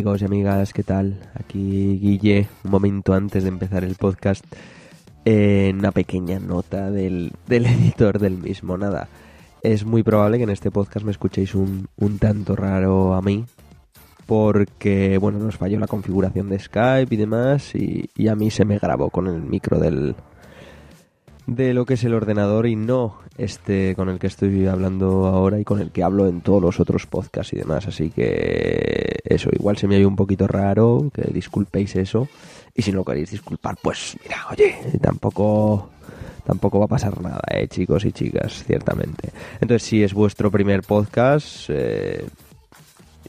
Amigos y amigas, ¿qué tal? Aquí Guille, un momento antes de empezar el podcast, en una pequeña nota del, del editor del mismo. Nada, es muy probable que en este podcast me escuchéis un, un tanto raro a mí, porque, bueno, nos falló la configuración de Skype y demás, y, y a mí se me grabó con el micro del, de lo que es el ordenador y no este con el que estoy hablando ahora y con el que hablo en todos los otros podcasts y demás. Así que eso, igual se me ha un poquito raro, que disculpéis eso. Y si no queréis disculpar, pues mira, oye, tampoco tampoco va a pasar nada, eh, chicos y chicas, ciertamente. Entonces, si es vuestro primer podcast, eh,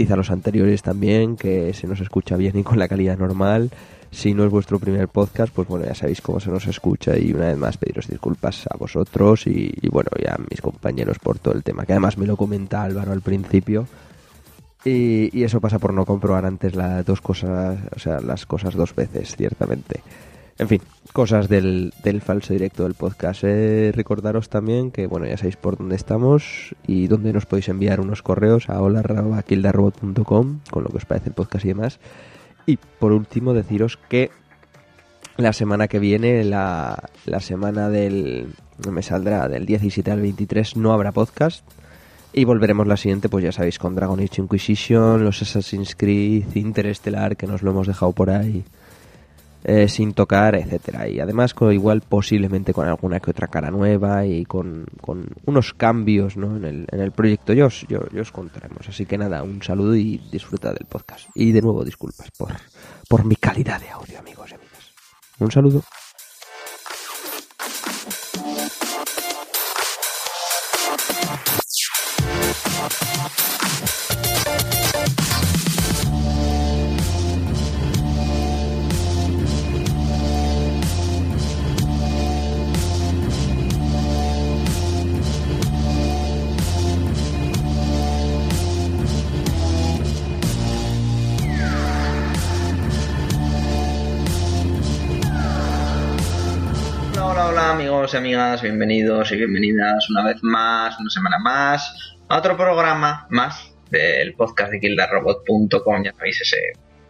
a los anteriores también, que se nos escucha bien y con la calidad normal. Si no es vuestro primer podcast, pues bueno, ya sabéis cómo se nos escucha y una vez más pediros disculpas a vosotros y, bueno, y a mis compañeros por todo el tema, que además me lo comenta Álvaro al principio. Y, eso pasa por no comprobar antes las dos cosas, o sea, las cosas dos veces, ciertamente. En fin, cosas del, del falso directo del podcast. Eh, recordaros también que, bueno, ya sabéis por dónde estamos y dónde nos podéis enviar unos correos a hola.kildarrobot.com con lo que os parece el podcast y demás. Y por último, deciros que la semana que viene, la, la semana del. me saldrá del 17 al 23, no habrá podcast. Y volveremos la siguiente, pues ya sabéis, con Dragon Age Inquisition, los Assassin's Creed, Interestelar, que nos lo hemos dejado por ahí eh, sin tocar, etcétera Y además, con, igual posiblemente con alguna que otra cara nueva y con, con unos cambios ¿no? en, el, en el proyecto. Yo os, yo, os contaremos. Así que nada, un saludo y disfruta del podcast. Y de nuevo, disculpas por, por mi calidad de audio, amigos y amigas. Un saludo. Amigos y amigas, bienvenidos y bienvenidas una vez más, una semana más, a otro programa más del podcast de kildarrobot.com, ya sabéis, ese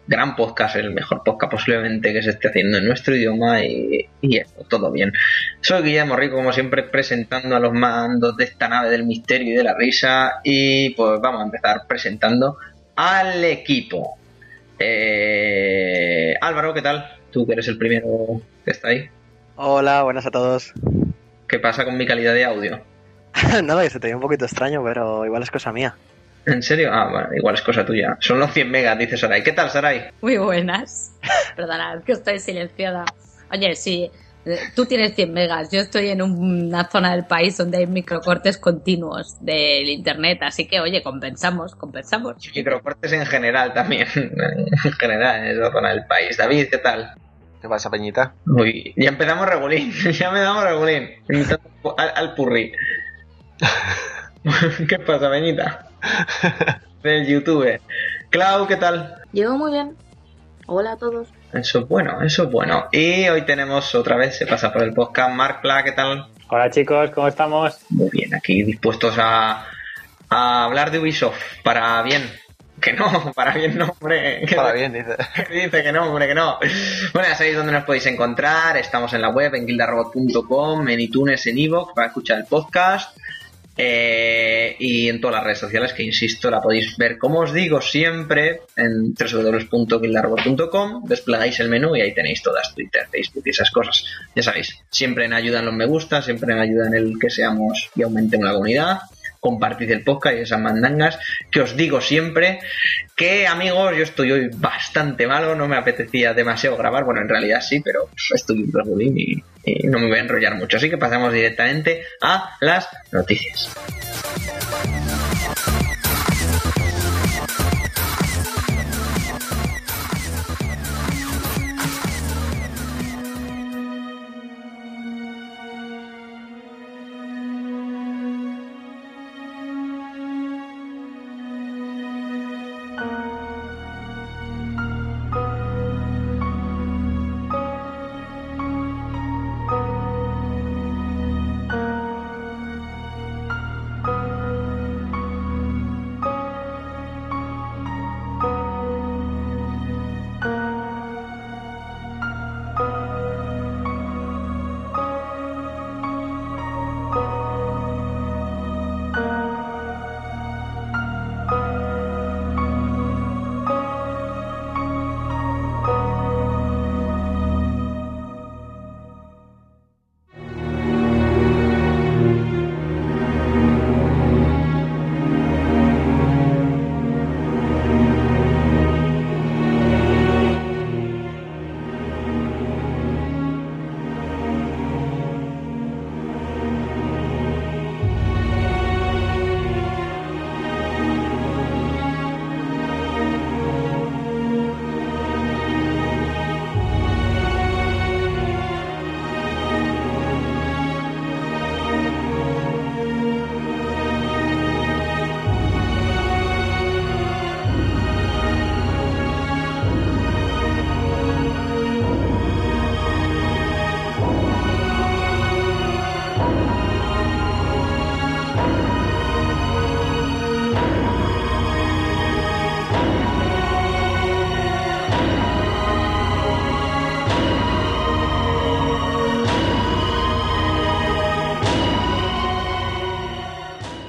gran podcast, el mejor podcast posiblemente que se esté haciendo en nuestro idioma y, esto, todo bien. Soy Guillermo Rico, como siempre, presentando a los mandos de esta nave del misterio y de la risa y pues vamos a empezar presentando al equipo. Eh, Álvaro, ¿qué tal? Tú que eres el primero que está ahí. Hola, buenas a todos. ¿Qué pasa con mi calidad de audio? Nada, que se te ve un poquito extraño, pero igual es cosa mía. ¿En serio? Ah, bueno, igual es cosa tuya. Son los 100 megas, dice Sarai. ¿Qué tal, Sarai? Muy buenas. Perdona, que estoy silenciada. Oye, sí, eh, tú tienes 100 megas. Yo estoy en una zona del país donde hay microcortes continuos del internet. Así que, oye, compensamos, compensamos. Microcortes en general también. en general, en esa zona del país. David, ¿qué tal? ¿Qué pasa, Peñita? Uy, ya empezamos regulín, ya me damos regulín. Al, al purri. ¿Qué pasa, Peñita? Del YouTube. Clau, ¿qué tal? Yo muy bien. Hola a todos. Eso es bueno, eso es bueno. Y hoy tenemos otra vez, se pasa por el podcast, Mark Pla, ¿qué tal? Hola chicos, ¿cómo estamos? Muy bien, aquí dispuestos a, a hablar de Ubisoft para bien, que no, para bien no, hombre. Para bien, dice. dice que no, hombre, que no. Bueno, ya sabéis dónde nos podéis encontrar. Estamos en la web, en guildarrobot.com, en iTunes, en Evox, para escuchar el podcast. Eh, y en todas las redes sociales, que insisto, la podéis ver, como os digo siempre, en www.guildarrobot.com. Desplegáis el menú y ahí tenéis todas Twitter, Facebook y esas cosas. Ya sabéis, siempre en ayuda en los me gusta, siempre en ayuda en el que seamos y aumentemos la comunidad compartid el podcast y esas mandangas que os digo siempre que amigos yo estoy hoy bastante malo no me apetecía demasiado grabar bueno en realidad sí pero estoy un y, y no me voy a enrollar mucho. Así que pasamos directamente a las noticias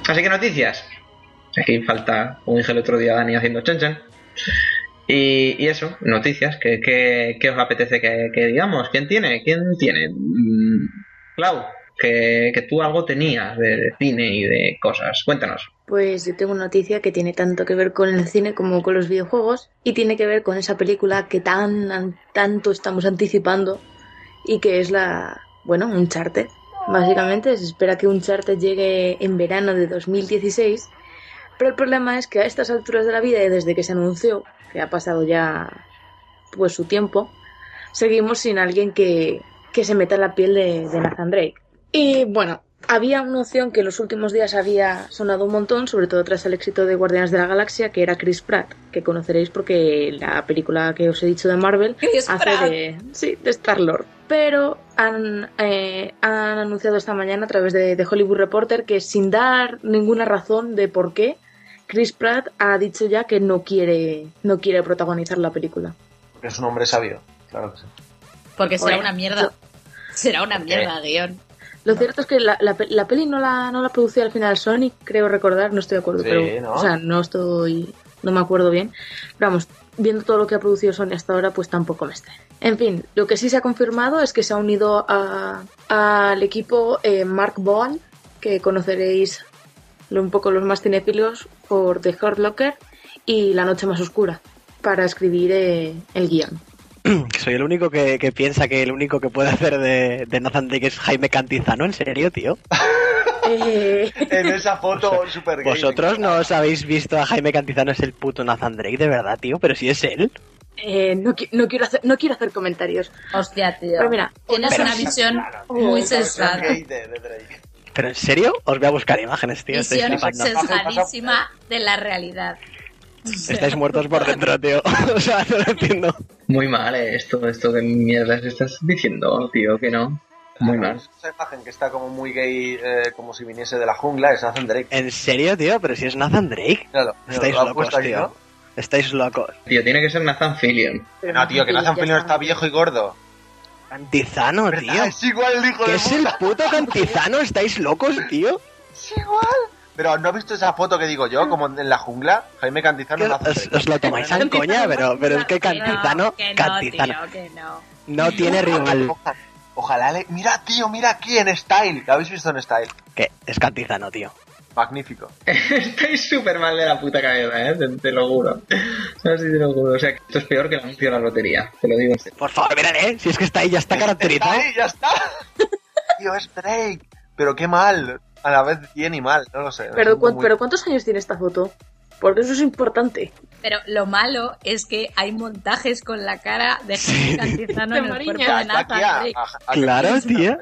Así que noticias. Aquí falta, como dije el otro día, Dani haciendo chan. Y, y eso, noticias. ¿Qué, os apetece que, digamos? ¿Quién tiene? ¿Quién tiene? Mm, Clau, que, tú algo tenías de, cine y de cosas. Cuéntanos. Pues yo tengo una noticia que tiene tanto que ver con el cine como con los videojuegos y tiene que ver con esa película que tan an- tanto estamos anticipando y que es la, bueno, Uncharted. Básicamente se espera que Uncharted llegue en verano de 2016, pero el problema es que a estas alturas de la vida y desde que se anunció, que ha pasado ya pues su tiempo, seguimos sin alguien que, que se meta en la piel de, de Nathan Drake. Y bueno, había una opción que en los últimos días había sonado un montón, sobre todo tras el éxito de Guardianes de la Galaxia, que era Chris Pratt, que conoceréis porque la película que os he dicho de Marvel Chris hace Pratt. de, sí, de Star-Lord. Pero han, eh, han anunciado esta mañana a través de, de Hollywood Reporter que sin dar ninguna razón de por qué, Chris Pratt ha dicho ya que no quiere, no quiere protagonizar la película. Es un hombre sabio, claro que sí. Porque será una mierda. Será una mierda, guion. Lo cierto es que la, la, la peli no la, no la producía al final Sony, creo recordar, no estoy de acuerdo, Sí, pero, ¿no? o sea, no estoy, no me acuerdo bien. Pero vamos, viendo todo lo que ha producido Sony hasta ahora, pues tampoco me extraña. En fin, lo que sí se ha confirmado es que se ha unido a- al equipo eh, Mark Boal, que conoceréis un poco los más cinéfilos por The Hurt Locker y La Noche Más Oscura, para escribir eh, el guion. Que soy el único que, que piensa que el único que puede hacer de, de Nathan Drake es Jaime Cantizano, ¿en serio, tío? En esa foto super gay. ¿Vosotros no os habéis visto a Jaime Cantizano es el puto Nathan Drake, de verdad, tío? Pero si es él. eh, no, qui- no quiero hacer, no quiero hacer comentarios. Hostia, tío. Pero mira, Tienes Pero una visión claro, tío, muy sensata. ¿Pero en serio? Os voy a buscar imágenes, tío. Estáis Visión sesgadísima de la realidad. Estáis muertos por dentro, tío. o sea, no lo entiendo. Muy mal, eh, esto, esto de mierdas estás diciendo, tío, que no. Muy mal. Esa imagen que está como muy gay, eh, como si viniese de la jungla, es Nathan Drake. ¿En serio, tío? Pero si es Nathan Drake. Míralo, Estáis locos, tío. ¿no? Estáis locos. Tío, tiene que ser Nathan Fillion. No, tío, que Nathan Fillion está. viejo y gordo. Cantizano, tío. Es igual el hijo ¿Qué de es el puto Cantizano? ¿Estáis locos, tío? Es igual. Pero ¿no has visto esa foto que digo yo, como en la jungla? Jaime Cantizano Que Nathan os, os lo tomáis en coña, pero, pero es que Cantizano, Que no, Cantizano tío, que no. no tiene rival. Ojalá, ojalá le... Mira, tío, mira aquí en Style. ¿Lo habéis visto en Style? Que es Cantizano, tío. Magnífico. Estáis súper mal de la puta cabeza, eh, te, te lo juro. Así te lo juro. O sea, que esto es peor que el anuncio de la lotería. Te lo digo. Por favor, mírale, ¿eh? si es que está ahí, ya está Está caracterizado. ahí, ya está. tío, es Drake. Pero qué mal. A la vez bien y mal, no lo sé. Pero, cu- muy- pero ¿cuántos años tiene esta foto? Porque eso es importante. Pero lo malo es que hay montajes con la cara de Jaime Cantizano De en el cuerpo de Nathan Drake. Claro, tío.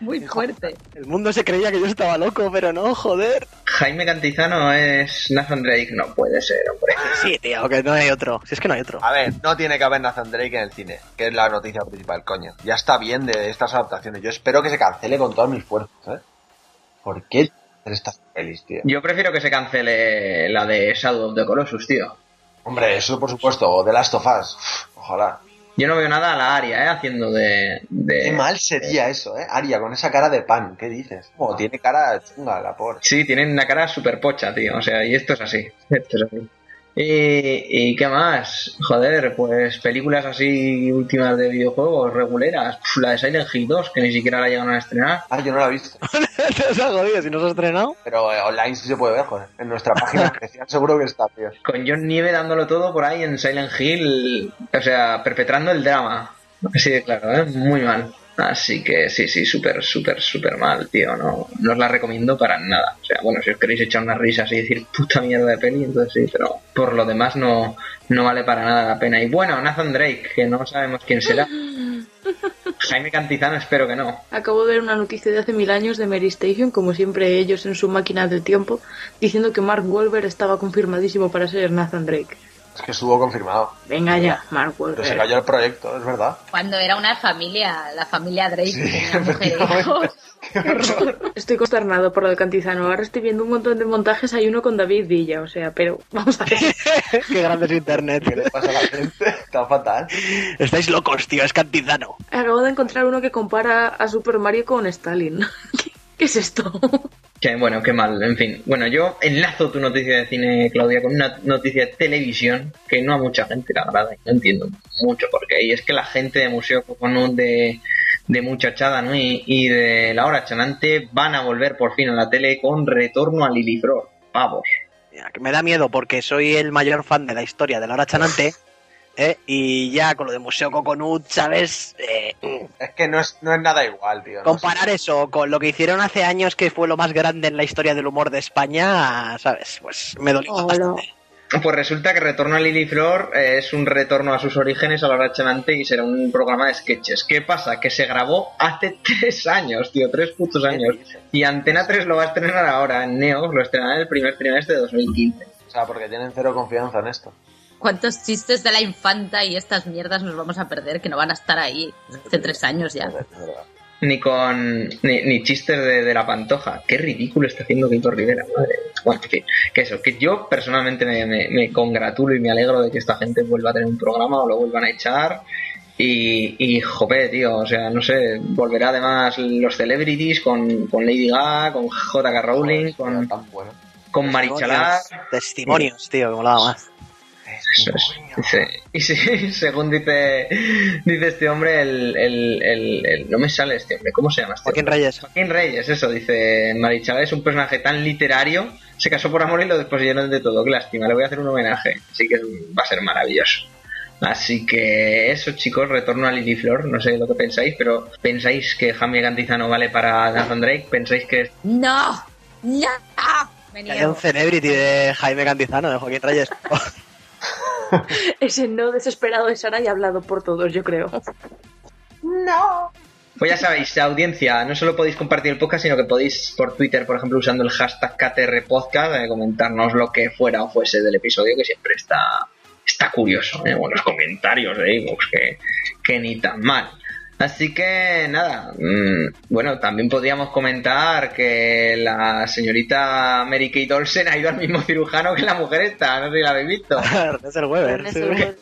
Muy fuerte. El mundo se creía que yo estaba loco, pero no, joder. Jaime Cantizano es Nathan Drake. No puede ser, hombre. Sí, tío, que no hay otro. Si es que no hay otro. A ver, no tiene que haber Nathan Drake en el cine, que es la noticia principal, coño. Ya está bien de estas adaptaciones. Yo espero que se cancele con todas mis fuerzas, ¿eh? ¿Por qué hacer estas pelis, tío? Yo prefiero que se cancele la de Shadow of the Colossus, tío. Hombre, eso por supuesto, o The Last of Us. Uf, Ojalá. Yo no veo nada a la Aria, ¿eh? Haciendo de... de- Qué mal sería eso, ¿eh? Aria, con esa cara de pan, ¿qué dices? Oh, tiene cara chunga, la pobre. Sí, tienen una cara súper pocha, tío. O sea, y esto es así. Esto es así. Y, y qué más? Joder, pues películas así últimas de videojuegos, reguleras. La de Silent Hill 2, que ni siquiera la llegaron a estrenar. Ah, yo no la he visto. Te has jodido, si no se ha estrenado. Pero eh, online sí se puede ver, joder. En nuestra página especial seguro que está, tío. Con John Nieve dándolo todo por ahí en Silent Hill. O sea, perpetrando el drama. Así de claro, ¿eh? Muy mal. Así que sí, sí, súper, súper, súper mal, tío. No, no os la recomiendo para nada. O sea, bueno, si os queréis echar unas risas y decir puta mierda de peli, entonces sí, pero por lo demás no, no vale para nada la pena. Y bueno, Nathan Drake, que no sabemos quién será. Jaime Cantizano, espero que no. Acabo de ver una noticia de hace mil años de Mary Station, como siempre ellos en su máquina del tiempo, diciendo que Mark Wahlberg estaba confirmadísimo para ser Nathan Drake. Es que estuvo confirmado. Venga ya, Mark Pero se cayó el proyecto, es verdad. Cuando era una familia, la familia Drake, Sí, tenía mujer. Qué horror. Estoy consternado por lo de Cantizano. Ahora estoy viendo un montón de montajes. Hay uno con David Villa, o sea, pero vamos a ver. Qué grande es internet. ¿Qué le pasa a la gente? Está fatal. Estáis locos, tío, es Cantizano. Acabo de encontrar uno que compara a Super Mario con Stalin. ¿Qué, qué es esto? Que bueno, qué mal, en fin. Bueno, yo enlazo tu noticia de cine, Claudia, con una noticia de televisión que no a mucha gente le agrada y no entiendo mucho por qué. Y es que la gente de Museo Coconut de, de Muchachada ¿no? y, y de La Hora Chanante van a volver por fin a la tele con retorno a Liliflor. Mira, que me da miedo porque soy el mayor fan de la historia de la hora chanante. ¿Eh? Y ya con lo de Museo Coconut, ¿sabes? Eh, Es que no es, no es nada igual, tío. no comparar sé. eso con lo que hicieron hace años, que fue lo más grande en la historia del humor de España, ¿sabes? Pues me dolió Hola. bastante. Pues resulta que Retorno a Liliflor eh, es un retorno a sus orígenes a la hora chanante y será un programa de sketches. ¿Qué pasa? Que se grabó hace tres años, tío, tres putos años. Y Antena 3 lo va a estrenar ahora en Neo, lo estrenará en el primer trimestre de 2015. O sea, porque tienen cero confianza en esto. ¿Cuántos chistes de la infanta y estas mierdas nos vamos a perder que no van a estar ahí hace tres años ya? Ni con. ni, ni chistes de, de la pantoja. Qué ridículo está haciendo Víctor Rivera, madre. Bueno, en fin, que eso, que yo personalmente me, me- me congratulo y me alegro de que esta gente vuelva a tener un programa o lo vuelvan a echar. Y, y jope, tío, o sea, no sé, volverá además los celebrities con, con Lady Gaga, con J.K. Rowling, Joder, con, tan bueno. con Marichalar. Testimonios, tío, que molaba más. Eso es. Dice- y sí, según dice, dice este hombre, el, el, el- el- no me sale este hombre, ¿cómo se llama este Joaquín? Reyes. Joaquín Reyes, eso, dice Marichalar, es un personaje tan literario, se casó por amor y lo desposeyeron de todo, qué lástima, le voy a hacer un homenaje, así que va a ser maravilloso. Así que eso, chicos, retorno a Lily Flor, no sé lo que pensáis, pero ¿pensáis que Jaime Cantizano vale para Nathan Drake? ¿Pensáis que ¡No! ¡No! Un celebrity de Jaime Cantizano, de Joaquín Reyes. Ese no desesperado de Sara y hablado por todos, yo creo. Pues ya sabéis, audiencia, no solo podéis compartir el podcast, sino que podéis por Twitter, por ejemplo, usando el hashtag KTRPodcast, eh, comentarnos lo que fuera o fuese del episodio, que siempre está, está curioso, ¿eh? O los comentarios de iVoox, que, que ni tan mal. Así que nada, mm, bueno, también podríamos comentar que la señorita Mary Kate Olsen ha ido al mismo cirujano que la mujer esta, no sé si la habéis visto, es el Weber. Bueno,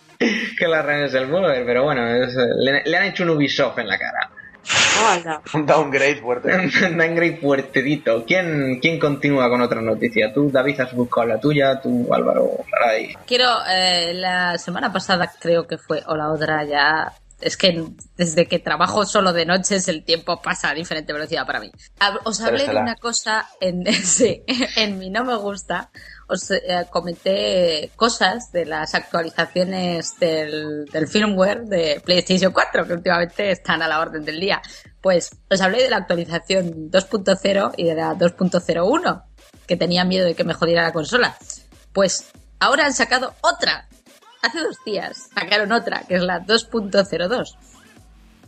que la René Selmover, pero bueno, es- le, le han hecho un Ubisoft en la cara. Un downgrade fuerte. Dangre fuertedito. ¿Quién, ¿Quién continúa con otra noticia? Tú, David, has buscado la tuya, tú, Álvaro, Saray. Quiero, eh, la semana pasada creo que fue, o la otra ya. Es que desde que trabajo solo de noches el tiempo pasa a diferente velocidad para mí. Os hablé de una cosa en, sí, en mi no me gusta. Os eh, comenté cosas de las actualizaciones del, del firmware de PlayStation 4 que últimamente están a la orden del día. Pues os hablé de la actualización 2.0 y de la 2.01 que tenía miedo de que me jodiera la consola. Pues ahora han sacado otra. Hace dos días sacaron otra, que es la 2.02.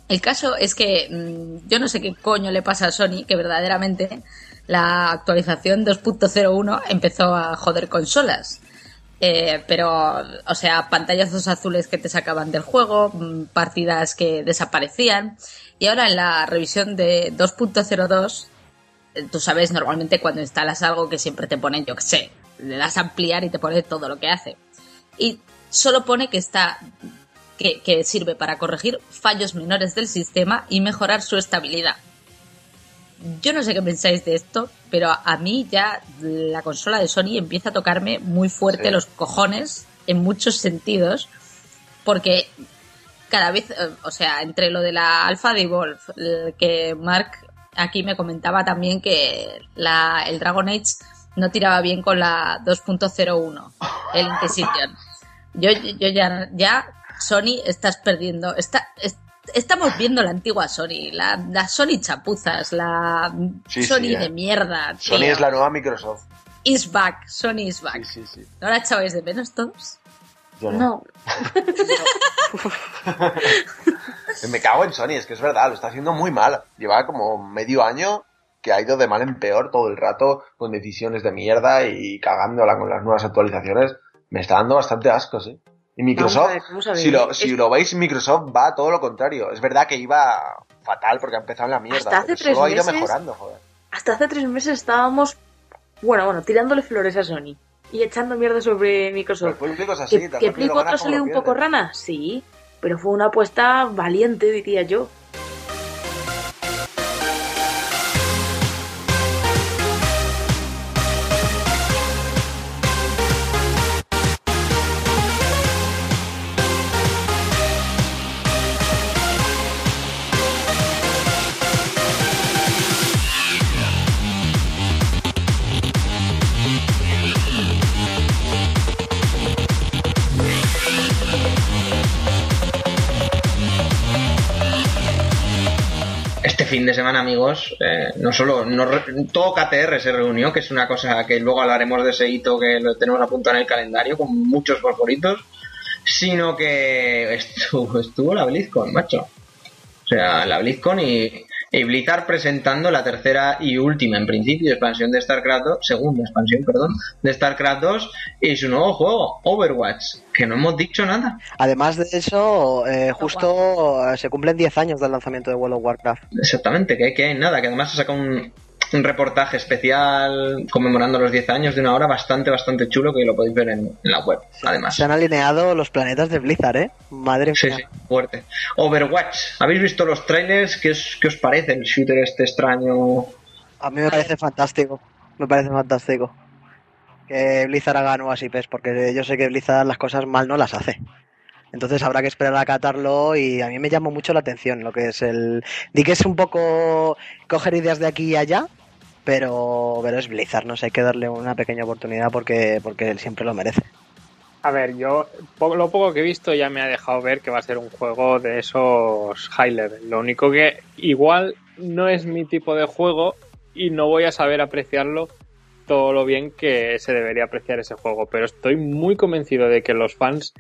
El caso es que mm, yo no sé qué coño le pasa a Sony, que verdaderamente la actualización 2.01 empezó a joder consolas. Eh, pero, o sea, pantallazos azules que te sacaban del juego, mm, partidas que desaparecían. Y ahora en la revisión de 2.02 eh, tú sabes normalmente cuando instalas algo que siempre te pone, yo qué sé, le das ampliar y te pone todo lo que hace. Y solo pone que está que, que sirve para corregir fallos menores del sistema y mejorar su estabilidad. Yo no sé qué pensáis de esto, pero a mí ya la consola de Sony empieza a tocarme muy fuerte Sí. los cojones en muchos sentidos, porque cada vez, eh, o sea, entre lo de la Alpha de Evolve, el que Mark aquí me comentaba también que la, el Dragon Age no tiraba bien con la 2.01, el Inquisition. Yo, yo ya, ya, Sony, estás perdiendo, está, es- estamos viendo la antigua Sony, la, la Sony chapuzas, la Sí, Sony sí, eh. de mierda. Sony tío. es la nueva Microsoft. Is back, Sony is back. Sí, sí, sí. ¿No la echabais de menos todos? Yo no. No, Me cago en Sony, es que es verdad, lo está haciendo muy mal. Lleva como medio año que ha ido de mal en peor todo el rato con decisiones de mierda y cagándola con las nuevas actualizaciones. Me está dando bastante asco, sí. Y Microsoft, a ver, a si, lo, si Es- lo veis, Microsoft va todo lo contrario. Es verdad que iba fatal porque ha empezado en la mierda. Hasta hace pero tres solo ha ido meses- mejorando, joder. hasta hace tres meses estábamos, bueno, bueno, tirándole flores a Sony y echando mierda sobre Pero el Microsoft. público es así. ¿Que, que el Play lo 4 gana ha salido un poco rana? Sí, pero fue una apuesta valiente, diría yo. De semana, amigos, eh, no solo no, todo KTR se reunió, que es una cosa que luego hablaremos de ese hito que lo tenemos apuntado en el calendario con muchos favoritos, sino que estuvo, estuvo la BlizzCon, macho. O sea, la BlizzCon y, y Blizzard presentando la tercera y última, en principio, expansión de StarCraft 2, segunda expansión, perdón, de StarCraft 2 y su nuevo juego, Overwatch, que no hemos dicho nada. Además de eso, eh, justo eh, se cumplen 10 años del lanzamiento de World of Warcraft. Exactamente, que, que hay nada, que además se saca un, un reportaje especial conmemorando los 10 años de una hora bastante, bastante chulo que lo podéis ver en, en la web, además. Se han alineado los planetas de Blizzard, ¿eh? Madre Sí, mía. sí, fuerte. Overwatch, ¿habéis visto los trailers? ¿Qué os, qué os parece el shooter este extraño? A mí me parece fantástico. Me parece fantástico. Que Blizzard haga nuevas IPs, porque yo sé que Blizzard las cosas mal no las hace. Entonces habrá que esperar a catarlo y a mí me llamó mucho la atención lo que es el... Di que es un poco coger ideas de aquí y allá, pero, pero es Blizzard, no sé, hay que darle una pequeña oportunidad porque, porque él siempre lo merece. A ver, yo lo poco que he visto ya me ha dejado ver que va a ser un juego de esos high level. Lo único que igual no es mi tipo de juego y no voy a saber apreciarlo todo lo bien que se debería apreciar ese juego. Pero estoy muy convencido de que los fans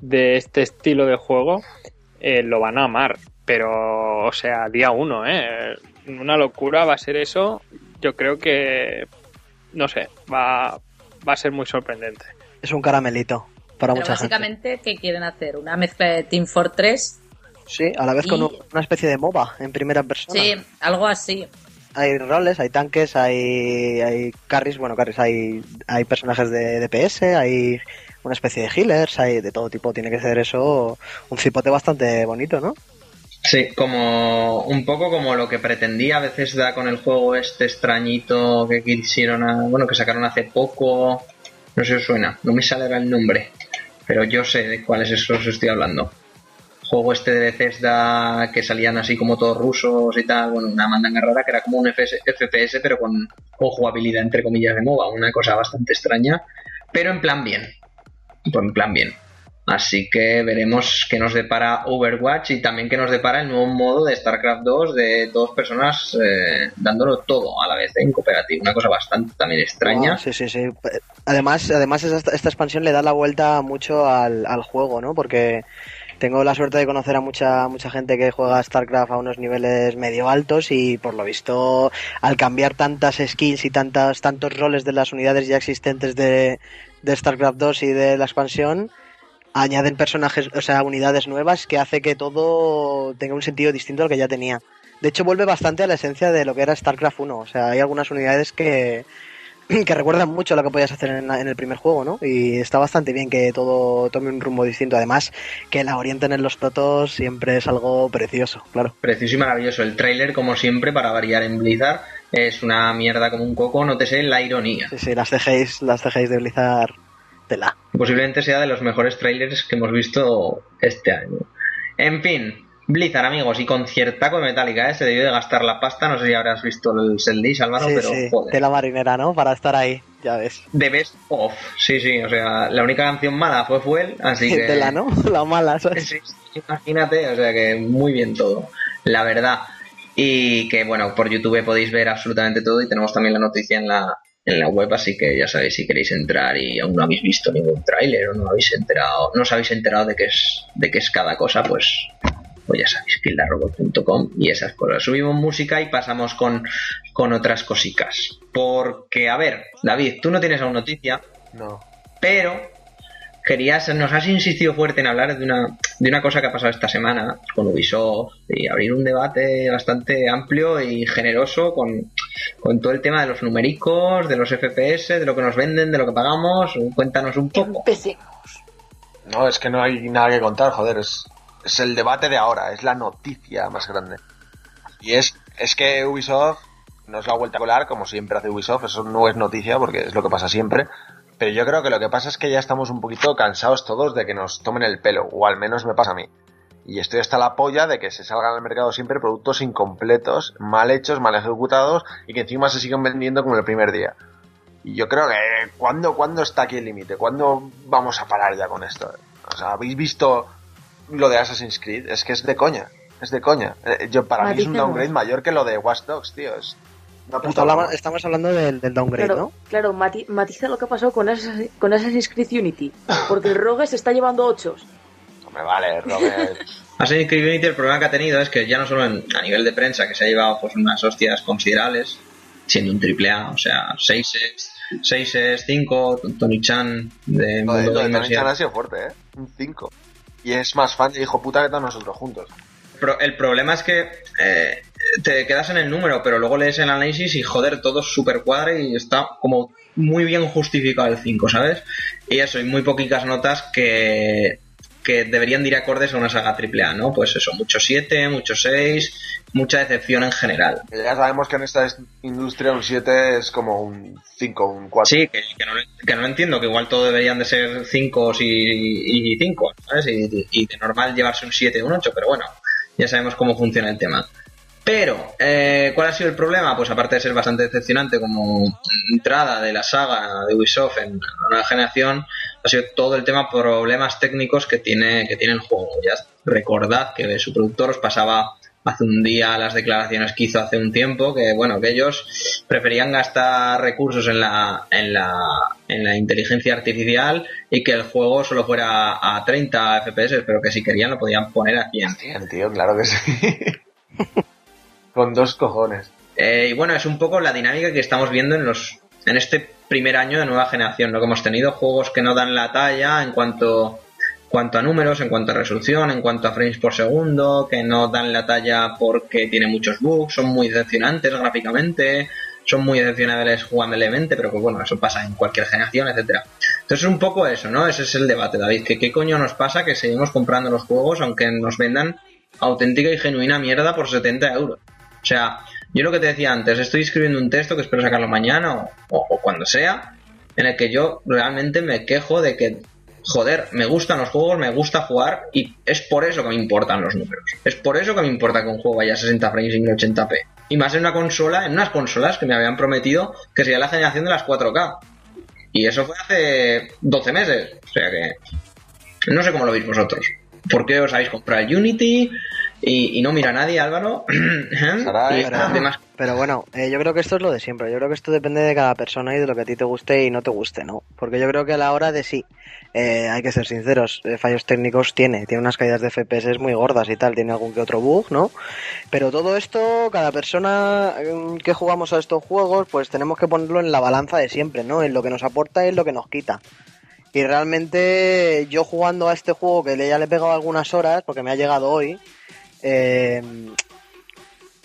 de este estilo de juego eh, lo van a amar. Pero, o sea, día uno, ¿eh? Una locura va a ser eso. Yo creo que, no sé, va, va a ser muy sorprendente. Es un caramelito para Pero mucha gente. básicamente, ¿qué quieren hacer? ¿Una mezcla de Team Fortress? Sí, a la vez con un- una especie de MOBA en primera persona. Sí, algo así. Hay roles, hay tanques, hay, hay carries, bueno, carries, hay, hay personajes de DPS, hay una especie de healers, hay de todo tipo. Tiene que ser eso un cipote bastante bonito, ¿no? Sí, como un poco como lo que pretendía a veces da con el juego este extrañito que quisieron, a- bueno, que sacaron hace poco, no sé si os suena, no me sale el nombre, pero yo sé de cuáles esos os estoy hablando. Juego este de Bethesda que salían así como todos rusos y tal, bueno, una mandanga rara que era como un FPS pero con, con jugabilidad entre comillas de MOBA, una cosa bastante extraña, pero en plan bien, pues en plan bien. Así que veremos qué nos depara Overwatch y también qué nos depara el nuevo modo de StarCraft 2 de dos personas eh, dándolo todo a la vez en cooperativo. Una cosa bastante también extraña. Sí, sí, sí. Además, además esta, esta expansión le da la vuelta mucho al, al juego, ¿no? Porque tengo la suerte de conocer a mucha mucha gente que juega StarCraft a unos niveles medio altos y por lo visto al cambiar tantas skills y tantas tantos roles de las unidades ya existentes de, de StarCraft 2 y de la expansión añaden personajes, o sea, unidades nuevas que hace que todo tenga un sentido distinto al que ya tenía. De hecho, vuelve bastante a la esencia de lo que era StarCraft 1. O sea, hay algunas unidades que, que recuerdan mucho a lo que podías hacer en, en el primer juego, ¿no? Y está bastante bien que todo tome un rumbo distinto. Además, que la orienten en los protos siempre es algo precioso, claro. Precioso y maravilloso. El tráiler, como siempre, para variar en Blizzard, es una mierda como un coco. Nótese la ironía. Sí, sí, las CGIs, las CGIs de Blizzard, Posiblemente sea de los mejores trailers que hemos visto este año. En fin, Blizzard, amigos, y con ciertaco de Metallica, ¿eh? se debió de gastar la pasta. No sé si habrás visto el Seldis, Álvaro, sí, pero sí, joder. tela marinera, ¿no? Para estar ahí, ya ves. The Best of. Sí, sí, o sea, la única canción mala fue Fuel, así que. Tela, ¿no? La mala, ¿sabes? Sí, sí, imagínate, o sea que muy bien todo, la verdad. Y que bueno, por YouTube podéis ver absolutamente todo y tenemos también la noticia en la, en la web, así que ya sabéis si queréis entrar y aún no habéis visto ningún tráiler o no habéis enterado, no os habéis enterado de qué es, de qué es cada cosa, pues, pues ya sabéis, kildarrobot.com y esas cosas. Subimos música y pasamos con, con otras cositas. Porque, a ver, David, tú no tienes aún noticia, No. pero querías, nos has insistido fuerte en hablar de una, de una cosa que ha pasado esta semana con Ubisoft y abrir un debate bastante amplio y generoso con, con todo el tema de los numéricos, de los FPS, de lo que nos venden, de lo que pagamos. Cuéntanos un poco. Empecemos. No, es que no hay nada que contar, joder. Es, es el debate de ahora, es la noticia más grande. Y es, es que Ubisoft nos la ha vuelto a colar, como siempre hace Ubisoft. Eso no es noticia porque es lo que pasa siempre. Pero yo creo que lo que pasa es que ya estamos un poquito cansados todos de que nos tomen el pelo, o al menos me pasa a mí. Y estoy hasta la polla de que se salgan al mercado siempre productos incompletos, mal hechos, mal ejecutados y que encima se siguen vendiendo como el primer día. Y yo creo que, ¿cuándo, ¿cuándo está aquí el límite? ¿Cuándo vamos a parar ya con esto? O sea, ¿habéis visto lo de Assassin's Creed? Es que es de coña. Es de coña. Eh, yo, para mí es un downgrade mayor que lo de Watch Dogs, tío. Es Estamos, hablando del, del downgrade, Claro, ¿no? claro mati- matiza lo que pasó con Assassin's, con Assassin's Creed Unity. Porque el Rogue se está llevando ochos. Hombre, vale, Robert. Assassin's Creed Unity el problema que ha tenido es que ya no solo en- a nivel de prensa, que se ha llevado pues unas hostias considerables, siendo un triple A, o sea, 6 6 5 Tony Chan de Mundo lo de Gamers Tony Chan ha sido fuerte, ¿eh? Un 5. Y es más fan de hijo puta que todos nosotros juntos. El problema es que eh, te quedas en el número, pero luego lees el análisis y joder, todo es super cuadre y está como muy bien justificado el 5, ¿sabes? Y eso, y muy poquitas notas que, que deberían de ir acordes a una saga AAA, ¿no? Pues eso, mucho 7, mucho 6, mucha decepción en general. Ya sabemos que en esta es- industria un 7 es como un 5, un 4. Sí, que, que no, que no entiendo, que igual todo deberían de ser 5 y 5, ¿sabes? Y, y de normal llevarse un 7 o un 8, pero bueno, ya sabemos cómo funciona el tema. Pero, eh, ¿cuál ha sido el problema? Pues aparte de ser bastante decepcionante como entrada de la saga de Ubisoft en la nueva generación, ha sido todo el tema problemas técnicos que tiene, que tiene el juego. Ya recordad que su productor os pasaba hace un día las declaraciones que hizo hace un tiempo, que bueno, que ellos preferían gastar recursos en la, en la, en la inteligencia artificial y que el juego solo fuera a 30 FPS, pero que si querían lo podían poner a 100. Bien, tío, claro que sí. Con dos cojones. Eh, y bueno, es un poco la dinámica que estamos viendo en los en este primer año de nueva generación, lo que hemos tenido juegos que no dan la talla en cuanto cuanto a números, en cuanto a resolución, en cuanto a frames por segundo, que no dan la talla porque tiene muchos bugs, son muy decepcionantes gráficamente, son muy decepcionables jugablemente, pero que bueno, eso pasa en cualquier generación, etcétera. Entonces es un poco eso, ¿no? Ese es el debate, David, que qué coño nos pasa que seguimos comprando los juegos aunque nos vendan auténtica y genuina mierda por 70 euros. O sea, yo lo que te decía antes, estoy escribiendo un texto que espero sacarlo mañana o, cuando sea, en el que yo realmente me quejo de que, joder, me gustan los juegos, me gusta jugar y es por eso que me importan los números. Es por eso que me importa que un juego vaya a 60 frames y 1080p. Y más en una consola, en unas consolas que me habían prometido que sería la generación de las 4K. Y eso fue hace 12 meses. O sea que no sé cómo lo veis vosotros. ¿Por qué os habéis comprado Unity? Y, y no mira a nadie, Álvaro. Sarai, y pero- demás. Pero bueno, eh, yo creo que esto es lo de siempre. Yo creo que esto depende de cada persona y de lo que a ti te guste y no te guste, ¿no? Porque yo creo que a la hora de sí, eh, hay que ser sinceros, eh, fallos técnicos tiene, tiene unas caídas de FPS muy gordas y tal, tiene algún que otro bug, ¿no? Pero todo esto, cada persona mm, que jugamos a estos juegos, pues tenemos que ponerlo en la balanza de siempre, ¿no? En lo que nos aporta y en lo que nos quita. Y realmente yo jugando a este juego que le- ya le he pegado algunas horas, porque me ha llegado hoy, eh,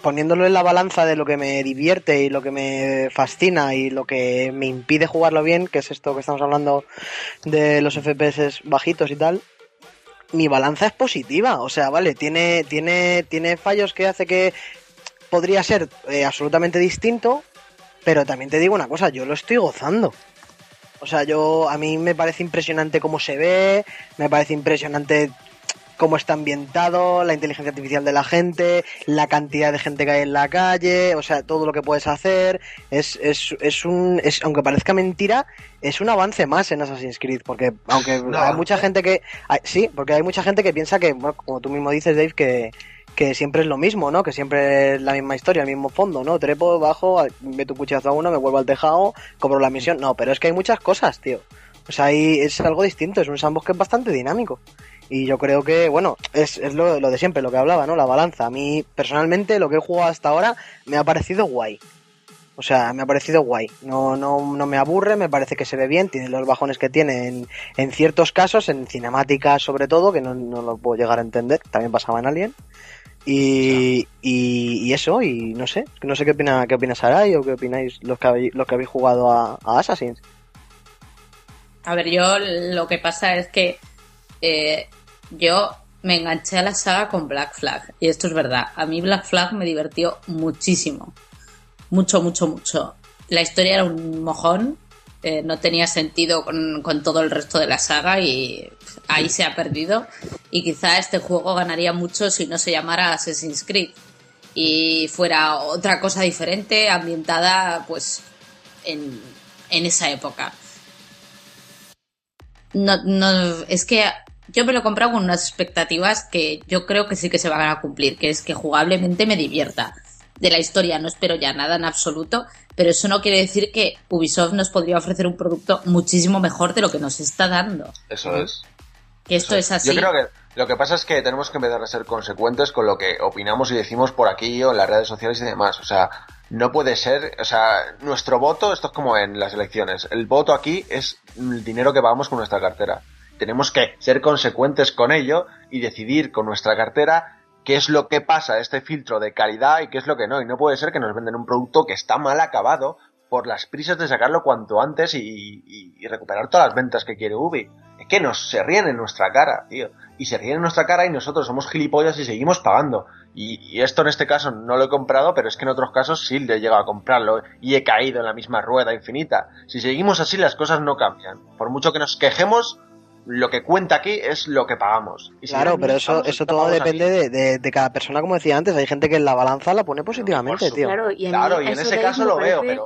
poniéndolo en la balanza de lo que me divierte y lo que me fascina y lo que me impide jugarlo bien, que es esto que estamos hablando de los FPS bajitos y tal, mi balanza es positiva. O sea, vale, tiene, tiene, tiene fallos que hace que podría ser eh, absolutamente distinto, pero también te digo una cosa, yo lo estoy gozando. O sea, yo a mí me parece impresionante cómo se ve, me parece impresionante cómo está ambientado, la inteligencia artificial de la gente, la cantidad de gente que hay en la calle, o sea, todo lo que puedes hacer, es, es, es un, es, aunque parezca mentira, es un avance más en Assassin's Creed, porque aunque No. hay mucha gente que, hay- sí, porque hay mucha gente que piensa que, bueno, como tú mismo dices, Dave, que, que siempre es lo mismo, ¿no? Que siempre es la misma historia, el mismo fondo, ¿no? Trepo, bajo, meto un cuchillazo a uno, me vuelvo al tejado, cobro la misión. No, pero es que hay muchas cosas, tío. O sea, ahí es algo distinto, es un sandbox que es bastante dinámico. Y yo creo que, bueno, es, es lo, de siempre, lo que hablaba, ¿no? La balanza. A mí, personalmente, lo que he jugado hasta ahora me ha parecido guay. O sea, me ha parecido guay. No, no, no me aburre, me parece que se ve bien, tiene los bajones que tiene en, en ciertos casos, en cinemáticas sobre todo, que no, no lo puedo llegar a entender, también pasaba en Alien. Y, y, eso, y no sé, no sé qué opina, qué opina Sarai o qué opináis los que habéis, los que habéis jugado a, a Assassin's. A ver, yo lo que pasa es que eh, yo me enganché a la saga con Black Flag. Y esto es verdad. A mí Black Flag me divirtió muchísimo. Mucho, mucho, mucho. La historia era un mojón. eh, no tenía sentido con, con todo el resto de la saga y ahí se ha perdido. Y quizá este juego ganaría mucho si no se llamara Assassin's Creed. Y fuera otra cosa diferente, ambientada pues en, en esa época. No, no, es que yo me lo he comprado con unas expectativas que yo creo que sí que se van a cumplir, que es que jugablemente me divierta. De la historia no espero ya nada en absoluto, pero eso no quiere decir que Ubisoft nos podría ofrecer un producto muchísimo mejor de lo que nos está dando. Eso es. Que esto es así. Yo creo que lo que pasa es que tenemos que empezar a ser consecuentes con lo que opinamos y decimos por aquí o en las redes sociales y demás. O sea, no puede ser, o sea, nuestro voto, esto es como en las elecciones, el voto aquí es el dinero que pagamos con nuestra cartera. Tenemos que ser consecuentes con ello y decidir con nuestra cartera qué es lo que pasa este filtro de calidad y qué es lo que no. Y no puede ser que nos venden un producto que está mal acabado por las prisas de sacarlo cuanto antes y, y recuperar todas las ventas que quiere Ubi. Es que nos se ríen en nuestra cara, tío. Y se ríen en nuestra cara y nosotros somos gilipollas y seguimos pagando. Y, esto en este caso no lo he comprado, pero es que en otros casos sí le he llegado a comprarlo y he caído en la misma rueda infinita. Si seguimos así las cosas no cambian. Por mucho que nos quejemos, lo que cuenta aquí es lo que pagamos. claro, pero eso, eso todo depende de, cada persona, como decía antes. Hay gente que en la balanza la pone positivamente, tío. Claro, y en, ese caso lo veo, pero...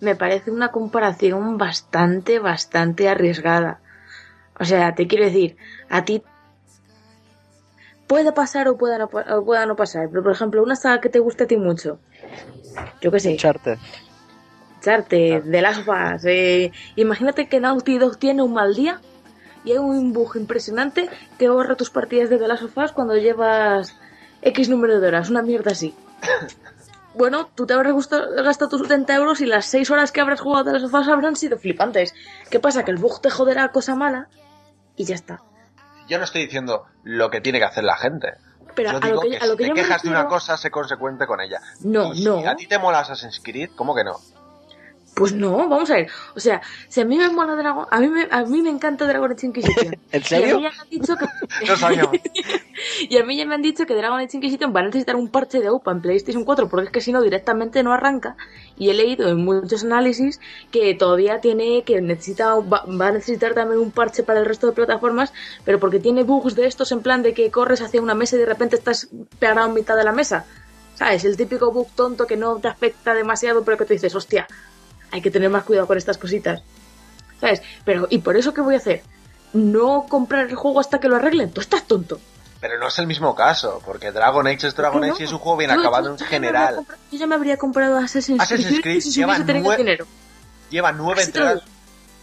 Me parece una comparación bastante, bastante arriesgada. O sea, te quiero decir, a ti puede pasar o pueda no, pueda no pasar, pero por ejemplo, una saga que te guste a ti mucho, yo qué sé. Charte. Charte, de las Us. Eh, imagínate que Naughty Dog tiene un mal día y hay un bug impresionante que borra tus partidas de The Last of Us cuando llevas X número de horas, una mierda así. Bueno, tú te habrás gastado tus 70 euros y las 6 horas que habrás jugado de las sofás habrán sido flipantes. ¿Qué pasa? Que el bug te joderá cosa mala y ya está. Yo no estoy diciendo lo que tiene que hacer la gente. Pero yo a digo lo que, que, a lo si que te yo me quejas de una refiero- cosa, sé consecuente con ella. No, Y si no. a ti te mola Assassin's Creed, ¿cómo que no? Pues no, vamos a ver. O sea, si a mí me mola Dragon... A mí me, a mí me encanta Dragon Age Inquisition. ¿En Y a serio? mí ya me han dicho que... No y a mí ya me han dicho que Dragon Age Inquisition va a necesitar un parche de UPA en PlayStation 4 porque es que si no directamente no arranca. Y he leído en muchos análisis que todavía tiene que necesita va, va a necesitar también un parche para el resto de plataformas, pero porque tiene bugs de estos en plan de que corres hacia una mesa y de repente estás pegado en mitad de la mesa. ¿Sabes? El típico bug tonto que no te afecta demasiado, pero que tú dices, hostia, hay que tener más cuidado con estas cositas. ¿Sabes? Pero, ¿y por eso qué voy a hacer? No comprar el juego hasta que lo arreglen. Tú estás tonto. Pero no es el mismo caso, porque Dragon Age es Dragon ¿Por qué Age y es un juego bien Yo- acabado yo- en yo general. comprado- Yo ya me habría comprado Assassin's, Assassin's Creed si lleva hubiese tenido nue- dinero. Lleva nueve entregas.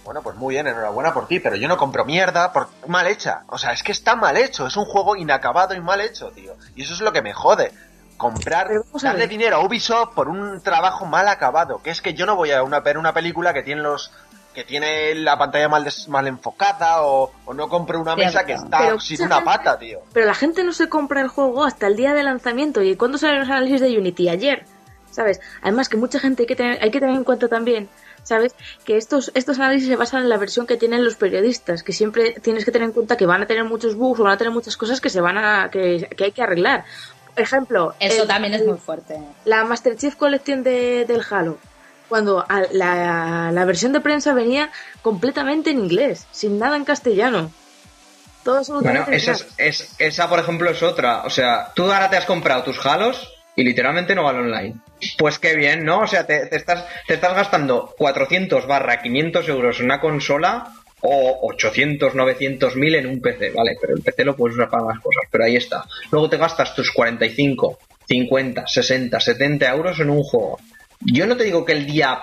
Bueno, pues muy bien, enhorabuena por ti, pero yo no compro mierda por mal hecha. O sea, es que está mal hecho, es un juego inacabado y mal hecho, tío. Y eso es lo que me jode. Comprar, a darle dinero a Ubisoft por un trabajo mal acabado. Que es que yo no voy a una, ver una película que tiene los que tiene la pantalla mal, des- mal enfocada o, o no compro una mesa que está Pero sin una gente- pata, tío. Pero la gente no se compra el juego hasta el día de lanzamiento. ¿Y cuándo salen los análisis de Unity? Ayer. ¿Sabes? Además que mucha gente hay que tener, hay que tener en cuenta también, ¿sabes? Que estos, estos análisis se basan en la versión que tienen los periodistas, que siempre tienes que tener en cuenta que van a tener muchos bugs o van a tener muchas cosas que se van a, que, que hay que arreglar. Ejemplo, Eso el- también es muy fuerte. la Master Chief Collection de, del Halo, cuando a- la, la versión de prensa venía completamente en inglés, sin nada en castellano. Todo Bueno, absolutamente en esa, es- esa por ejemplo es otra. O sea, tú ahora te has comprado tus halos y literalmente no vale online. Pues qué bien, ¿no? O sea, te, te estás, te estás gastando 400 barra 500 euros en una consola o 800, 900 mil en un PC, ¿vale? Pero el PC lo puedes usar para más cosas, pero ahí está. Luego te gastas tus 45, 50, 60, 70 euros en un juego. Yo no te digo que el día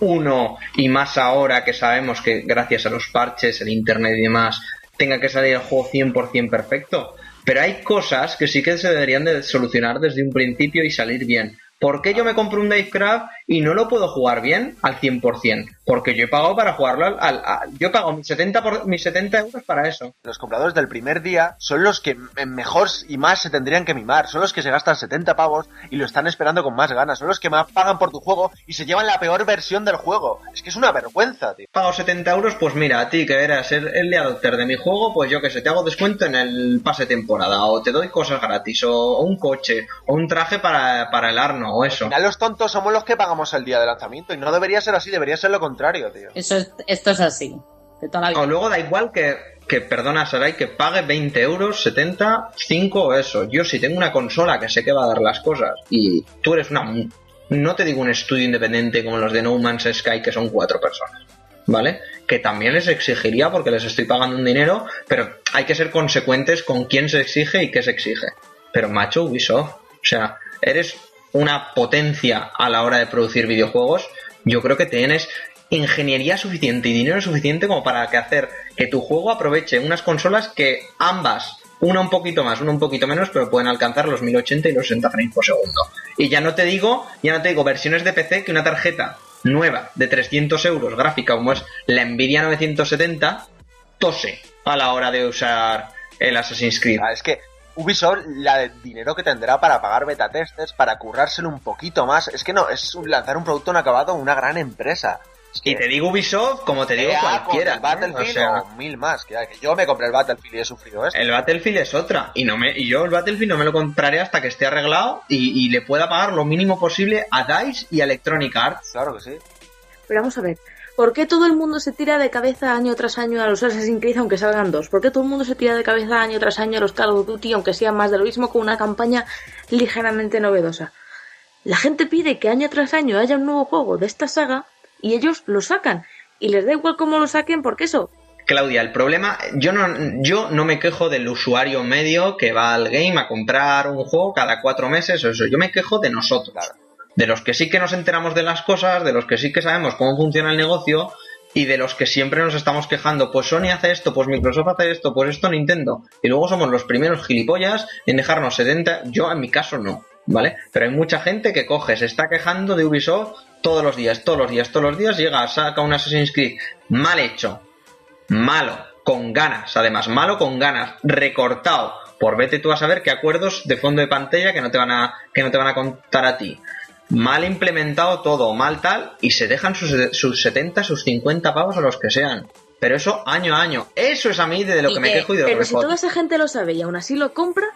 uno y más ahora que sabemos que gracias a los parches, el internet y demás, tenga que salir el juego 100% perfecto. Pero hay cosas que sí que se deberían de solucionar desde un principio y salir bien. ¿Por qué yo me compro un Davecraft y no lo puedo jugar bien al 100%? Porque yo he pagado para jugarlo al... al- al- yo he pagado mis 70, por, mis 70 euros para eso. Los compradores del primer día son los que mejor y más se tendrían que mimar. Son los que se gastan 70 pavos y lo están esperando con más ganas. Son los que más pagan por tu juego y se llevan la peor versión del juego. Es que es una vergüenza, tío. Pago 70 euros, pues mira, a ti que eras el, el adopter de mi juego, pues yo que sé, te hago descuento en el pase temporada, o te doy cosas gratis, o, o un coche, o un traje para, para el Arno, o eso. final los tontos somos los que pagamos el día de lanzamiento y no debería ser así, debería ser lo contrario, tío. Eso es, esto es así. De toda la vida. O luego da igual que, que perdona Sarai, que pague 20 euros, 70, 5 o eso. Yo si tengo una consola que sé que va a dar las cosas y tú eres una... No te digo un estudio independiente como los de No Man's Sky que son cuatro personas, ¿vale? que también les exigiría porque les estoy pagando un dinero, pero hay que ser consecuentes con quién se exige y qué se exige. Pero macho, Ubisoft, o sea, eres una potencia a la hora de producir videojuegos, yo creo que tienes ingeniería suficiente y dinero suficiente como para que hacer que tu juego aproveche unas consolas que ambas una un poquito más, una un poquito menos, pero pueden alcanzar los 1080 y los 60 frames por segundo. Y ya no te digo, ya no te digo versiones de PC que una tarjeta nueva de 300 euros gráfica como es la Nvidia 970 tose a la hora de usar el Assassin's Creed. Ah, es que Ubisoft, la de dinero que tendrá para pagar beta testers, para currárselo un poquito más, es que no, es lanzar un producto en acabado una gran empresa. Y te digo Ubisoft como te digo EA con cualquiera. el Battlefield ¿eh? O sea, o mil más. Que, que yo me compré el Battlefield y he sufrido esto. el Battlefield es otra. Y no me, y yo el Battlefield no me lo compraré hasta que esté arreglado y, y le pueda pagar lo mínimo posible a DICE y a Electronic Arts. Claro que sí. Pero vamos a ver, ¿por qué todo el mundo se tira de cabeza año tras año a los Assassin's Creed aunque salgan dos? ¿Por qué todo el mundo se tira de cabeza año tras año a los Call of Duty aunque sea más de lo mismo con una campaña ligeramente novedosa? La gente pide que año tras año haya un nuevo juego de esta saga y ellos lo sacan. Y les da igual cómo lo saquen porque eso, Claudia, el problema, yo no, yo no me quejo del usuario medio que va al game a comprar un juego cada cuatro meses o eso. Yo me quejo de nosotros. De los que sí que nos enteramos de las cosas, de los que sí que sabemos cómo funciona el negocio y de los que siempre nos estamos quejando. Pues Sony hace esto, pues Microsoft hace esto, pues esto Nintendo. Y luego somos los primeros gilipollas en dejarnos 70. Yo en mi caso no, ¿vale? Pero hay mucha gente que coge, se está quejando de Ubisoft todos los días, todos los días, todos los días. Llega, saca un Assassin's Creed mal hecho, malo, con ganas, además, malo con ganas, recortado, por vete tú a saber qué acuerdos de fondo de pantalla que no te van a, que no te van a contar a ti. Mal implementado todo, mal tal, y se dejan sus, sus 70, sus 50 pavos a los que sean. Pero eso año a año. Eso es a mí de lo que me que- quejo y de lo que pero si toda esa gente lo sabe y aún así lo compra,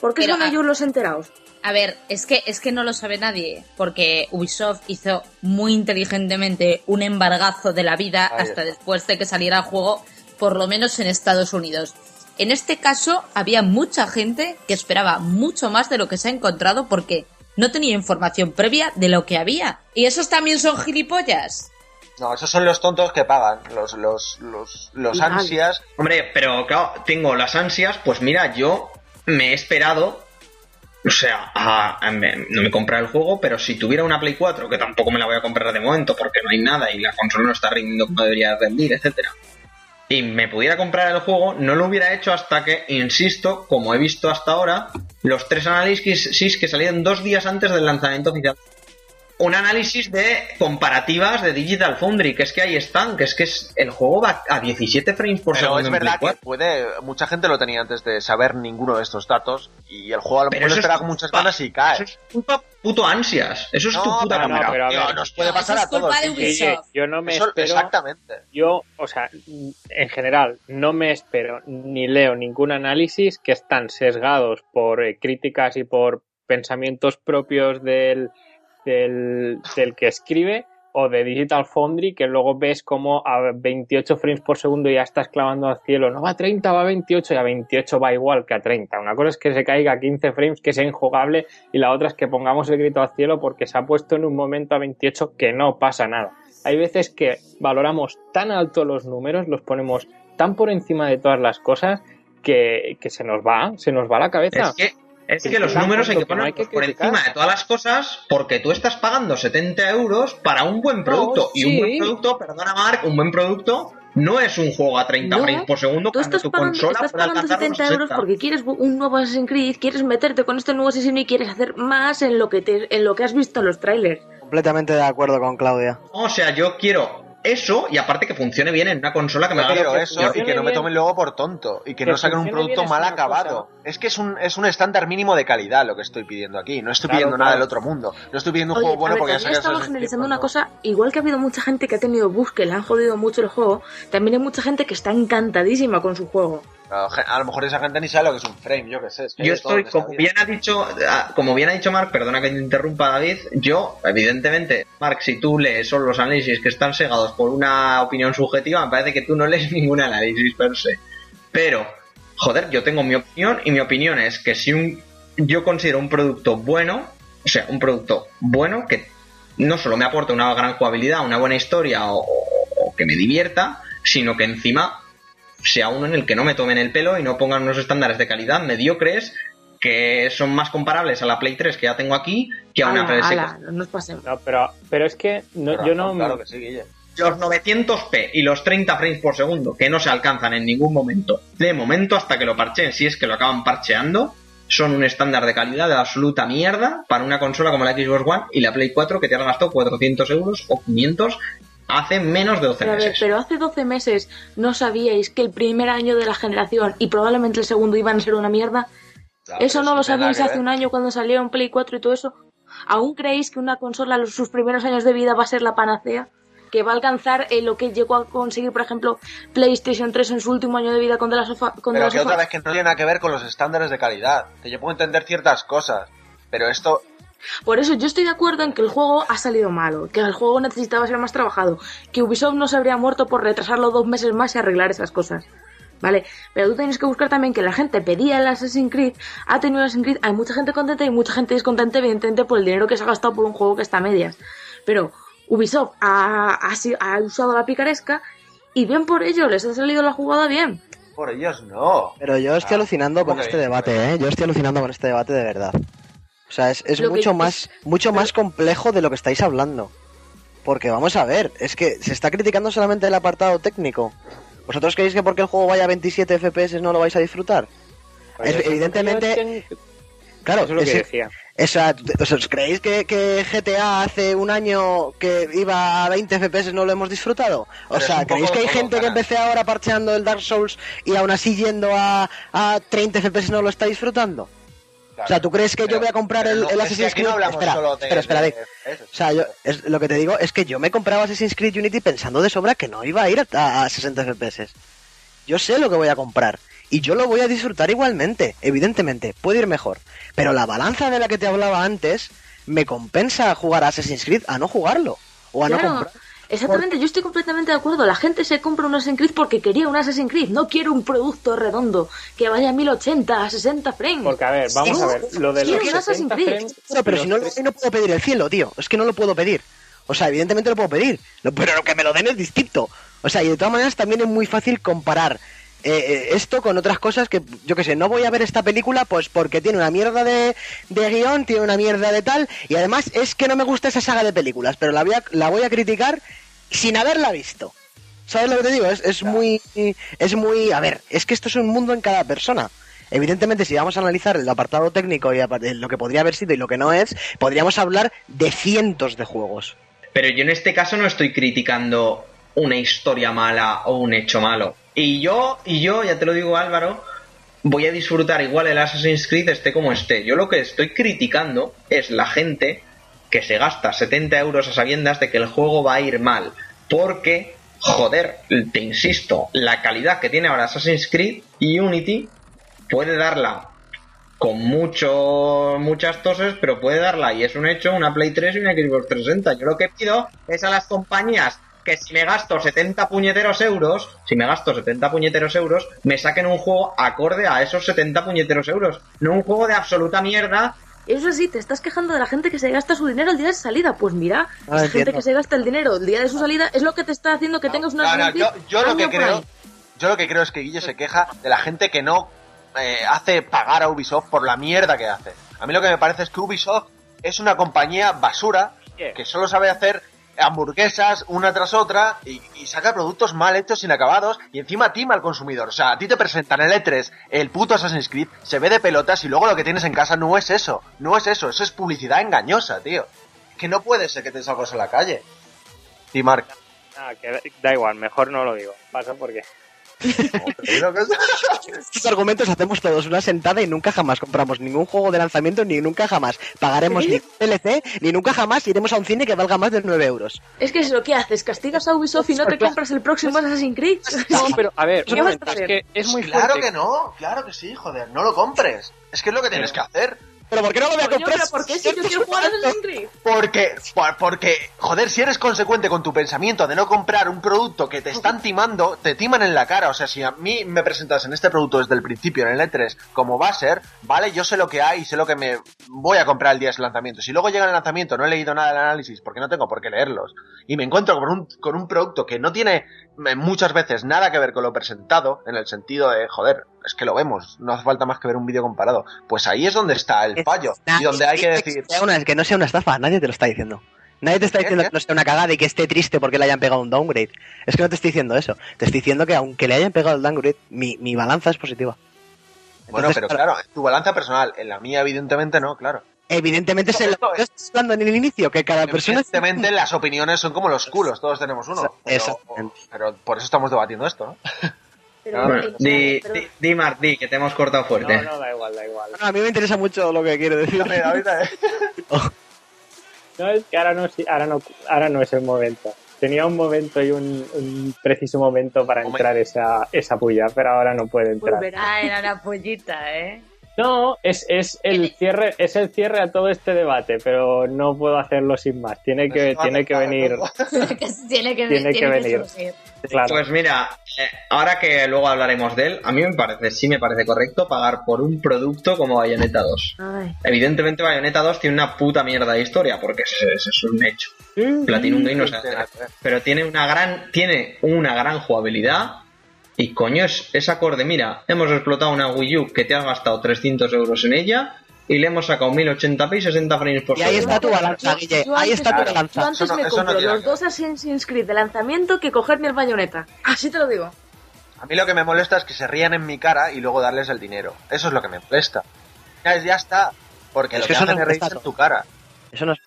¿por qué Pero, son ah, ellos los enterados? A ver, es que, es que no lo sabe nadie, porque Ubisoft hizo muy inteligentemente un embargazo de la vida Ahí hasta está. después de que saliera el juego, por lo menos en Estados Unidos. En este caso, había mucha gente que esperaba mucho más de lo que se ha encontrado porque no tenía información previa de lo que había. Y esos también son gilipollas. No, esos son los tontos que pagan. Los, los, los, los ansias. Hombre, pero claro, tengo las ansias, pues mira, yo me he esperado. O sea, a- no me compré el juego, pero si tuviera una Play 4, que tampoco me la voy a comprar de momento porque no hay nada y la consola no está rindiendo como debería rendir, etcétera. Y me pudiera comprar el juego, no lo hubiera hecho hasta que, insisto, como he visto hasta ahora, los tres análisis que salieron dos días antes del lanzamiento oficial. Un análisis de comparativas de Digital Foundry, que es que ahí están, que es que es, el juego va a 17 frames por Pero segundo. es en verdad que puede. Mucha gente lo tenía antes de saber ninguno de estos datos. Y el juego a lo mejor espera es con muchas culpa- ganas y cae. Eso es puto, puto ansias. Eso es No, tu puta no, pero a Tío, ver. nos puede No, pasar eso a es culpa todos. Oye, yo no me Eso- espero. exactamente. Yo, o sea, en general, no me espero ni leo ningún análisis que están sesgados por eh, críticas y por pensamientos propios del, del, que escribe o de Digital Foundry que luego ves como a 28 frames por segundo ya estás clavando al cielo. No va a 30, va a 28 y a 28 va igual que a 30. Una cosa es que se caiga a 15 frames, que sea injugable y la otra es que pongamos el grito al cielo porque se ha puesto en un momento a 28 que no pasa nada. Hay veces que valoramos tan alto los números, los ponemos tan por encima de todas las cosas que, que se nos va, se nos va la cabeza. Es que los números hay que que no hay ponerlos que por encima de todas las cosas porque tú estás pagando 70 euros para un buen producto. Y un buen producto, perdona Mark, un buen producto no es un juego a 30 No, frames por segundo Tú cuando estás tu pagando, consola estás puede pagando alcanzar los 70 euros 60. porque quieres un nuevo Assassin's Creed, quieres meterte con este nuevo Assassin's y quieres hacer más en lo que te, en lo que has visto en los trailers. Completamente de acuerdo con Claudia. O sea, yo quiero eso y aparte que funcione bien en una consola que me quiero eso y que no me tomen luego por tonto y que, Que no saquen un producto es mal acabado. Es que es un, es un estándar mínimo de calidad lo que estoy pidiendo aquí. No estoy Claro, pidiendo claro. nada del otro mundo. No estoy pidiendo un Oye, juego bueno ver, porque ya Creed generalizando una cosa, igual que ha habido mucha gente que ha tenido bugs que le han jodido mucho el juego, también hay mucha gente que está encantadísima con su juego. A lo mejor esa gente ni sabe lo que es un frame, yo qué sé. es que hay Yo estoy, como bien ha dicho, ah, como bien ha dicho Mark, perdona que te interrumpa David, yo, evidentemente, Mark, si tú lees solo los análisis que están segados por una opinión subjetiva, me parece que tú no lees ningún análisis per se. Pero, joder, yo tengo mi opinión y mi opinión es que si un, yo considero un producto bueno, o sea, un producto bueno que no solo me aporta una gran jugabilidad, una buena historia o que me divierta, sino que encima sea uno en el que no me tomen el pelo y no pongan unos estándares de calidad mediocres que son más comparables a la Play 3 que ya tengo aquí que a una Ala, PS4. ala, no nos pasemos. No, pero, pero es que no- Pero, yo no... Claro que sí, Guille. Los 900p y los 30 frames por segundo, que no se alcanzan en ningún momento, de momento hasta que lo parcheen, si es que lo acaban parcheando, son un estándar de calidad de absoluta mierda para una consola como la Xbox One y la Play 4 que te han gastado 400 euros o 500 hace menos de 12 Pero, ver, meses. pero hace 12 meses no sabíais que el primer año de la generación y probablemente el segundo iban a ser una mierda. Claro, ¿Eso no lo sabíais hace un año cuando salieron Play 4 y todo eso? ¿Aún creéis que una consola los, sus primeros años de vida va a ser la panacea? ¿Que va a alcanzar eh, lo que llegó a conseguir, por ejemplo, PlayStation 3 en su último año de vida con The Last of Us- con Pero que otra vez que no tiene nada que ver con los estándares de calidad. Que yo puedo entender ciertas cosas. Pero esto, Por eso yo estoy de acuerdo en que el juego ha salido malo, que el juego necesitaba ser más trabajado, que Ubisoft no se habría muerto por retrasarlo dos meses más y arreglar esas cosas. ¿Vale? Pero tú tienes que buscar también que la gente pedía el Assassin's Creed, ha tenido el Assassin's Creed, hay mucha gente contenta y mucha gente descontenta, evidentemente, por el dinero que se ha gastado por un juego que está a medias. Pero Ubisoft ha, ha si- ha usado la picaresca y bien por ello, les ha salido la jugada bien. por ellos no. Pero yo estoy Ah, alucinando con ¿cómo que este debate, ¿eh? Yo estoy alucinando con este debate de verdad. O sea, es, es que- mucho más mucho más complejo de lo que estáis hablando. Porque vamos a ver, es que se está criticando solamente el apartado técnico. ¿Vosotros creéis que porque el juego vaya a 27 FPS no lo vais a disfrutar? Pues Es- evidentemente- Claro, eso es lo que ese- decía. esa- ¿os creéis que, que GTA hace un año que iba a 20 FPS no lo hemos disfrutado? O Pero sea, ¿creéis que hay gente que empecé ahora parcheando el Dark Souls y aún así yendo a, a 30 FPS no lo está disfrutando? O sea, ¿tú crees que yo voy a comprar el, no, el es que Assassin's Creed? no espera, solo de, espera, espera, de O sea, yo, es, lo que te digo es que yo me compraba Assassin's Creed Unity pensando de sobra que no iba a ir a, a 60 FPS. Yo sé lo que voy a comprar y yo lo voy a disfrutar igualmente, evidentemente, puede ir mejor. Pero la balanza de la que te hablaba antes me compensa jugar a Assassin's Creed a no jugarlo o a no Claro, comprar. Exactamente, yo estoy completamente de acuerdo. La gente se compra un Assassin's Creed porque quería un Assassin's Creed, no quiero un producto redondo que vaya a 1080, a 60 frames. Porque, a ver, vamos Sí, a ver, lo de quiero los un Assassin's 60 Creed. frames... Pero, pero si no, no puedo pedir el cielo, tío. Es que no lo puedo pedir. O sea, evidentemente lo puedo pedir. Pero lo que me lo den es distinto. O sea, y de todas maneras también es muy fácil comparar eh, eh, esto con otras cosas que, yo que sé, no voy a ver esta película pues porque tiene una mierda de, de guion, tiene una mierda de tal, y además es que no me gusta esa saga de películas, pero la voy a, la voy a criticar sin haberla visto. ¿Sabes lo que te digo? Es, es muy. Es muy. A ver, es que esto es un mundo en cada persona. Evidentemente, si vamos a analizar el apartado técnico y lo que podría haber sido y lo que no es, podríamos hablar de cientos de juegos. Pero yo en este caso no estoy criticando una historia mala o un hecho malo. Y yo, y yo, ya te lo digo Álvaro, voy a disfrutar igual el Assassin's Creed esté como esté. Yo lo que estoy criticando es la gente que se gasta 70 euros a sabiendas de que el juego va a ir mal. Porque, joder, te insisto, la calidad que tiene ahora Assassin's Creed y Unity puede darla con mucho, muchas toses, pero puede darla, y es un hecho, una Play 3 y una Xbox 360. Yo lo que pido es a las compañías que si me gasto 70 puñeteros euros, si me gasto 70 puñeteros euros, me saquen un juego acorde a esos 70 puñeteros euros. No un juego de absoluta mierda. Eso sí, te estás quejando de la gente que se gasta su dinero el día de salida. Pues mira, No lo esa gente que se gasta el dinero el día de su salida es lo que te está haciendo que tengas una No, no, yo, yo lo que creo, yo lo que creo es que Guille se queja de la gente que no eh, hace pagar a Ubisoft por la mierda que hace. A mí lo que me parece es que Ubisoft es una compañía basura que solo sabe hacer hamburguesas una tras otra y, y saca productos mal hechos, inacabados y encima tima al consumidor. O sea, a ti te presentan el E3, el puto Assassin's Creed, se ve de pelotas y luego lo que tienes en casa no es eso. No es eso, eso es publicidad engañosa, tío. Que no puede ser que te salgas a la calle. Timar. Ah, que da igual, mejor no lo digo. Pasa porque... Estos argumentos hacemos todos una sentada y nunca jamás compramos ningún juego de lanzamiento, ni nunca jamás pagaremos ni DLC, ni nunca jamás iremos a un cine que valga más de 9 euros. Es que es lo que haces, castigas a Ubisoft y no te compras el próximo Assassin's Creed. No, pero a ver, ¿Qué vas a es que es muy claro fuerte. que no, claro que sí, joder, no lo compres. Es que es lo que tienes que hacer. Pero ¿por qué no lo voy a comprar? pero ¿por qué si yo quiero jugar a Assassin's Creed? Porque, por- porque, joder, si eres consecuente con tu pensamiento de no comprar un producto que te están timando, te timan en la cara. O sea, si a mí me presentas en este producto desde el principio, en el E3, como va a ser, vale, yo sé lo que hay y sé lo que me voy a comprar el día de su lanzamiento. Si luego llega el lanzamiento, no he leído nada del análisis, porque no tengo por qué leerlos, y me encuentro con un, con un producto que no tiene muchas veces nada que ver con lo presentado, en el sentido de, joder, es que lo vemos, no hace falta más que ver un vídeo comparado. Pues ahí es donde está el fallo, y donde hay que decir... una- que no sea una estafa, nadie te lo está diciendo. Nadie te está ¿Qué, diciendo qué? que no sea una cagada y que esté triste porque le hayan pegado un downgrade. Es que no te estoy diciendo eso. Te estoy diciendo que aunque le hayan pegado el downgrade, mi, mi balanza es positiva. Bueno, pero claro, tu balanza personal, en la mía evidentemente no, claro. Evidentemente estoy hablando en el inicio, que cada persona... Evidentemente las opiniones son como los culos, todos tenemos uno. Pero, Exactamente. pero por eso estamos debatiendo esto, ¿no? Pero, Bueno, eh, di, pero- di, di, Marc, di, que te hemos cortado fuerte. No, no, da igual, da igual. No, a mí me interesa mucho lo que quiere decir. Ahorita, ¿eh? No, es que ahora no, sí, ahora no, ahora no es el momento. Tenía un momento y un, un preciso momento para Momento. entrar esa, esa puya, pero ahora no puede entrar. volverá. Era una pollita, ¿eh? No, es, es el cierre, es el cierre a todo este debate, pero no puedo hacerlo sin más. Tiene que, tiene hace que venir. tiene que, Tiene que venir. Claro. Pues mira, eh, ahora que luego hablaremos de él, a mí me parece, sí me parece correcto pagar por un producto como Bayonetta 2. Ay, Evidentemente Bayonetta 2 tiene una puta mierda de historia, porque eso es, es un hecho. Platinum Game no sabe hacer. Pero tiene una gran, tiene una gran jugabilidad. Y coño, es, es acorde. Mira, hemos explotado una Wii U que te has gastado 300 euros en ella y le hemos sacado 1080p y 60 frames por Y ahí segundo. está tu balanza, yo- Guille. yo Ahí está tu. Yo balanza. antes Eso no- me no compro los dos Assassin's Creed de lanzamiento que cogerme el bayoneta. Así te lo digo. A mí lo que me molesta es que se rían en mi cara y luego darles el dinero. Eso es lo que me molesta. Ya, ya está. Porque Es lo que que, eso hacen no es reírse en tu cara. Eso no es...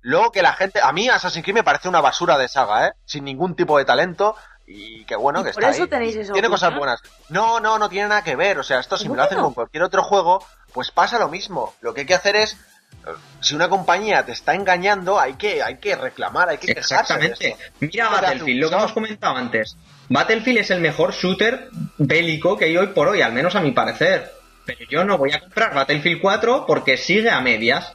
Luego que la gente... A mí Assassin's Creed me parece una basura de saga, ¿eh? Sin ningún tipo de talento. Y que bueno Y que por está eso ahí. tenéis esa Tiene cosas buenas. No, no, no tiene nada que ver. O sea, esto si me ¿Cómo lo hacen no? con cualquier otro juego, pues pasa lo mismo. Lo que hay que hacer es... Si una compañía te está engañando, hay que, hay que reclamar, hay que de Exactamente. esto. Mira Battlefield, lo que hemos comentado antes. Battlefield es el mejor shooter bélico que hay hoy por hoy, al menos a mi parecer. Pero yo no voy a comprar Battlefield 4 porque sigue a medias.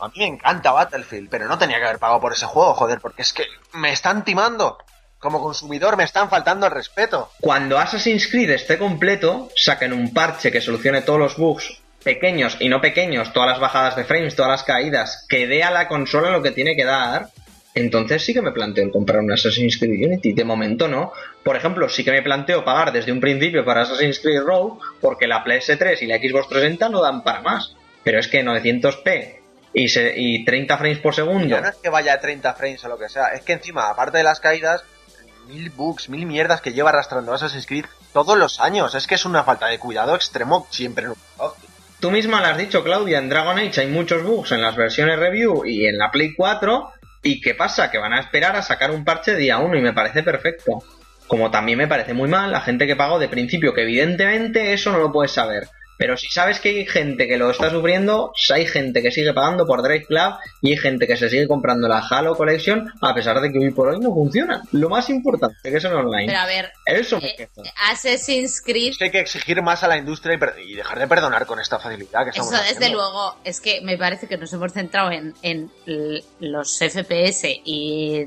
A mí me encanta Battlefield, pero no tenía que haber pagado por ese juego, joder, porque es que me están timando. Como consumidor me están faltando el respeto. Cuando Assassin's Creed esté completo, saquen un parche que solucione todos los bugs pequeños y no pequeños, todas las bajadas de frames, todas las caídas, que dé a la consola lo que tiene que dar. Entonces sí que me planteo el comprar un Assassin's Creed Unity. De momento no. Por ejemplo, sí que me planteo pagar desde un principio para Assassin's Creed Rogue porque la PS3 y la Xbox 360 no dan para más. Pero es que 900p y, se- y 30 frames por segundo. Ya no es que vaya a 30 frames o lo que sea, es que encima, aparte de las caídas, mil bugs, mil mierdas que lleva arrastrando Assassin's Creed todos los años. Es que es una falta de cuidado extremo siempre en juego. Tú misma lo has dicho, Claudia, en Dragon Age hay muchos bugs en las versiones review y en la Play 4. ¿Y qué pasa? Que van a esperar a sacar un parche día 1 y me parece perfecto. Como también me parece muy mal la gente que pagó de principio, que evidentemente eso no lo puedes saber. Pero si sabes que hay gente que lo está sufriendo, hay gente que sigue pagando por Drive Club y hay gente que se sigue comprando la Halo Collection a pesar de que hoy por hoy no funciona. Lo más importante que es el online. Pero a ver, Eso me eh. Assassin's Creed, hay que exigir más a la industria y, per- y dejar de perdonar con esta facilidad que estamos eso desde haciendo. luego, es que me parece que nos hemos centrado en, en los FPS y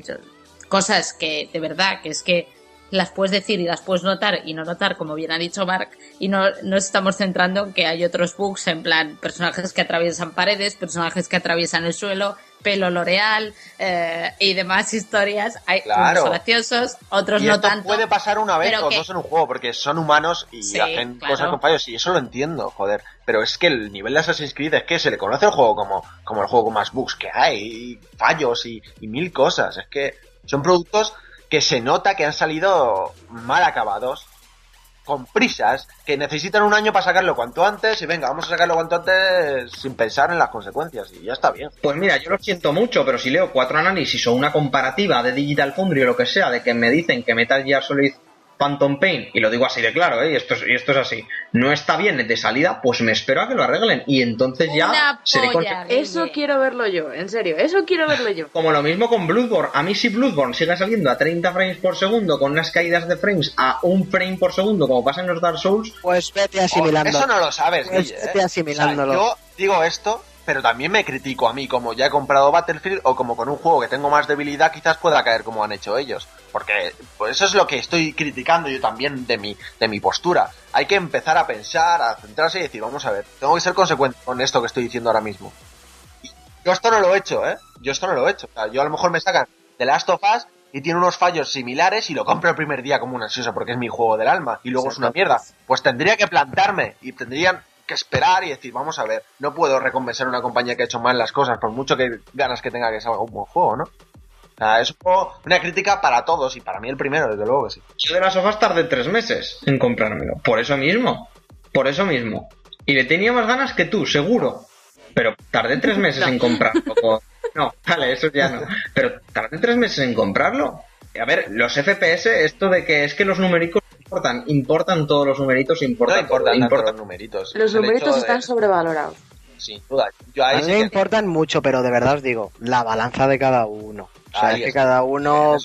cosas que de verdad que es que las puedes decir y las puedes notar y no notar, como bien ha dicho Mark, y no nos estamos centrando en que hay otros bugs en plan personajes que atraviesan paredes, personajes que atraviesan el suelo, pelo L'Oreal eh, y demás historias. Hay Claro. unos graciosos, otros Y no esto tanto. puede pasar una vez o que- dos en un juego, porque son humanos y Sí, hacen claro. cosas con fallos, y eso lo entiendo, joder. Pero es que el nivel de Assassin's Creed es que se le conoce el juego como, como el juego con más bugs que hay, y fallos y, y mil cosas. Es que son productos que se nota que han salido mal acabados, con prisas, que necesitan un año para sacarlo cuanto antes, y venga, vamos a sacarlo cuanto antes sin pensar en las consecuencias, y ya está bien. Pues mira, yo lo siento mucho, pero si leo cuatro análisis o una comparativa de Digital Foundry o lo que sea, de que me dicen que Metal Gear Solid Phantom Pain, y lo digo así de claro, ¿eh? y, esto es, y esto es así, no está bien de salida, pues me espero a que lo arreglen y entonces ya Una seré polla. Eso quiero verlo yo, en serio, eso quiero verlo yo. Como lo mismo con Bloodborne. A mí si Bloodborne sigue saliendo a 30 frames por segundo con unas caídas de frames a un frame por segundo como pasa en los Dark Souls, Pues vete asimilando. Eso no lo sabes, Pues Guille, vete ¿eh? asimilándolo. O sea, yo digo esto, pero también me critico a mí, como ya he comprado Battlefield o como con un juego que tengo más debilidad, quizás pueda caer como han hecho ellos. Porque pues eso es lo que estoy criticando yo también de mi, de mi postura. Hay que empezar a pensar, a centrarse y decir, vamos a ver, tengo que ser consecuente con esto que estoy diciendo ahora mismo. Y yo esto no lo he hecho, ¿eh? Yo esto no lo he hecho. O sea, yo a lo mejor me sacan The Last of Us y tiene unos fallos similares y lo compro el primer día como una ansiosa porque es mi juego del alma y luego es una mierda. Pues tendría que plantarme y tendrían que esperar y decir, vamos a ver, no puedo recompensar a una compañía que ha hecho mal las cosas por mucho que ganas que tenga que salga un buen juego, ¿no? O sea, es una crítica para todos y para mí el primero, desde luego que sí. yo de las sofás tardé tres meses en comprármelo. Por eso mismo. Por eso mismo. Y le tenía más ganas que tú, seguro. Pero tardé tres meses en comprarlo. No, vale, eso ya no. Pero tardé tres meses en comprarlo. A ver, los FPS, esto de que es que los numéricos importan, importan todos los numeritos, No importan, importan todo, importan. los numeritos. Los El numeritos de- están sobrevalorados. Sin duda. Yo A mí sí me que- importan mucho, pero de verdad os digo, la balanza de cada uno. O sea, Ahí es que está. cada uno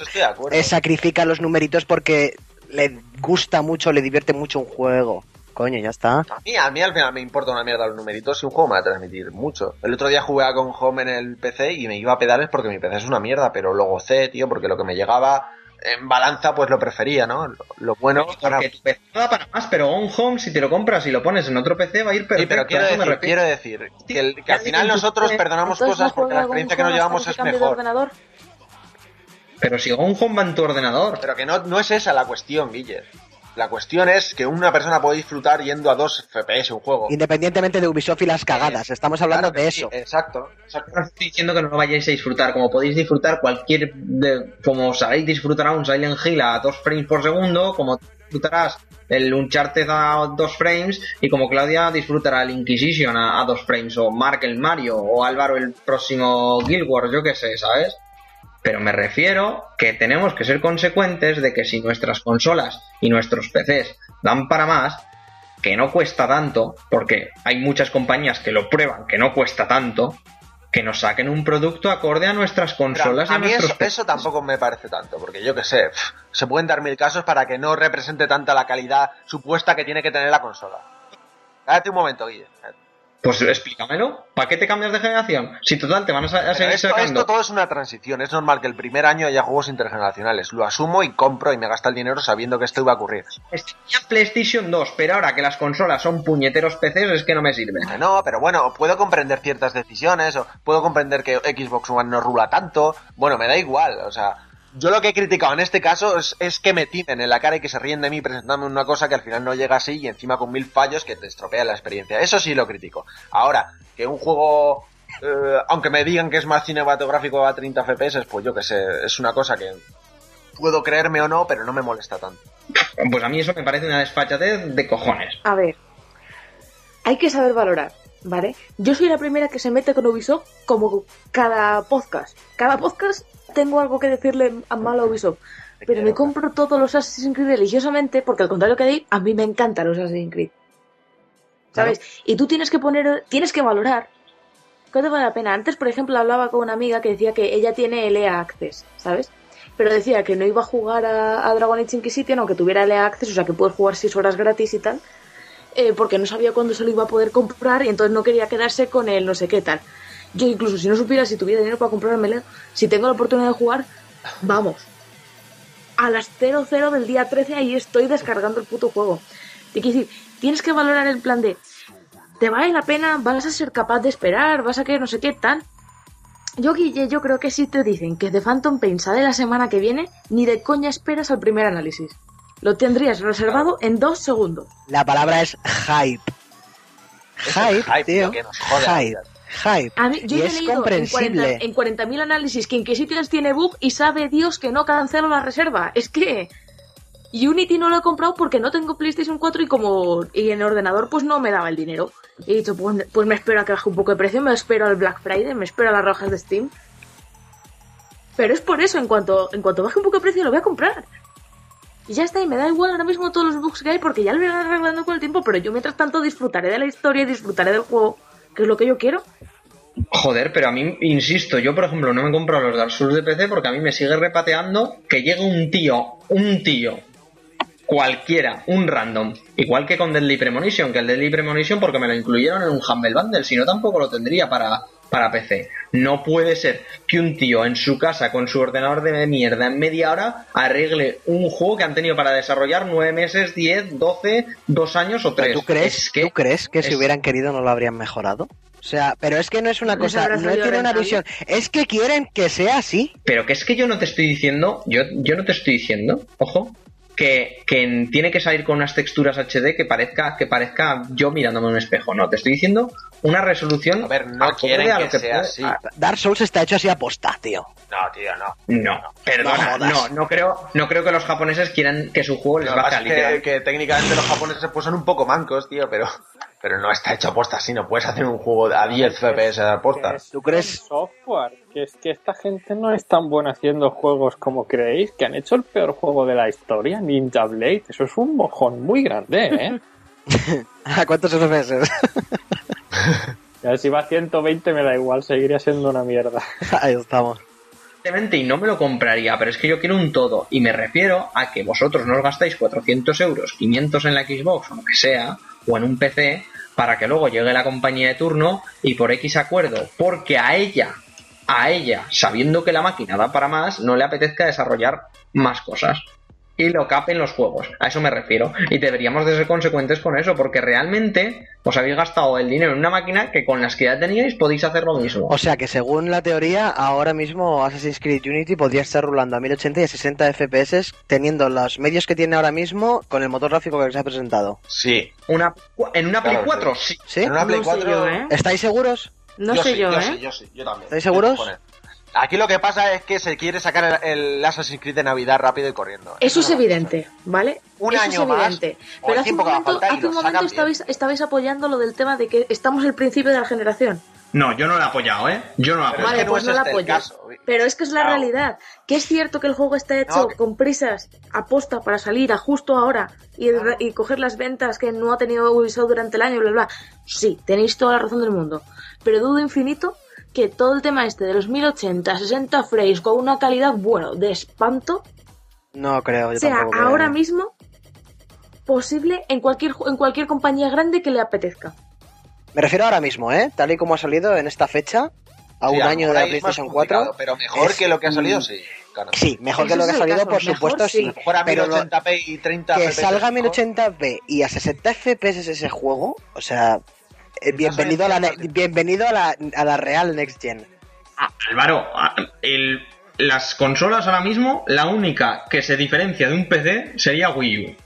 eh, sacrifica los numeritos porque le gusta mucho, le divierte mucho un juego. Coño, ya está. A mí, a mí al final me importa una mierda los numeritos y un juego me va a transmitir mucho. El otro día jugué a con Home en el PC y me iba a pedales porque mi PC es una mierda, pero lo gocé, tío, porque lo que me llegaba en balanza pues lo prefería, ¿no? Lo, lo bueno para... Porque tu PC no da para más, pero On Home, si te lo compras y lo pones en otro PC, va a ir Sí, perfecto. pero a quiero me decir, quiero decir que, el- que al final nosotros perdonamos cosas ¿no porque la experiencia que nos llevamos es mejor. Pero si On Home va en tu ordenador. Pero que no, no es esa la cuestión, Guille. La cuestión es que una persona puede disfrutar yendo a dos FPS un juego. Independientemente de Ubisoft y las cagadas, estamos hablando Claro de sí, eso. exacto, exacto. No estoy diciendo que no lo vayáis a disfrutar, como podéis disfrutar cualquier, de- como sabéis disfrutar a un Silent Hill a 2 frames por segundo, como disfrutarás el Uncharted a 2 frames, y como Claudia disfrutará el Inquisition a, 2 frames, o Mark el Mario, o Álvaro el próximo Guild Wars, yo qué sé, ¿sabes? Pero me refiero que tenemos que ser consecuentes de que si nuestras consolas y nuestros PCs dan para más, que no cuesta tanto, porque hay muchas compañías que lo prueban, que no cuesta tanto, que nos saquen un producto acorde a nuestras Pero consolas y a a mí nuestros eso, eso tampoco me parece tanto, porque yo que sé, se pueden dar mil casos para que no represente tanta la calidad supuesta que tiene que tener la consola. Cállate un momento, Guille. Pues explícamelo. ¿Para qué te cambias de generación? Si total te van a, a seguir esto, sacando. esto todo es una transición. Es normal que el primer año haya juegos intergeneracionales. Lo asumo y compro y me gasta el dinero sabiendo que esto iba a ocurrir. Ya PlayStation 2, pero ahora que las consolas son puñeteros PCs es que no me sirven. Que no, pero bueno, puedo comprender ciertas decisiones, o puedo comprender que Xbox One no rula tanto. Bueno, me da igual, o sea. Yo lo que he criticado en este caso es, es que me timen en la cara y que se ríen de mí presentándome una cosa que al final no llega así y encima con mil fallos que te estropean la experiencia. Eso sí lo critico. Ahora, que un juego, eh, aunque me digan que es más cinematográfico a 30 FPS, pues yo que sé, es una cosa que puedo creerme o no, pero no me molesta tanto. Pues a mí eso me parece una desfachatez de cojones. A ver, hay que saber valorar, ¿vale? Yo soy la primera que se mete con Ubisoft como cada podcast. Cada podcast tengo algo que decirle a malo a Ubisoft. Pero me compro todos los Assassin's Creed religiosamente porque al contrario que di, a mí me encantan los Assassin's Creed. ¿Sabes? Y tú tienes que poner, tienes que valorar. ¿Cuánto vale la pena? Antes, por ejemplo, hablaba con una amiga que decía que ella tiene el EA Access, ¿sabes? Pero decía que no iba a jugar a, a Dragon Age Inquisition aunque tuviera el EA Access, o sea que puedes jugar 6 horas gratis y tal, eh, porque no sabía cuándo se lo iba a poder comprar y entonces no quería quedarse con el no sé qué tal. Yo incluso si no supiera si tuviera dinero para comprármelo, si tengo la oportunidad de jugar, vamos. A las 00 del día 13 ahí estoy descargando el puto juego. Te quiero decir, tienes que valorar el plan de, ¿te vale la pena? ¿Vas a ser capaz de esperar? ¿Vas a que no sé qué tal? Yo, Guille, yo creo que si te dicen que The Phantom Pain sale la semana que viene, ni de coña esperas al primer análisis. Lo tendrías reservado en dos segundos. La palabra es hype. Hype, es hype, tío. que nos Hype. Hype. A mí, yo y ya he es leído en 40 comprensible. en 40.000 análisis que Inquisitions tiene bug y sabe Dios que no cancelo la reserva. Es que Unity no lo he comprado porque no tengo PlayStation 4 y como y en ordenador pues no me daba el dinero. Y he dicho, pues, pues me espero a que baje un poco de precio, me espero al Black Friday, me espero a las rojas de Steam. Pero es por eso, en cuanto, en cuanto baje un poco de precio lo voy a comprar. Y ya está, y me da igual ahora mismo todos los bugs que hay porque ya lo irán arreglando con el tiempo, pero yo mientras tanto disfrutaré de la historia y disfrutaré del juego, que es lo que yo quiero. Joder, pero a mí, insisto, yo por ejemplo no me compro los Dark Souls de PC porque a mí me sigue repateando que llegue un tío, un tío, cualquiera, un random, igual que con Deadly Premonition, que el Deadly Premonition porque me lo incluyeron en un Humble Bundle, si no tampoco lo tendría para, para PC. No puede ser que un tío en su casa con su ordenador de mierda en media hora arregle un juego que han tenido para desarrollar nueve meses, diez, doce, dos años o tres. ¿Tú crees, Es que ¿tú crees que si es- hubieran querido no lo habrían mejorado? O sea, pero es que no es una cosa, no tiene una visión, es que quieren que sea así. Pero que es que yo no te estoy diciendo, yo, yo no te estoy diciendo, ojo, que, que en- tiene que salir con unas texturas HD que parezca, que parezca yo mirándome en un espejo. No, te estoy diciendo una resolución. A ver, no quieren a lo que sea puede- así. a- Dark Souls está hecho así a posta, tío. No, tío, no. No, perdona, No no, creo, no creo que los japoneses quieran que su juego les baje que, que técnicamente los japoneses pues son un poco mancos, tío, pero, pero no está hecho aposta así, no puedes hacer un juego a 10 FPS de aposta. ¿Tú crees? software, que es que esta gente no es tan buena haciendo juegos como creéis, que han hecho el peor juego de la historia, Ninja Blade. Eso es un mojón muy grande, ¿eh? ¿A cuántos FPS? Ya si va a 120 me da igual, seguiría siendo una mierda. Ahí estamos. Evidentemente, y no me lo compraría, pero es que yo quiero un todo. Y me refiero a que vosotros no os gastáis 400 euros, 500 en la Xbox o lo que sea, o en un PC, para que luego llegue la compañía de turno y por X acuerdo, porque a ella, a ella, sabiendo que la máquina da para más, no le apetezca desarrollar más cosas. Y lo capen los juegos. A eso me refiero. Y deberíamos de ser consecuentes con eso, porque realmente os habéis gastado el dinero en una máquina que con las que ya teníais podéis hacer lo mismo. O sea que según la teoría, ahora mismo Assassin's Creed Unity podría estar rulando a 1080 y a 60 FPS teniendo los medios que tiene ahora mismo con el motor gráfico que se ha presentado. Sí. Una, en una Play Claro, 4, sí. ¿Sí? En una Play No sé 4... yo, ¿eh? ¿Estáis seguros? No sé sí, yo, yo ¿eh? sí, yo sí, yo también. ¿Estáis seguros? Aquí lo que pasa es que se quiere sacar el, el Assassin's Creed de Navidad rápido y corriendo. Eso es no va a evidente, ¿vale? Un Eso año es más, evidente. o Pero hace un momento, hace un lo momento estabais, estabais apoyando lo del tema de que estamos al principio de la generación. No, yo no lo he apoyado, ¿eh? Yo no lo he Pero apoyado. es Vale, no pues es no la el apoyes. caso. Pero es que es la Claro. realidad. Que es cierto que el juego está hecho No, que- con prisas, aposta para salir a justo ahora y, Claro. y coger las ventas que no ha tenido Ubisoft durante el año, bla, bla. Sí, tenéis toda la razón del mundo. Pero dudo infinito que todo el tema este de los 1080, 60 frames con una calidad, bueno, de espanto, No creo, yo sea creo. ahora mismo posible en cualquier, en cualquier compañía grande que le apetezca. Me refiero ahora mismo, ¿eh? Tal y como ha salido en esta fecha, a Sí, un año de la PlayStation complicado, 4. Pero mejor es- que lo que ha salido, sí. Claro. Sí, mejor que lo que ha salido, caso, por mejor supuesto, sí. sí. Mejor a Pero lo- 1080p y 30 que FPS. salga a mejor. 1080p y a 60 FPS ese juego, o sea, eh, bienvenido a la, bienvenido a la, a la real Next Gen. Álvaro, a- el- las consolas ahora mismo, la única que se diferencia de un PC sería Wii U.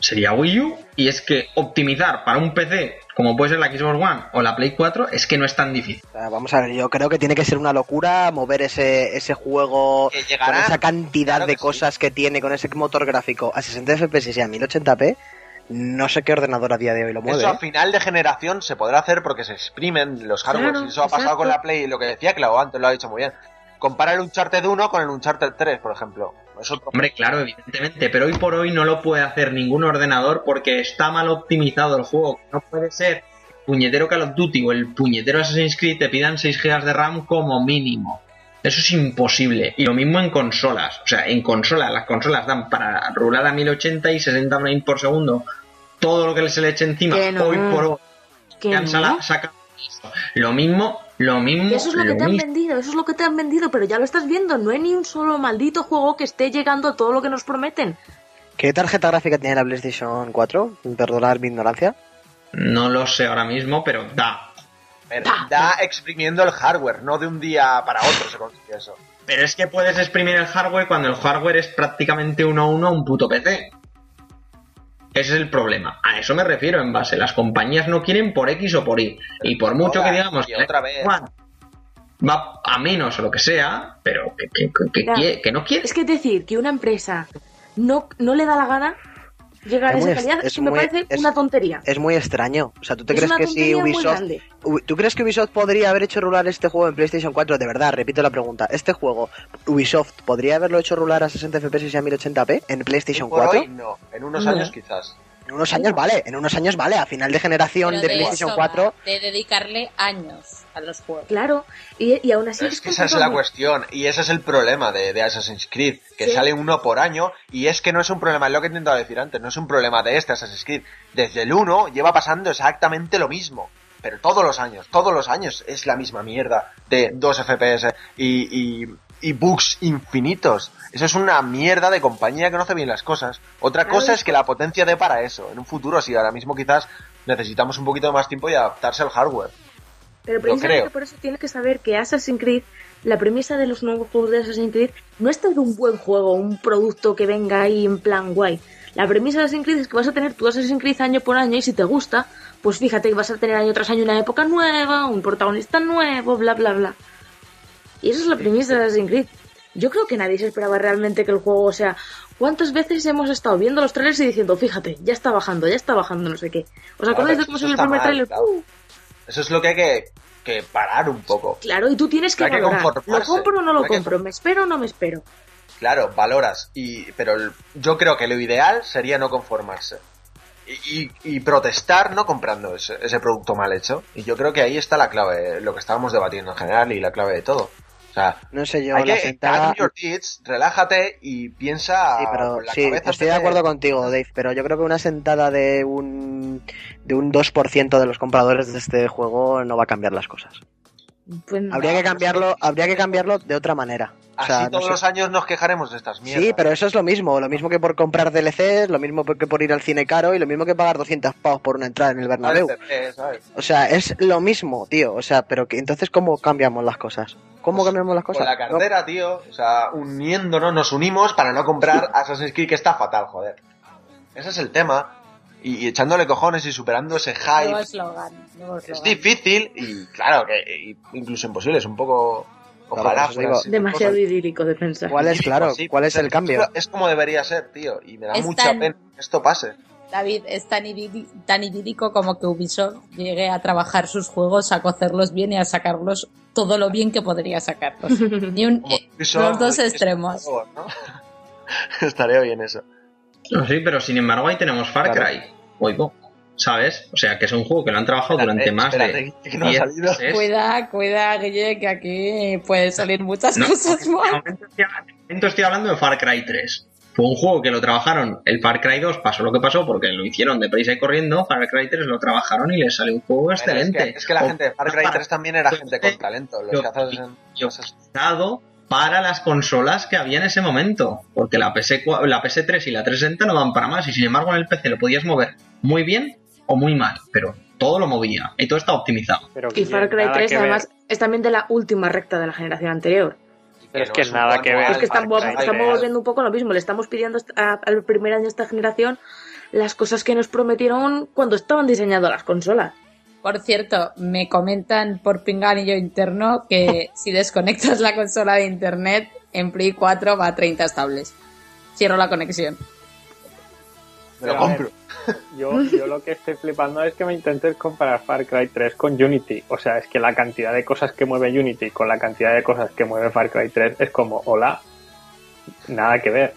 Sería Wii U, y es que optimizar para un PC, como puede ser la Xbox One o la Play 4, es que no es tan difícil. Vamos a ver, yo creo que tiene que ser una locura mover ese, ese juego con esa cantidad claro de que sí. cosas que tiene, con ese motor gráfico a 60 FPS y a 1080p. No sé qué ordenador a día de hoy lo mueve. Eso a ¿eh? final de generación se podrá hacer porque se exprimen los hardware. Claro, y eso ha pasado exacto. con la Play. Lo que decía Clau antes lo ha dicho muy bien. Compara el Uncharted 1 con el Uncharted 3, por ejemplo. Es otro- Hombre, claro, evidentemente, pero hoy por hoy no lo puede hacer ningún ordenador porque está mal optimizado el juego. No puede ser puñetero Call of Duty o el puñetero Assassin's Creed te pidan 6 GB de RAM como mínimo. Eso es imposible. Y lo mismo en consolas. O sea, en consolas, las consolas dan para rular a 1080 y 60 frames por segundo. Todo lo que se le eche encima, no. hoy por hoy, Que han no. Lo mismo, lo mismo. Eso es lo que te han mismo. vendido, eso es lo que te han vendido, pero ya lo estás viendo, no hay ni un solo maldito juego que esté llegando a todo lo que nos prometen. ¿Qué tarjeta gráfica tiene la PlayStation 4? Perdonad mi ignorancia. No lo sé ahora mismo, pero da. Pero Da. da exprimiendo el hardware, no de un día para otro se consigue eso. Pero es que puedes exprimir el hardware cuando el hardware es prácticamente uno a uno a un puto PC. Ese es el problema. A eso me refiero en base. Las compañías no quieren por X o por Y. Y por mucho que digamos y otra vez. Va a menos o lo que sea, pero que, que- que- que que no quiere. Es que decir que una empresa no, no le da la gana llegar a Es esa muy- calidad es es que me parece es- una tontería. Es muy extraño. O sea, ¿tú te Es crees una que si Ubisoft... ¿Tú crees que Ubisoft podría haber hecho rular este juego en PlayStation 4? De verdad, repito la pregunta. ¿Este juego, Ubisoft, podría haberlo hecho rular a 60 FPS y a 1080p en PlayStation Por 4? hoy no, en unos No. años quizás. En unos años vale, en unos años vale. A final de generación Pero de de PlayStation eso 4... va, de dedicarle años a los juegos. Claro, y, y aún así... Es que esa es la cuestión, y ese es el problema de, de Assassin's Creed, que Sí. sale uno por año, y es que no es un problema, es lo que he intentado decir antes, no es un problema de este Assassin's Creed. Desde el 1 lleva pasando exactamente lo mismo, pero todos los años, todos los años es la misma mierda de 2 FPS y, y, y bugs infinitos. Eso es una mierda de compañía que no hace bien las cosas. Otra cosa es que la potencia dé para eso. En un futuro, sí, ahora mismo quizás necesitamos un poquito más tiempo y adaptarse al hardware. Pero precisamente por eso tienes que saber que Assassin's Creed, la premisa de los nuevos juegos de Assassin's Creed, no es tener un buen juego, un producto que venga ahí en plan guay. La premisa de Assassin's Creed es que vas a tener tu Assassin's Creed año por año y si te gusta, pues fíjate que vas a tener año tras año una época nueva, un protagonista nuevo, bla bla bla. Y esa es la premisa de Assassin's Creed. Yo creo que nadie se esperaba realmente que el juego, o sea, ¿cuántas veces hemos estado viendo los trailers y diciendo, fíjate, ya está bajando, ya está bajando, no sé qué? ¿Os acordáis de cómo se vio el primer trailer? claro. Eso es lo que hay que, que parar un poco. Claro, y tú tienes que Hay que valorar. ¿Lo compro o no lo Hay que- compro? ¿Me espero o no me espero? Claro, valoras. Y, pero el- yo creo que lo ideal sería no conformarse. Y, y- y protestar no comprando ese, ese producto mal hecho. Y yo creo que ahí está la clave, lo que estábamos debatiendo en general y la clave de todo. O sea, No sé yo, hay la que sentada... your tits, relájate y piensa Sí, pero con la sí, cabeza estoy de acuerdo contigo, Dave, pero yo creo que una sentada de un de un 2% de los compradores de este juego no va a cambiar las cosas. Pues no. Habría que cambiarlo, habría que cambiarlo de otra manera. O Así sea, no todos sé. los años nos quejaremos de estas mierdas. Sí, pero eso es lo mismo, lo mismo que por comprar DLCs, lo mismo que por ir al cine caro y lo mismo que pagar 200 pavos por una entrada en el Bernabéu. ¿sabes? O sea, es lo mismo, tío. O sea, pero que entonces cómo cambiamos las cosas? ¿Cómo Pues, cambiamos las Con cosas? la cartera, tío. O sea, uniéndonos, nos unimos para no comprar Assassin's Creed, que está fatal, joder. Ese es el tema. Y, y echándole cojones y superando ese Nuevo hype. eslogan. nuevo Es eslogan. difícil y, claro, que y- incluso imposible. Es un poco. Ojalá Claro, fuera digo. Demasiado Cosas- idílico de pensar. ¿Cuál es, claro, cuál es el es- cambio? Es como debería ser, tío. Y me da Es mucha tan- pena que esto pase. David, es tan, idí- tan idílico como que Ubisoft llegue a trabajar sus juegos, a cocerlos bien y a sacarlos todo lo bien que podría sacarlos. Ni un- eh, los dos extremos. ¿no? Estaría bien eso. No, sí, pero sin embargo ahí tenemos Far Claro. Oigo. ¿Sabes? O sea, que es un juego que lo han trabajado durante más espérate, de que no ha 10 salido. meses. Cuida, cuida, Guille, que aquí pueden salir muchas No, cosas de mal. momento estoy, de momento estoy hablando de Far Cry 3. Fue un juego que lo trabajaron. El Far Cry 2 pasó lo que pasó porque lo hicieron deprisa y corriendo. Far Cry 3 lo trabajaron y les salió un juego excelente. Es que, es que la O- gente de Far Cry 3 también era gente con talento. Los Yo- optimizado para las consolas que había en ese momento. Porque la, PS, la PS3 y la 360 no van para más. Y sin embargo en el PC lo podías mover muy bien o muy mal. Pero todo lo movía. Y todo está optimizado. Pero Y Far Cry nada 3 que ver. además es también de la última recta de la generación anterior. Pero es no que es nada que ver. Es que estamos, estamos volviendo un poco lo mismo. Le estamos pidiendo a- al primer año de esta generación las cosas que nos prometieron cuando estaban diseñando las consolas. Por cierto, me comentan por pinganillo interno que si desconectas la consola de internet, en Play 4 va a 30 estables. Cierro la conexión. Me lo compro. Yo, yo lo que estoy flipando es que me intentes comparar Far Cry 3 con Unity. O sea, es que la cantidad de cosas que mueve Unity con la cantidad de cosas que mueve Far Cry 3 es como, hola, nada que ver.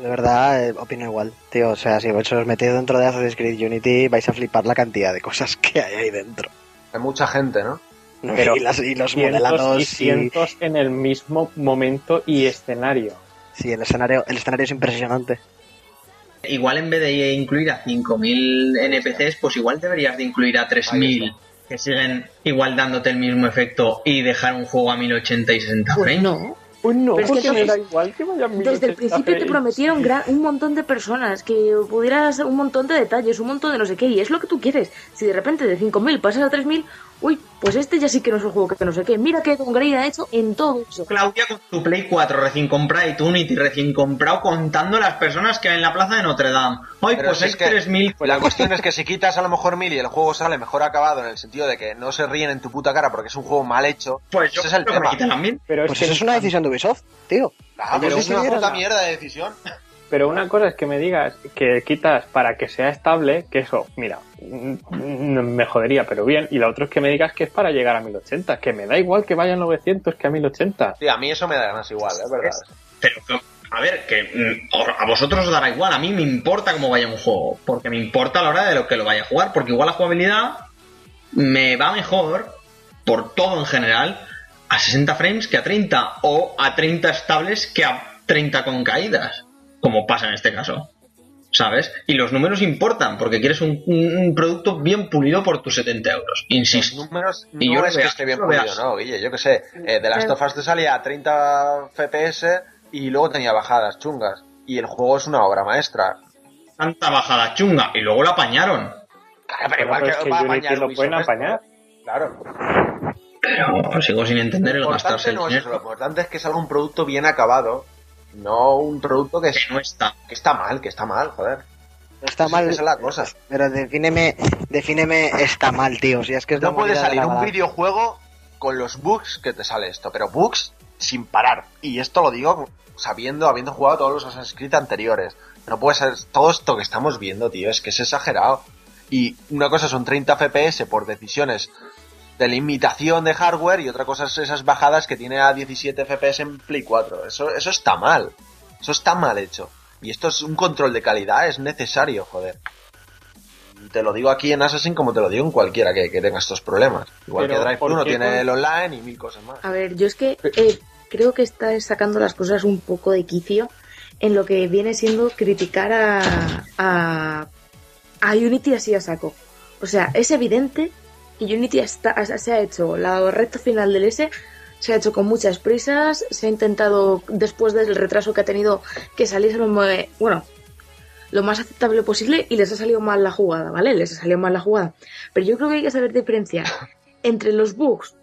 De verdad, eh, opino igual, tío. O sea, si vosotros os metéis dentro de Assassin's Creed Unity, vais a flipar la cantidad de cosas que hay ahí dentro. Hay mucha gente, ¿no? Pero y, las- y los Cientos modelados y y, cientos en el mismo momento y escenario. sí, el escenario, el escenario es impresionante. Igual en vez de incluir a 5.000 NPCs, pues igual deberías de incluir a Ahí 3.000 que siguen igual dándote el mismo efecto y dejar un juego a 1080 y 60 Pues frames. no. Pues no, Pero es que porque me da igual que vayan Desde el 1080 principio te prometieron gran- un montón de personas, que pudieras un montón de detalles, un montón de no sé qué, y es lo que tú quieres. Si de repente de 5.000 pasas a 3.000, uy, pues este ya sí que no es un juego que no sé qué. Mira que Don Grey ha hecho en todo eso. Claudia con tu Play 4 recién comprado y tu Unity recién comprado contando las personas que hay en la plaza de Notre Dame. Ay, Pero pues si hay es que 3.000. Pues la cuestión es que si quitas a lo mejor mil y el juego sale mejor acabado en el sentido de que no se ríen en tu puta cara porque es un juego mal hecho, Pues yo ese es el creo que me tema. quitan a mí. Pero es Pues que eso es una decisión de Ubisoft, tío. Ah, Ellos pero es una puta mierda de decisión. Pero una cosa es que me digas que quitas para que sea estable, que eso, mira, mm, me jodería, pero bien. Y la otra es que me digas que es para llegar a 1080, que me da igual que vaya a 900 que a 1080. Sí, a mí eso me da más igual, es verdad. Pero, a ver, que mm, a vosotros os dará igual, a mí me importa cómo vaya un juego, porque me importa a la hora de lo que lo vaya a jugar, porque igual la jugabilidad me va mejor, por todo en general, a 60 frames que a 30, o a 30 estables que a 30 con caídas, como pasa en este caso. ¿Sabes? Y los números importan, porque quieres un, un producto bien pulido por tus 70 euros, insisto. Los números Y no yo es que esté bien veas. pulido, ¿no, Guille? Yo que sé, eh, de Last of Us te salía a 30 FPS y luego tenía bajadas chungas. Y el juego es una obra maestra. Tanta bajada chunga, y luego la apañaron. Claro, Pero es que va a Unity apañar lo pueden apañar. Claro. Pero sigo sin entender el Lo gastarse el no es eso, lo dinero importante es que salga un producto bien acabado, no un producto que, es- que no está. que está mal, que está mal, joder. Está mal. Esa es la cosa. Pero defíneme, defíneme está mal, tío. Si es que es No puede salir un videojuego con los bugs que te sale esto, pero bugs sin parar. Y esto lo digo sabiendo, habiendo jugado todos los Assassin's Creed anteriores. No puede ser todo esto que estamos viendo, tío, es que es exagerado. Y una cosa son 30 FPS por decisiones de limitación de hardware y otra cosa es esas bajadas que tiene a 17 FPS en Play 4. Eso, eso está mal. Eso está mal hecho. Y esto es un control de calidad, es necesario, joder. Te lo digo aquí en Assassin como te lo digo en cualquiera que, que tenga estos problemas. Igual Pero, que Drive ¿por 1 qué tiene con- el online y mil cosas más. A ver, yo es que eh, creo que está sacando las cosas un poco de quicio en lo que viene siendo criticar a, a, a Unity así a saco. O sea, es evidente que Unity se ha hecho la recta final del S, se ha hecho con muchas prisas, se ha intentado, después del retraso que ha tenido, que saliese lo, bueno, lo más aceptable posible y les ha salido mal la jugada, ¿vale? Les ha salido mal la jugada. Pero yo creo que hay que saber diferenciar entre los bugs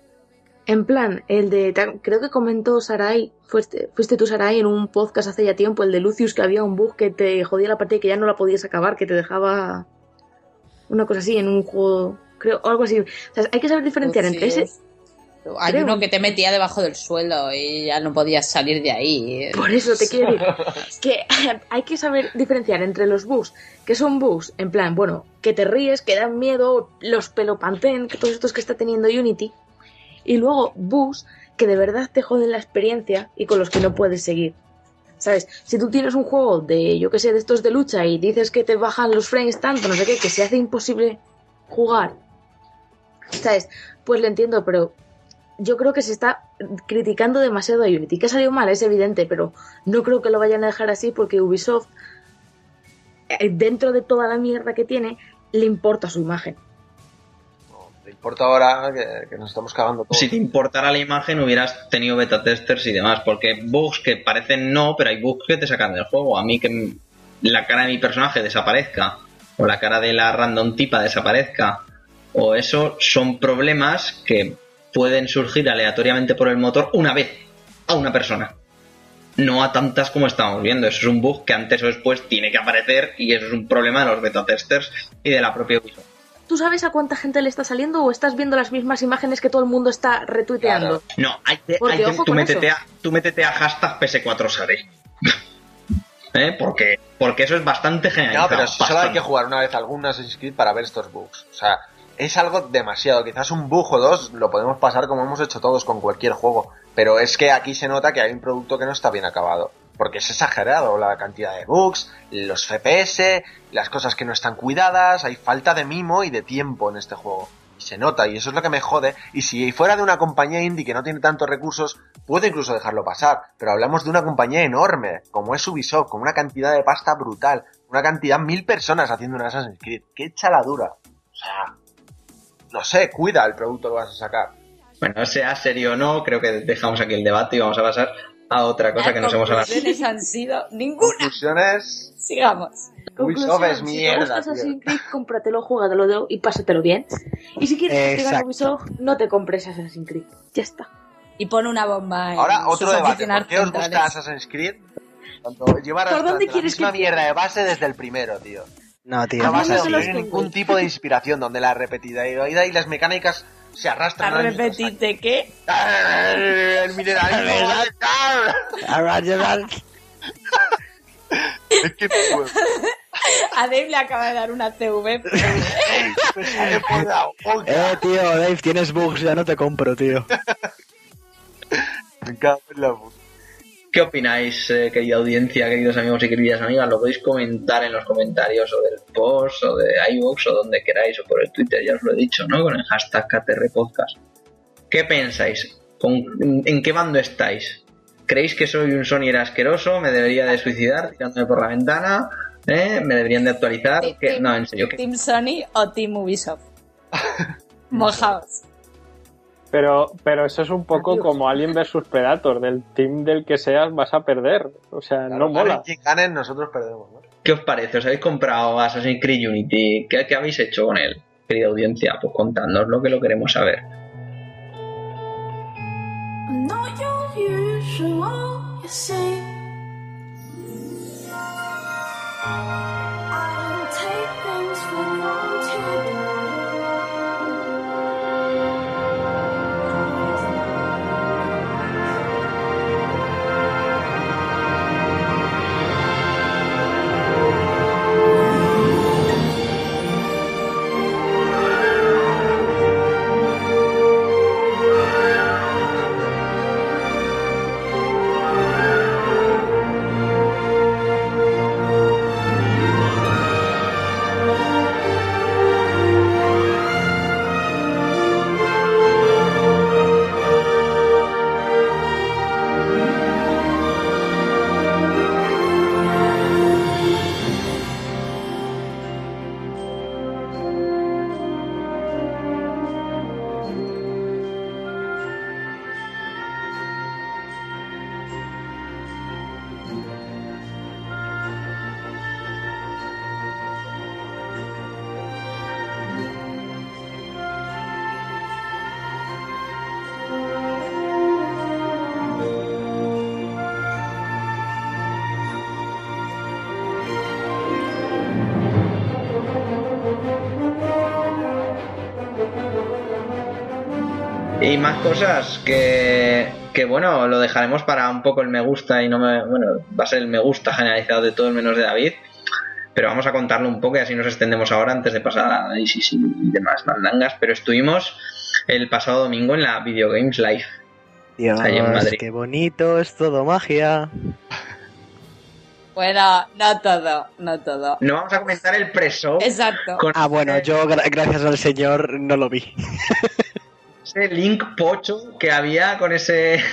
en plan, el de. Creo que comentó Sarai. Fuiste, fuiste tú, Sarai, en un podcast hace ya tiempo, el de Lucius, que había un bug que te jodía la partida y que ya no la podías acabar, que te dejaba. Una cosa así en un juego. Creo, o algo así. O sea, hay que saber diferenciar entre ese. Hay Creo. uno que te metía debajo del suelo y ya no podías salir de ahí. Por eso te quiero decir que hay que saber diferenciar entre los bugs, que son bugs, en plan, bueno, que te ríes, que dan miedo, los pelopantén, que todos estos que está teniendo Unity, y luego bugs que de verdad te joden la experiencia y con los que no puedes seguir. ¿Sabes? Si tú tienes un juego de, yo que sé, de estos de lucha y dices que te bajan los frames tanto, no sé qué, que se hace imposible jugar, ¿sabes? Pues lo entiendo, pero yo creo que se está criticando demasiado a Unity. Que ha salido mal, es evidente, pero no creo que lo vayan a dejar así porque Ubisoft, eh, dentro de toda la mierda que tiene, le importa su imagen. No, te importa ahora que, que nos estamos cagando todos. Si te importara la imagen hubieras tenido beta testers y demás, porque bugs que parecen no, pero hay bugs que te sacan del juego. A mí que la cara de mi personaje desaparezca, o la cara de la random tipa desaparezca, o eso son problemas que pueden surgir aleatoriamente por el motor una vez a una persona. No a tantas como estamos viendo. Eso es un bug que antes o después tiene que aparecer y eso es un problema de los beta testers y de la propia Ubisoft. ¿Tú sabes a cuánta gente le está saliendo o estás viendo las mismas imágenes que todo el mundo está retuiteando? Claro. No, hay que, Porque hay ojo tú, con métete eso. a, tú métete a hashtag PS4 Sare. ¿Eh? Porque, porque eso es bastante No, generalizado. pero solo hay que jugar una vez algún Assassin's Creed para ver estos bugs. O sea, es algo demasiado. Quizás un bug o dos lo podemos pasar como hemos hecho todos con cualquier juego. Pero es que aquí se nota que hay un producto que no está bien acabado. Porque es exagerado la cantidad de bugs, los FPS, las cosas que no están cuidadas, hay falta de mimo y de tiempo en este juego. Y se nota, y eso es lo que me jode. Y si fuera de una compañía indie que no tiene tantos recursos, puedo incluso dejarlo pasar. Pero hablamos de una compañía enorme, como es Ubisoft, con una cantidad de pasta brutal. Una cantidad, mil personas haciendo un Assassin's Creed. ¡Qué chaladura! O sea, no sé, cuida el producto que vas a sacar. Bueno, sea serio o no, creo que dejamos aquí el debate y vamos a pasar a otra cosa que nos hemos hablado. Conclusiones han sido ninguna. Conclusiones. Sigamos. Ubisoft es si te mierda, gusta tío. Assassin's Creed, cómpratelo, juégatelo y pásatelo bien. Y si quieres castigar a. Ubisoft, no te compres Assassin's Creed. Ya está. Y pone una bomba en Ahora, otro debate. ¿Por qué os gusta. Assassin's Creed? Tanto llevar ¿Por dónde la quieres misma que mierda de base desde el primero, tío. No, tío. A no no no hay ningún tipo de inspiración, donde la repetidilidad y las mecánicas se arrastran. ¿A repetirte qué? El mineralismo. Ahora, Gerard. Es que no puedo. A Dave le acaba de dar una CV. Boca. Eh, tío, Dave, tienes bugs, ya no te compro, tío. Me cago en la boca. ¿Qué opináis, eh, querida audiencia, queridos amigos y queridas amigas? Lo podéis comentar en los comentarios o del post o de iVoox o donde queráis o por el Twitter, ya os lo he dicho, ¿no? Con el hashtag KTRPodcast. ¿Qué pensáis? ¿Con- ¿En qué bando estáis? ¿Creéis que soy un Sonyer asqueroso? ¿Me debería de suicidar tirándome por la ventana? ¿Eh? ¿Me deberían de actualizar? ¿Qué? No, en serio, ¿qué? ¿Team Sony o Team Ubisoft? Mojaos. Pero, pero eso es un poco Adiós. como Alien vs Predator. Del team del que seas vas a perder. O sea, no mola. Quien ganen, nosotros perdemos, ¿no? ¿Qué os parece? ¿Os habéis comprado Assassin's Creed Unity? ¿Qué, qué habéis hecho con él? Querida audiencia, pues contadnos que lo queremos saber. Más cosas que, que, bueno, lo dejaremos para un poco el me gusta y no me. Bueno, va a ser el me gusta generalizado de todos menos de David. Pero vamos a contarlo un poco y así nos extendemos ahora antes de pasar a análisis y, y demás mandangas. Pero estuvimos el pasado domingo en la Video Games Live. Dios, en Madrid. qué bonito, es todo magia. Bueno, no todo, no todo. No vamos a comentar el preso Exacto. con Ah, bueno, yo gra- gracias al señor no lo vi. ese link pocho que había con ese.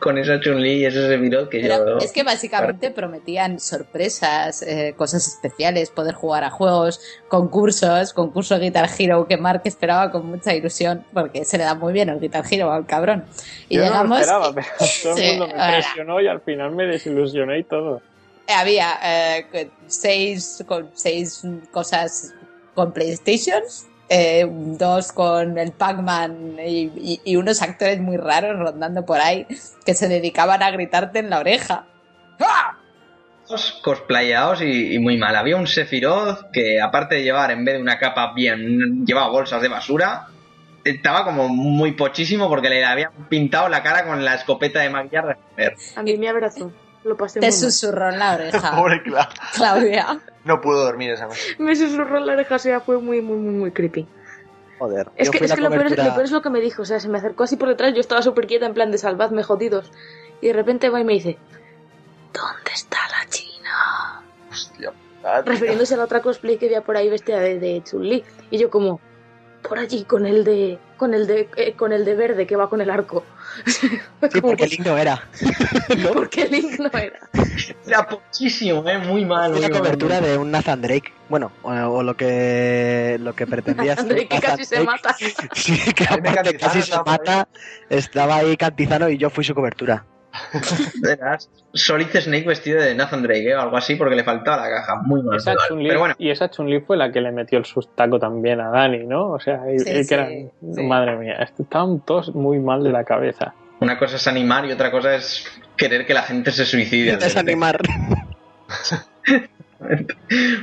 con esa Chun-Li y ese Sephiroth que Pero yo. es que básicamente prometían sorpresas, eh, cosas especiales, poder jugar a juegos, concursos, concurso Guitar Hero que Mark esperaba con mucha ilusión, porque se le da muy bien el Guitar Hero al cabrón. Y Yo no lo llegamos. esperaba, y- pero todo el mundo me ahora. presionó y al final me desilusioné y todo. había eh, seis, con seis cosas con PlayStation, eh, dos con el Pac-Man y, y- y unos actores muy raros rondando por ahí que se dedicaban a gritarte en la oreja. ¡Ah! cosplayados y, y muy mal. Había un Sephiroth que, aparte de llevar en vez de una capa bien, llevaba bolsas de basura. Estaba como muy pochísimo porque le habían pintado la cara con la escopeta de maquillar. A mí me abrazó. Lo pasé Te muy mal. susurró en la oreja, Pobre Cla. Claudia. No pudo dormir esa noche. Me susurró en la oreja, o sea, fue muy, muy, muy, muy creepy. Joder, Es que, es que lo, peor, lo peor es lo que me dijo, o sea, se me acercó así por detrás, yo estaba súper quieta, en plan de salvadme jodidos. Y de repente va y me dice, ¿dónde está la china? Hostia. Refiriéndose a la otra cosplay que había por ahí vestida de, de Chun-Li. Y yo como, por allí, con el de, con el de, eh, con el de verde que va con el arco. Sí, porque Link no era. ¿Por qué Link no era? Era pochísimo, ¿eh? Muy mal. Fue muy la mal. cobertura de un Nathan Drake. Bueno, o, o lo que lo que pretendía ser André, que Nathan casi se Drake. mata. Sí, que aparte casi se mata. Estaba ahí Cantizano y yo fui su cobertura. Era Solid Snake vestido de Nathan Drake ¿eh? o algo así porque le faltaba la caja. Muy mal. Esa Pero bueno, Y esa Chun-Li fue la que le metió el sustaco también a Dani, ¿no? O sea, y- Sí, y que sí, eran- sí. madre mía, estaban todos muy mal de la cabeza. una cosa es animar y otra cosa es querer que la gente se suicide. Desanimar.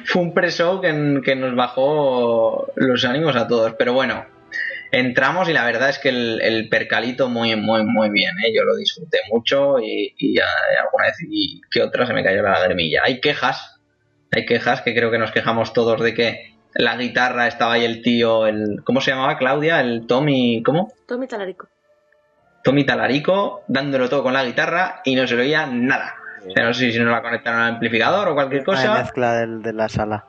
Fue un pre-show que, que nos bajó los ánimos a todos. Pero bueno, entramos y la verdad es que el, el percalito muy, muy, muy bien, ¿eh? yo lo disfruté mucho y, y ya alguna vez y que otra se me cayó la lagrimilla. Hay quejas, hay quejas que creo que nos quejamos todos de que la guitarra estaba ahí el tío, el ¿cómo se llamaba Claudia? El Tommy, ¿cómo? Tommy Talarico. Tommy Talarico dándolo todo con la guitarra y no se le oía nada. O sea, no sé si no la conectaron al amplificador o cualquier La cosa, mezcla del- de la sala.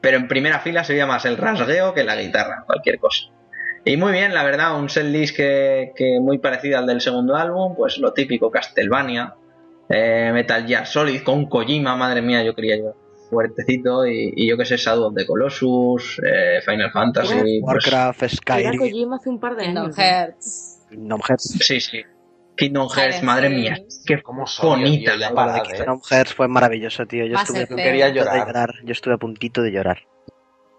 pero en primera fila se oía más el rasgueo que la guitarra, cualquier cosa. Y muy bien, la verdad, un setlist que, que muy parecido al del segundo álbum, pues lo típico Castlevania, eh, Metal Gear Solid con Kojima, madre mía, yo quería yo fuertecito y, y yo que sé, Shadow of the Colossus, eh, Final Fantasy, pues, Warcraft, Era Skyrim, Kojima hace un par de Kingdom años. ¿no? Hearts. Kingdom Hearts. sí, sí. Kingdom Hearts, madre mía, qué ¿Cómo soy, bonita la eh. Kingdom Hearts fue maravilloso, tío. Yo estuve Quería llorar. llorar. Yo estuve a puntito de llorar.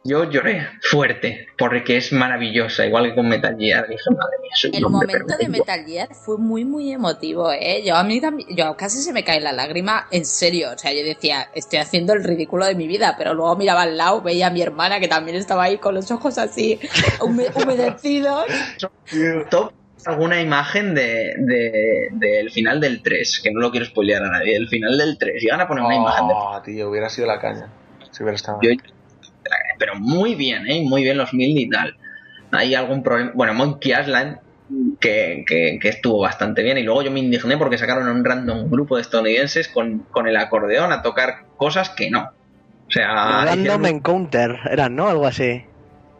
Yo lloré fuerte, porque es maravillosa, igual que con Metal Gear. Dije, madre mía, soy El momento de. Metal Gear fue muy, muy emotivo, ¿eh? Yo a mí también, yo casi se me cae la lágrima, en serio. O sea, yo decía, estoy haciendo el ridículo de mi vida, pero luego miraba al lado, veía a mi hermana que también estaba ahí con los ojos así hume- humedecidos. Top alguna imagen de, de- del final del 3, que no lo quiero spoilear a nadie, del final del 3. Llegan a poner una imagen de Oh, tío, hubiera sido la caña. Si hubiera estado. Yo- pero muy bien, ¿eh? Muy bien los mil y tal. Hay algún problema. Bueno, Monkey Island, que, que- que estuvo bastante bien. Y luego yo me indigné porque sacaron a un random grupo de estadounidenses con, con el acordeón a tocar cosas que no. O sea, Random Encounter, eran, ¿no? Algo así.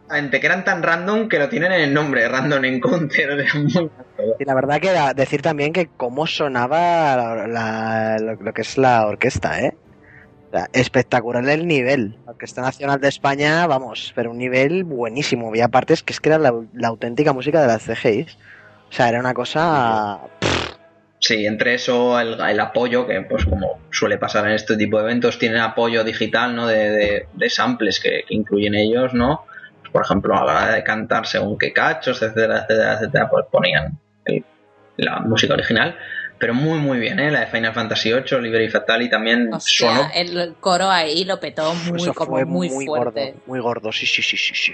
que eran tan random que lo tienen en el nombre, Random Encounter. Y la verdad que decir también que cómo sonaba la- la- lo, lo que es la orquesta, ¿eh? O sea, espectacular el nivel. La Orquesta Nacional de España, vamos, pero un nivel buenísimo. Y aparte es que es que era la, auténtica música de las CGIs. O sea, era una cosa... Sí, entre eso, el, el apoyo, que pues como suele pasar en este tipo de eventos, tienen apoyo digital, ¿no? De, de- de samples que, incluyen ellos, ¿no? Por ejemplo, a la hora de cantar según qué cachos, etcétera, etcétera, etcétera, pues ponían la música original. Pero muy, muy bien, ¿eh? La de Final Fantasy VIII, Liberty Fatali también O sea, sonó. el, coro ahí lo petó muy, eso como fue muy, muy fuerte. gordo. Muy gordo, sí, sí, sí, sí, sí.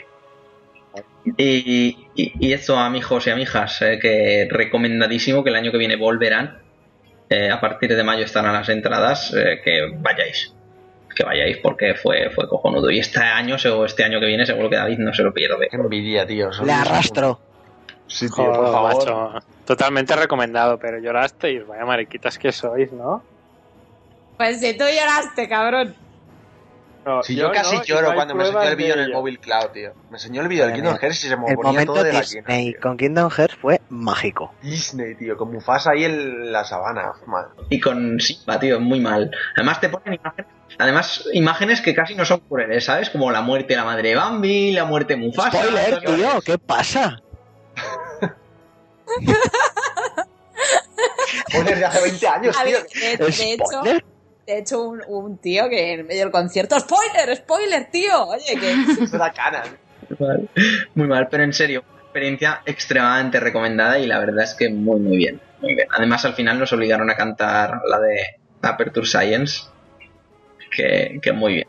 Y, y, y eso, amigos y amigas, eh, que recomendadísimo que el año que viene volverán. Eh, a partir de mayo estarán las entradas, eh, que vayáis. Que vayáis porque fue, fue cojonudo. Y este año, o este año que viene, seguro que David no se lo pierde. Qué envidia, tío. Le arrastro. Sí, tío, Joder, por favor. macho. Totalmente recomendado, pero llorasteis. Vaya mariquitas que sois, ¿no? Pues si tú lloraste, cabrón. No, Si yo, casi no, lloro no cuando me enseñó el vídeo en el móvil cloud, tío. Me enseñó el vídeo del Kingdom. Hearts y se me El ponía momento todo de la Disney quina, tío. con Kingdom Hearts fue mágico. Disney, tío, con Mufasa ahí en la sabana. Man. Y con Simba, tío, muy mal. Además te ponen imágenes, además imágenes que casi no son crueles, ¿sabes? Como la muerte de la madre de Bambi, la muerte de Mufasa. Spoiler, tío, ¿qué pasa? Spoiler de hace 20 años, A tío. ver, de, de hecho, de hecho un, un tío que en medio del concierto, spoiler, spoiler, tío. Oye, que da cana. Mal. Muy mal, pero en serio, una experiencia extremadamente recomendada y la verdad es que muy muy bien, muy bien. Además al final nos obligaron a cantar la de Aperture Science, que, que muy bien.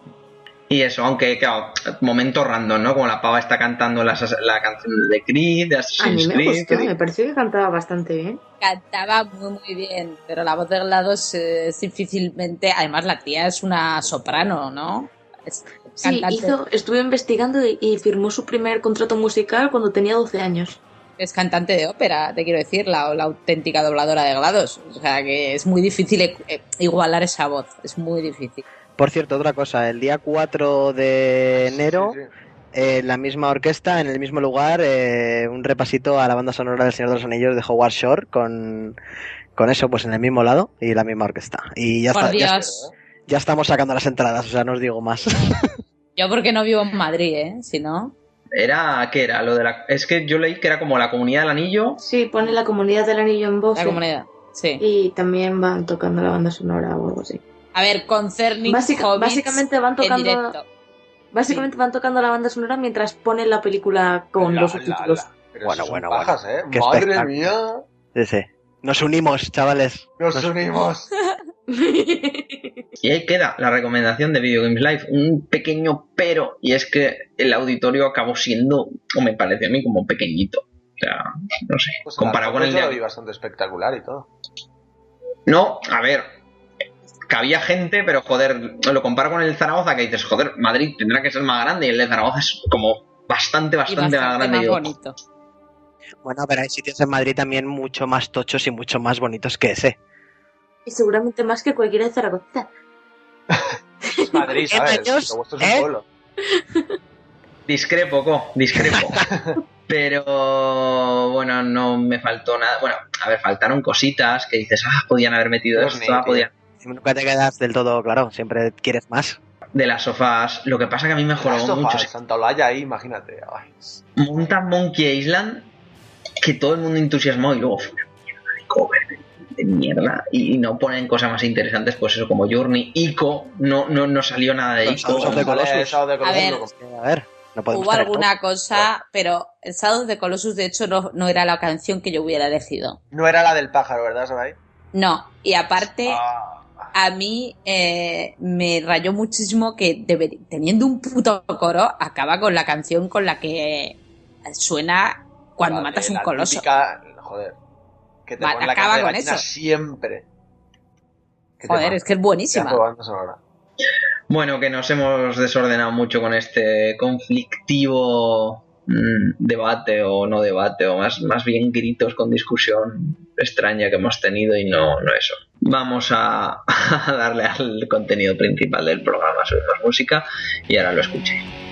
Y eso, aunque claro, momento random, ¿no? Como la pava está cantando las- la, canción de Creed, de A mí Assassin's me Creed. gustó, me pareció que cantaba bastante bien. cantaba muy, muy bien, pero la voz de GLaDOS es difícilmente. Además, la tía es una soprano, ¿no? Es Sí, hizo, estuve investigando y, y firmó su primer contrato musical cuando tenía 12 años. es cantante de ópera, te quiero decir, la, la auténtica dobladora de GLaDOS. O sea que es muy difícil eh, igualar esa voz, es muy difícil. Por cierto, otra cosa, el día 4 de enero, Sí, sí. eh, en la misma orquesta, en el mismo lugar, eh, un repasito a la banda sonora del Señor de los Anillos de Howard Shore con, con eso, pues en el mismo lado y la misma orquesta. Y ya, está, ya estamos sacando las entradas, o sea, no os digo más. yo porque no vivo en Madrid, ¿eh? Si no. Era, ¿qué era? Lo de la, es que yo leí que era como la comunidad del anillo. Sí, pone la comunidad del anillo en voz. La comunidad, sí. Y también van tocando la banda sonora o algo así. A ver, concerning Básica- Hobbits básicamente van en tocando directo. Básicamente van tocando la banda sonora mientras ponen la película con La, los subtítulos. Bueno, bueno, pajas, ¿eh? Madre mía. Sí, sí. Nos unimos, chavales. Nos unimos. Y ahí queda la recomendación de Video Games Live. Un pequeño pero, y es que el auditorio acabó siendo, o me parece a mí, como pequeñito. O sea, no sé. Pues comparado con el de... vi bastante espectacular y todo. No, a ver. Cabía gente, pero joder, lo comparo con el Zaragoza, que dices, joder, Madrid tendrá que ser más grande, y el de Zaragoza es como bastante, Y bastante, más grande. más bonito. Bueno, pero hay sitios en Madrid también mucho más tochos y mucho más bonitos que ese. Y seguramente más que cualquiera de Zaragoza. Es Madrid, ¿sabes? años? ¿Eh? pueblo. Discrepo, Co, discrepo. Pero bueno, no me faltó nada. Bueno, a ver, faltaron cositas que dices, ah, podían haber metido Dios esto, mío, ah, podían. Nunca te quedas del todo claro, siempre quieres más. De las sofás. Lo que pasa que a mí me Las jodó sofás, mucho. Santa Olaya ahí, imagínate. Ay. Montan Monkey Island que todo el mundo entusiasmó y luego fue una mierda de cover de, de mierda y no ponen cosas más interesantes pues eso como Journey Ico no no, no salió nada de Ico Colossus. Colossus ver. A ver, no Hubo alguna todo. cosa, pero el Shadow de Colossus de hecho no, no era la canción que yo hubiera elegido. No era la del pájaro, ¿verdad, Sarai? No, y aparte Ah, a mí eh, me rayó muchísimo que teniendo un puto coro acaba con la canción con la que suena cuando vale, matas un la coloso. típica- joder. Que te Va- ponen la acaba de con eso. siempre. ¿Qué Joder, es que es buenísima. Bueno que nos hemos desordenado mucho con este conflictivo mm, debate o no debate o más más bien gritos con discusión extraña que hemos tenido y no no eso. Vamos a, a darle al contenido principal del programa subimos música y ahora lo escuchéis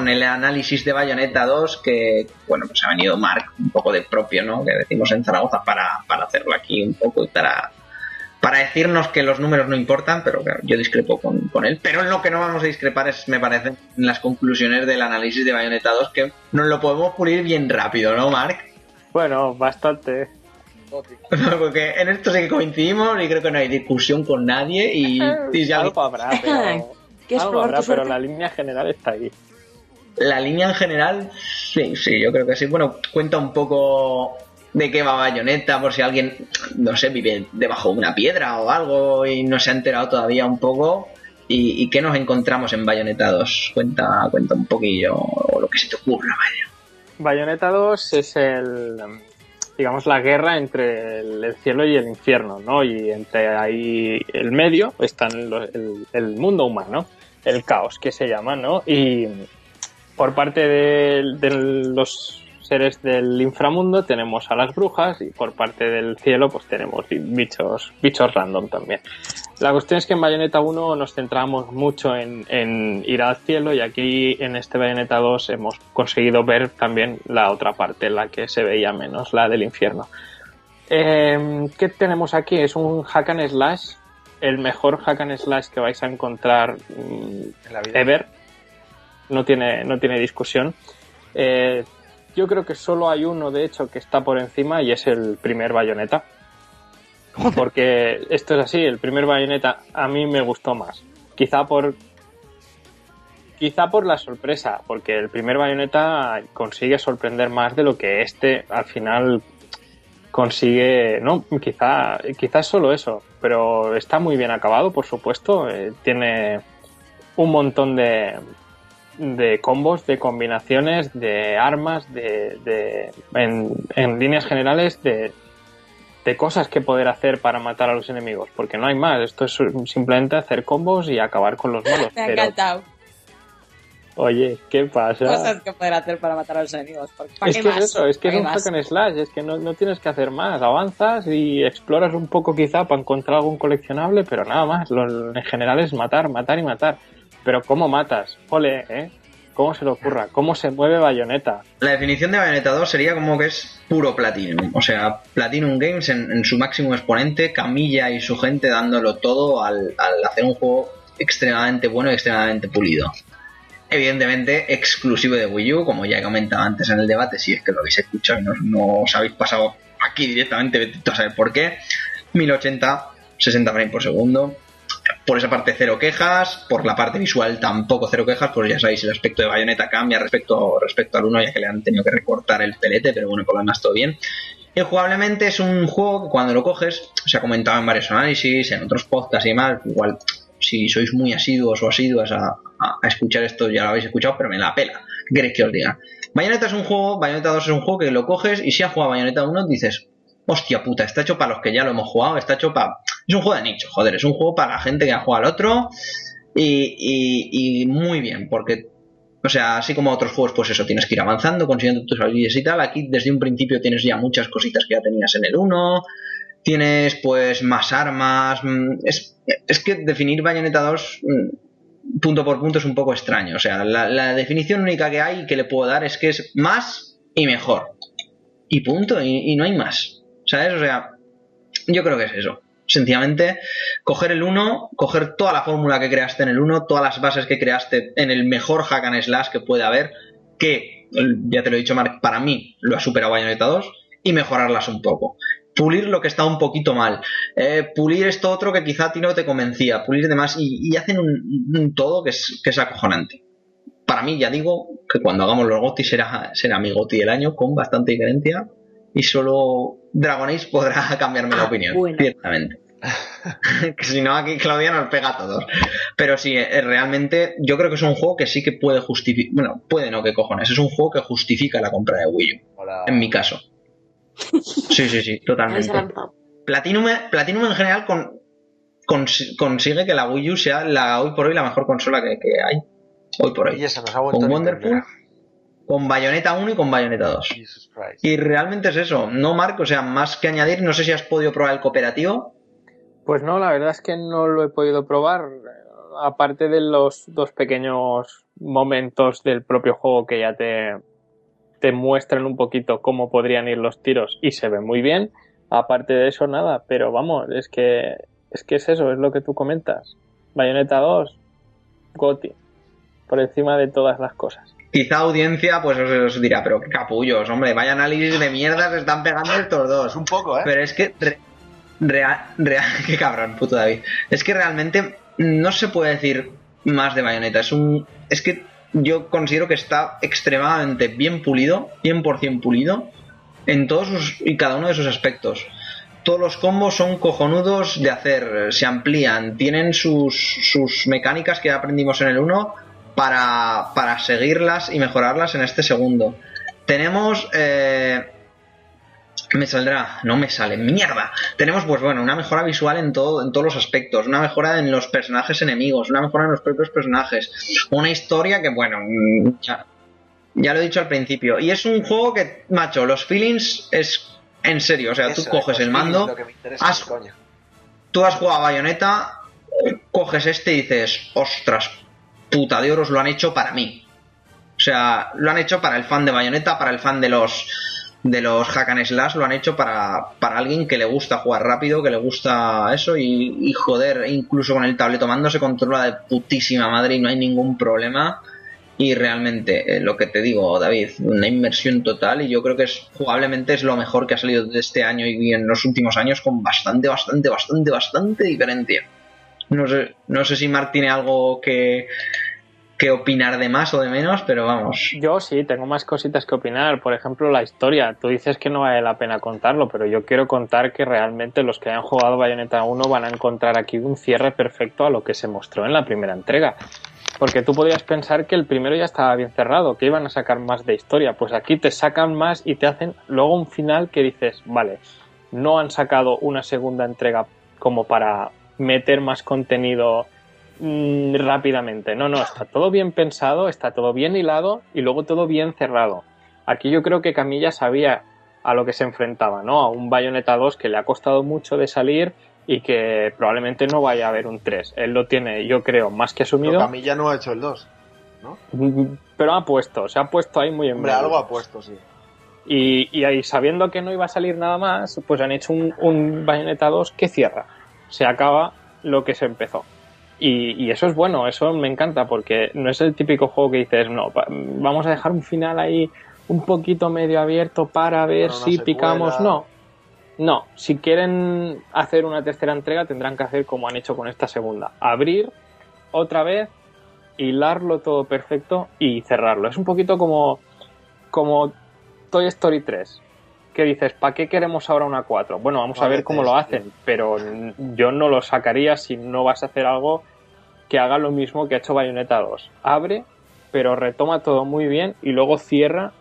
con el análisis de Bayonetta 2, que, bueno, pues ha venido Mark un poco de propio, ¿no? Que decimos en Zaragoza para, para hacerlo aquí un poco y para, para decirnos que los números no importan, pero claro, yo discrepo con, con él. Pero en lo que no vamos a discrepar es, me parece, en las conclusiones del análisis de Bayonetta 2, que nos lo podemos pulir bien rápido, ¿no, Mark? Bueno, bastante. Porque en esto sí que coincidimos y creo que no hay discusión con nadie y, y alguien- Algo habrá, pero, ¿Quieres algo habrá, pero la línea general está ahí. La línea en general, sí, sí, yo creo que sí. Bueno, cuenta un poco de qué va Bayonetta, por si alguien, no sé, vive debajo de una piedra o algo y no se ha enterado todavía un poco. ¿Y, qué nos encontramos en Bayonetta 2? Cuenta, cuenta un poquillo o lo que se te ocurra, vaya. Bayonetta 2 es el, digamos, la guerra entre el, el cielo y el infierno, ¿no? Y entre ahí el medio está el, el- el mundo humano, el caos que se llama, ¿no? Y por parte de, de los seres del inframundo tenemos a las brujas y por parte del cielo pues tenemos bichos, bichos random también. La cuestión es que en Bayonetta 1 nos centramos mucho en, en ir al cielo y aquí en este Bayonetta 2 hemos conseguido ver también la otra parte, la que se veía menos, la del infierno. Eh, ¿Qué tenemos aquí? Es un hack and slash, el mejor hack and slash que vais a encontrar mm, En la vida. ever. No tiene, no tiene discusión. Eh, yo creo que solo hay uno, de hecho, que está por encima y es el primer Bayonetta. Porque esto es así, el primer Bayonetta a mí me gustó más. Quizá por. Quizá por la sorpresa, porque el primer Bayonetta consigue sorprender más de lo que este al final consigue. No, quizá, quizás solo eso, pero está muy bien acabado, por supuesto. eh, tiene un montón de, de combos, de combinaciones, de armas, de, de- en, en líneas generales de, de cosas que poder hacer para matar a los enemigos, porque no hay más. Esto es simplemente hacer combos y acabar con los malos. Me ha Pero, encantado. oye, ¿qué pasa? Cosas que poder hacer para matar a los enemigos. porque ¿para Es qué que más? es eso, es que es ¿Para un hack and slash, es que no, no tienes que hacer más, avanzas y exploras un poco quizá para encontrar algún coleccionable, pero nada más, lo, en general es matar, matar y matar. Pero ¿cómo matas? Ole, ¿eh? ¿Cómo se le ocurra? ¿Cómo se mueve Bayonetta? La definición de Bayonetta 2 sería como que es puro Platinum. O sea, Platinum Games en, su máximo exponente, Camilla y su gente dándolo todo al, al hacer un juego extremadamente bueno y extremadamente pulido. Evidentemente, exclusivo de Wii U, como ya he comentado antes en el debate, si es que lo habéis escuchado y no, no os habéis pasado aquí directamente, a saber por qué. 1080, 60 frames por segundo. Por esa parte cero quejas, por la parte visual tampoco cero quejas, pues ya sabéis, el aspecto de Bayonetta cambia respecto, respecto al 1, ya que le han tenido que recortar el pelete, pero bueno, por lo demás todo bien. Y jugablemente es un juego que cuando lo coges, se ha comentado en varios análisis, en otros podcasts y demás, igual si sois muy asiduos o asiduas a, escuchar esto ya lo habéis escuchado, pero me la pela. ¿Qué queréis que os diga? Bayonetta es un juego, Bayonetta 2 es un juego que lo coges y si has jugado Bayonetta 1 dices, hostia puta, está hecho para los que ya lo hemos jugado, está hecho para... Es un juego de nicho, joder, es un juego para la gente que ha jugado al otro y, muy bien, porque, o sea, así como otros juegos, pues eso, tienes que ir avanzando, consiguiendo tus habilidades y tal, aquí desde un principio tienes ya muchas cositas que ya tenías en el 1, tienes pues más armas, mm, es, es que definir Bayonetta 2 mm, punto por punto es un poco extraño, o sea, la, definición única que hay que le puedo dar es que es más y mejor. Y punto, y no hay más. ¿Sabes? O sea, yo creo que es eso. Sencillamente, coger el 1, coger toda la fórmula que creaste en el 1, todas las bases que creaste en el mejor hack and slash que puede haber, que, ya te lo he dicho, Mark, para mí lo ha superado Bayonetta 2, y mejorarlas un poco. Pulir lo que está un poquito mal. Eh, pulir esto otro que quizá a ti no te convencía. Pulir demás. Y, hacen un, todo que es, que es acojonante. Para mí, ya digo, que cuando hagamos los GOTI será, será mi GOTI del año con bastante diferencia. Y solo Dragon Age podrá cambiarme la Ah, opinión. bueno. Ciertamente. que si no, aquí Claudia nos pega a todos. Pero sí, eh, realmente yo creo que es un juego que sí que puede justificar. Bueno, puede no, que cojones. Es un juego que justifica la compra de Wii U. Hola. En mi caso. Sí, sí, sí, totalmente. Platinum, Platinum en general con- cons- consigue que la Wii U sea la hoy por hoy la mejor consola que, que hay. Hoy por hoy. Y eso nos ha vuelto Con Wonderful, entender. Con Bayonetta 1 y con Bayonetta 2. Jesus Christ. Y realmente es eso. No, Marco, o sea, más que añadir, no sé si has podido probar el cooperativo. Pues no, la verdad es que no lo he podido probar. Aparte de los dos pequeños momentos del propio juego que ya te, te muestran un poquito cómo podrían ir los tiros y se ve muy bien. Aparte de eso, nada. Pero vamos, es que es que es eso, es lo que tú comentas. Bayonetta 2, Goti, por encima de todas las cosas. Quizá audiencia, pues os, os dirá, pero qué capullos, hombre, vaya análisis de mierda se están pegando estos dos. Un poco, ¿eh? Pero es que. re- real, real, qué cabrón, puto David. Es que realmente no se puede decir más de Bayonetta. Es un. Es que yo considero que está extremadamente bien pulido, 100% pulido, en todos sus, y cada uno de sus aspectos. Todos los combos son cojonudos de hacer, se amplían, tienen sus, sus mecánicas que ya aprendimos en el 1 para, para seguirlas y mejorarlas en este segundo. Tenemos eh, me saldrá, no me sale, mierda. Tenemos, pues bueno, una mejora visual en todo, en todos los aspectos, una mejora en los personajes enemigos, una mejora en los propios personajes, una historia que, bueno, mm, ya, ya lo he dicho al principio. Y es un juego que, macho, los feelings es en serio, o sea, tú coges el mando, has- tú has jugado a Bayonetta coges este y dices, ostras, puta de oros lo han hecho para mí. O sea, lo han hecho para el fan de Bayonetta, para el fan de los de los hack and slash, lo han hecho para, para alguien que le gusta jugar rápido, que le gusta eso y, joder, incluso con el tableto mando se controla de putísima madre y no hay ningún problema. Y realmente, eh, lo que te digo, David, una inmersión total y yo creo que es jugablemente es lo mejor que ha salido de este año y en los últimos años con bastante, bastante, bastante, bastante diferencia. No sé, no sé si Mark tiene algo que, que opinar de más o de menos, pero vamos. Yo sí, tengo más cositas que opinar. Por ejemplo, la historia. Tú dices que no vale la pena contarlo, pero yo quiero contar que realmente los que hayan jugado Bayonetta 1 van a encontrar aquí un cierre perfecto a lo que se mostró en la primera entrega. Porque tú podrías pensar que el primero ya estaba bien cerrado, que iban a sacar más de historia. Pues aquí te sacan más y te hacen luego un final que dices, vale, no han sacado una segunda entrega como para meter más contenido mm, rápidamente. No, no, está todo bien pensado, está todo bien hilado y luego todo bien cerrado. Aquí yo creo que Camilla sabía a lo que se enfrentaba, ¿no? A un Bayonetta 2 que le ha costado mucho de salir y que probablemente no vaya a haber un 3. Él lo tiene, yo creo, más que Pero asumido, Camilla no ha hecho el 2. pero ha puesto, se ha puesto ahí muy en Hombre, algo ha puesto, sí. Y, y ahí, sabiendo que no iba a salir nada más, pues han hecho un, un Bayonetta 2 que cierra. Se acaba lo que se empezó. Y, y eso es bueno, eso me encanta, porque no es el típico juego que dices, no, vamos a dejar un final ahí un poquito medio abierto para ver si secuela. picamos. No, no, si quieren hacer una tercera entrega tendrán que hacer como han hecho con esta segunda. Abrir otra vez, hilarlo todo perfecto y cerrarlo. Es un poquito como, como Toy Story 3. Que dices, ¿para qué queremos ahora una 4? Bueno, vamos a ver cómo lo hacen, pero yo no lo sacaría si no vas a hacer algo que haga lo mismo que ha hecho Bayonetta 2. Abre, pero retoma todo muy bien y luego cierra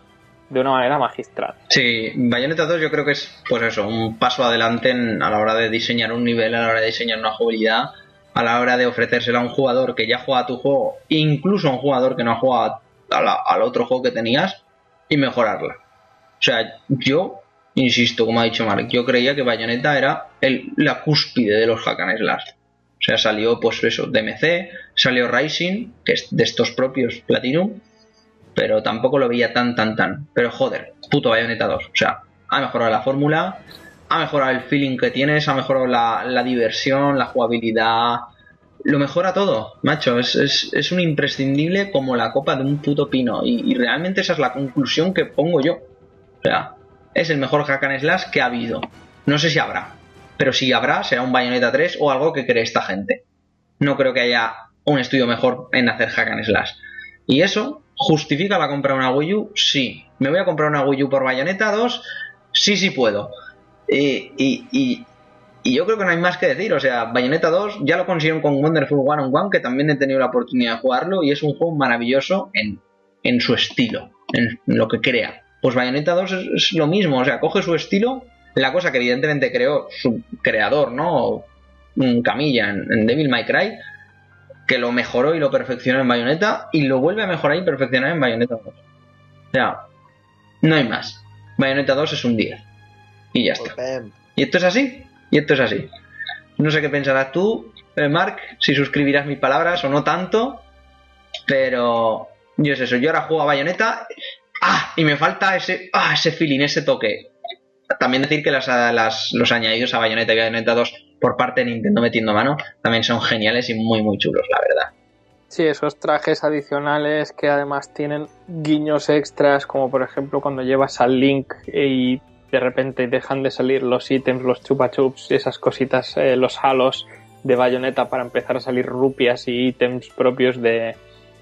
de una manera magistral. Sí, Bayonetta 2 yo creo que es, pues eso, un paso adelante en- a la hora de diseñar un nivel, a la hora de diseñar una jugabilidad, a la hora de ofrecérsela a un jugador que ya juega a tu juego, incluso a un jugador que no ha jugado a la- al otro juego que tenías, y mejorarla. O sea, yo, insisto, como ha dicho Mark, yo creía que Bayonetta era el, la cúspide de los hack and slash. O sea, salió, pues eso, DMC, salió Rising, que es de estos propios Platinum, pero tampoco lo veía tan, tan, tan. Pero joder, puto Bayonetta 2. O sea, ha mejorado la fórmula, ha mejorado el feeling que tienes, ha mejorado la, diversión, la jugabilidad. Lo mejora todo, macho. Es, es, es un imprescindible como la copa de un puto pino. Y, y realmente esa es la conclusión que pongo yo. O sea, es el mejor hack and slash que ha habido. No sé si habrá. Pero si habrá, será un Bayonetta 3 o algo que cree esta gente. No creo que haya un estudio mejor en hacer hack and slash. Y eso justifica la compra de una Wii U, sí. ¿Me voy a comprar una Wii U por Bayonetta 2? Sí, sí puedo. Y, y, y, yo creo que no hay más que decir. O sea, Bayonetta 2 ya lo consiguieron con Wonderful One on One, que también he tenido la oportunidad de jugarlo, y es un juego maravilloso en, en su estilo, en lo que crea. Pues Bayonetta 2 es, es lo mismo, o sea, coge su estilo, la cosa que evidentemente creó su creador, ¿no? Camilla en, en Devil May Cry, que lo mejoró y lo perfeccionó en Bayonetta y lo vuelve a mejorar y perfeccionar en Bayonetta 2. O sea, no hay más. Bayonetta 2 es un 10. Y ya está. Y esto es así. Y esto es así. No sé qué pensarás tú, eh, Mark, si suscribirás mis palabras o no tanto. Pero yo es eso. Yo ahora juego a Bayonetta. ¡Ah! Y me falta ese, ah, ese feeling, ese toque. También decir que las, las- los añadidos a Bayonetta y Bayonetta 2 por parte de Nintendo metiendo mano también son geniales y muy, muy chulos, la verdad. Sí, esos trajes adicionales que además tienen guiños extras, como por ejemplo cuando llevas al Link y de repente dejan de salir los ítems, los chupa chups, esas cositas, eh, los halos de bayoneta para empezar a salir rupias y ítems propios de,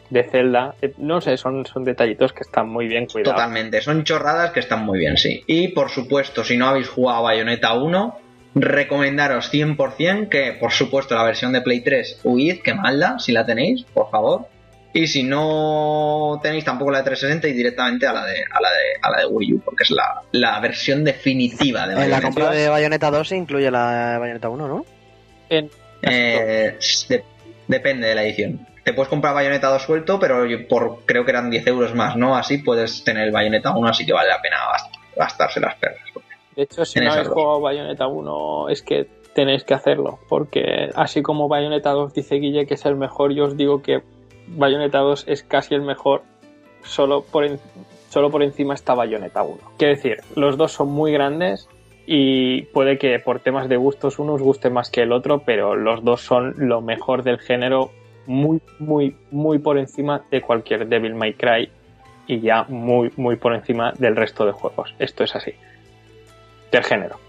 de Zelda. Eh, No sé, son, son detallitos que están muy bien cuidados. Totalmente, son chorradas que están muy bien, sí. Y por supuesto, si no habéis jugado a Bayonetta 1, recomendaros 100% que, por supuesto, la versión de Play 3, huid, que malda, si la tenéis, por favor. Y si no tenéis tampoco la de 360 y directamente a la de, a la de, a la de Wii U, porque es la, la versión definitiva de En la Bayonetta. compra de Bayonetta 2 se incluye la Bayonetta 1, ¿no? En- Eh, de- depende de la edición. Te puedes comprar Bayonetta 2 suelto, pero por creo que eran 10 euros más, ¿no? Así puedes tener el Bayonetta 1, así que vale la pena gast- gastarse las perras. De hecho, si no habéis jugado Bayonetta 1, es que tenéis que hacerlo, porque así como Bayonetta 2 dice Guille que es el mejor, yo os digo que Bayonetta 2 es casi el mejor, solo por, en- solo por encima está Bayonetta 1. Quiero decir, los dos son muy grandes y puede que por temas de gustos uno os guste más que el otro, pero los dos son lo mejor del género, muy, muy, muy por encima de cualquier Devil May Cry y ya muy, muy por encima del resto de juegos. Esto es así. Del género.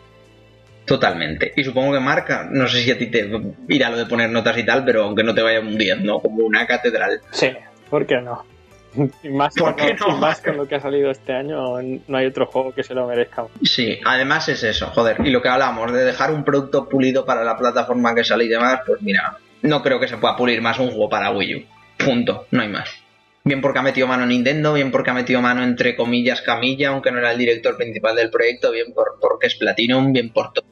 Totalmente. Y supongo que marca, no sé si a ti te irá lo de poner notas y tal, pero aunque no te vaya hundiendo como una catedral. Sí, ¿por qué no? Y más, ¿Por con, lo- no? y más con lo que ha salido este año, no hay otro juego que se lo merezca. Sí, además es eso, joder. Y lo que hablamos de dejar un producto pulido para la plataforma que sale y demás, pues mira, no creo que se pueda pulir más un juego para Wii U. Punto, no hay más. Bien porque ha metido mano Nintendo, bien porque ha metido mano entre comillas Camilla, aunque no era el director principal del proyecto, bien por, porque es Platinum, bien por todo.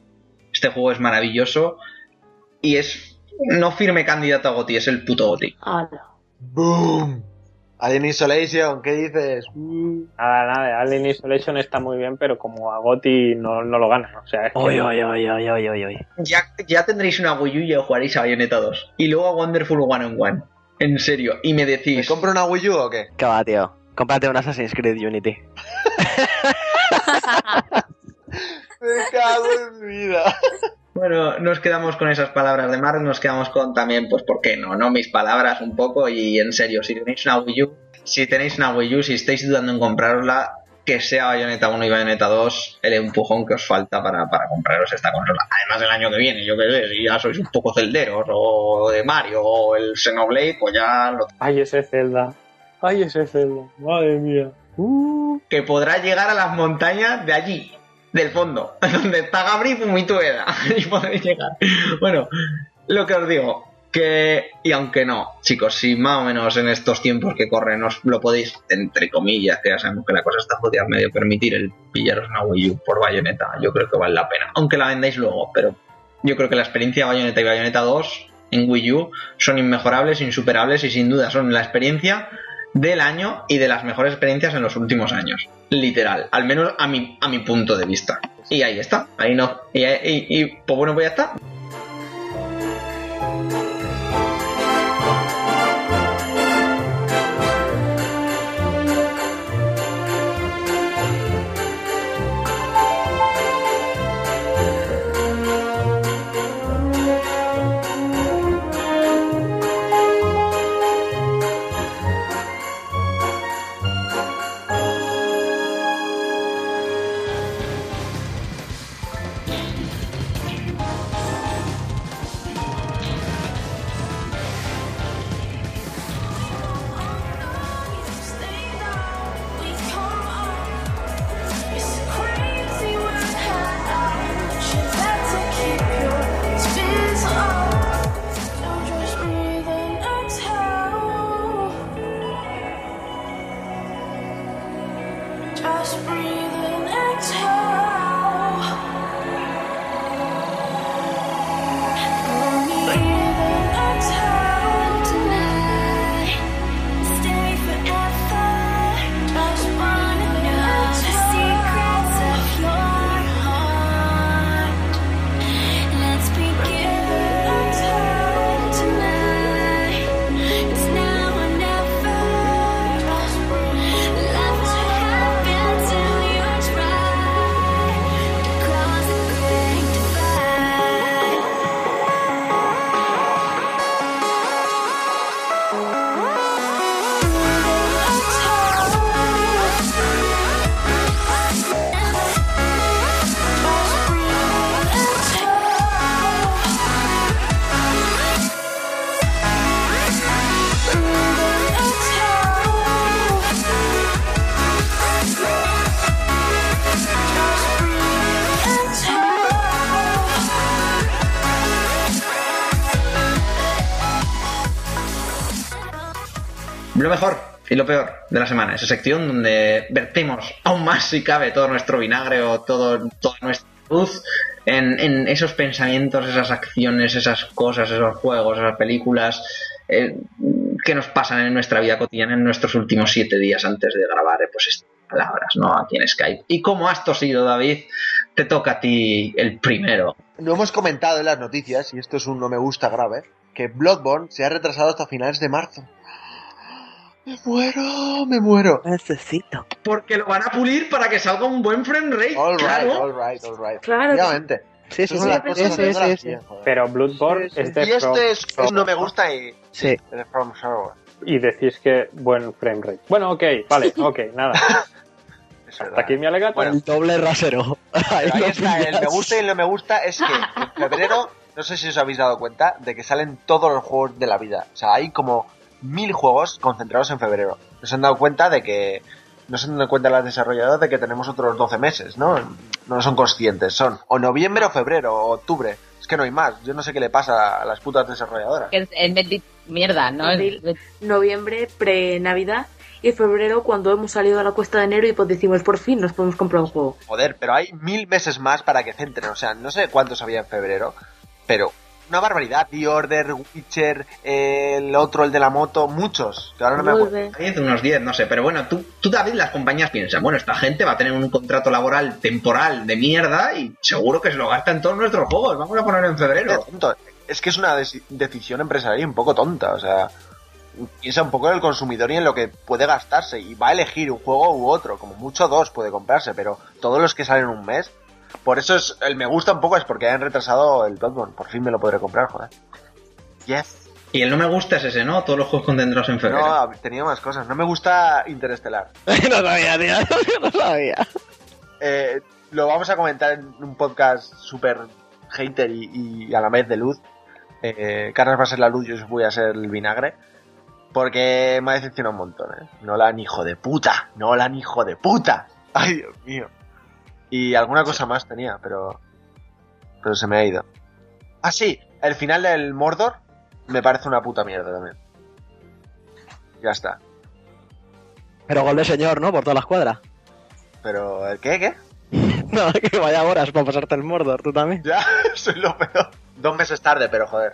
Este juego es maravilloso y es no firme candidato a GOTY, es el puto. Ala. ¡Boom! Alien Isolation, ¿qué dices? Mm. Nada, nada, Alien Isolation está muy bien, pero como a Gotti no, no lo gana. O sea, es que Oy, oy, oy, oy, oy, oy, oy. Ya, ya tendréis una Wii U y jugaréis a Bayonetta 2. Y luego a Wonderful One on One. En serio. Y me ¿Me decís... compro una Wii U o qué? ¿Qué va, tío? Cómprate un Assassin's Creed Unity. Me cago en mi vida. Bueno, nos quedamos con esas palabras de Mark, nos quedamos con también, pues, ¿por qué no? ¿No? Mis palabras un poco y en serio, si tenéis una Wii U, si tenéis una Wii U, si estáis dudando en comprarosla, que sea Bayonetta 1 y Bayonetta 2 el empujón que os falta para, para compraros esta consola. Además el año que viene, yo qué sé, si ya sois un poco celderos o de Mario o el Xenoblade, pues ya lo Ay, ese Zelda. Ay, ese Zelda. Madre mía. Uh. que podrá llegar a las montañas de allí, del fondo, donde está Gabri Fumitueda. y podréis llegar. Bueno, lo que os digo, que, y aunque no, chicos, si más o menos en estos tiempos que corren os lo podéis, entre comillas, que ya sabemos que la cosa está jodida, medio permitir el pillaros una Wii U por Bayonetta, yo creo que vale la pena. Aunque la vendáis luego, pero yo creo que la experiencia de Bayonetta y Bayonetta 2 en Wii U son inmejorables, insuperables y sin duda son la experiencia del año y de las mejores experiencias en los últimos años. Literal, al menos a mi, a mi punto de vista. Y ahí está, ahí no. Y, y, y, pues bueno, pues ya está. Lo peor de la semana, esa sección donde vertemos aún más si cabe todo nuestro vinagre o todo, toda nuestra luz en, en esos pensamientos, esas acciones, esas cosas, esos juegos, esas películas eh, que nos pasan en nuestra vida cotidiana en nuestros últimos siete días antes de grabar eh, pues estas palabras, ¿no? Aquí en Skype. Y como has tosido, David, te toca a ti el primero no hemos comentado en las noticias, y esto es un no me gusta grave, que Bloodborne se ha retrasado hasta finales de marzo. Me muero, me muero. Necesito. Porque lo van a pulir para que salga un buen frame rate. All right, claro. all right, all right. Claro que sí. Sí, sí, sí. Sí, sí, sí. Pero Bloodborne Sí, sí. es de Y From- es, no me gusta y Sí. de From Software. y decís que buen frame rate. Bueno, ok, vale, ok, nada. Hasta aquí mi alegato. Bueno, El doble rasero. Ahí está, el me gusta y el no me gusta es que en febrero, no sé si os habéis dado cuenta, de que salen todos los juegos de la vida. O sea, hay como mil juegos concentrados en febrero. No se han dado cuenta de que. No se han dado cuenta las desarrolladoras de que tenemos otros 12 meses, ¿no? No son conscientes. Son o noviembre o febrero o octubre. Es que no hay más. Yo no sé qué le pasa a las putas desarrolladoras. Es venti- mierda, ¿no? Noviembre, pre-Navidad. Y febrero, cuando hemos salido a la cuesta de enero y pues decimos, por fin nos podemos comprar un juego. Joder, pero hay mil meses más para que centren. O sea, no sé cuántos había en febrero, pero una barbaridad. The Order, Witcher, el otro, el de la moto, muchos. Que ahora no me acuerdo. Vuelve. 10, unos 10, no sé. Pero bueno, tú, tú, David, las compañías piensan, bueno, esta gente va a tener un contrato laboral temporal de mierda y seguro que se lo gasta en todos nuestros juegos. Vamos a ponerlo en febrero. Es que es una deci- decisión empresarial un poco tonta. O sea, piensa un poco en el consumidor y en lo que puede gastarse. Y va a elegir un juego u otro. Como mucho dos puede comprarse, pero todos los que salen un mes. Por eso es, el me gusta un poco es porque han retrasado el Bloodborne. Por fin me lo podré comprar, joder. Yes. Y el no me gusta es ese, ¿no? Todos los juegos concentrados en febrero. No, tenía más cosas. No me gusta Interestelar. no sabía, tío. No sabía. Eh, lo vamos a comentar en un podcast súper hater y, y a la vez de luz. Eh, Carlos va a ser la luz, yo voy a ser el vinagre. Porque me ha decepcionado un montón, ¿eh? Nolan, hijo de puta. Nolan, hijo de puta. Ay, Dios mío. Y alguna cosa más tenía, pero... Pero se me ha ido. Ah, sí. El final del Mordor me parece una puta mierda también. Ya está. Pero gol de señor, ¿no? Por todas las cuadras. Pero, ¿el qué? ¿Qué? No, que vaya horas para pasarte el Mordor, tú también. Ya, soy lo peor. Dos meses tarde, pero joder.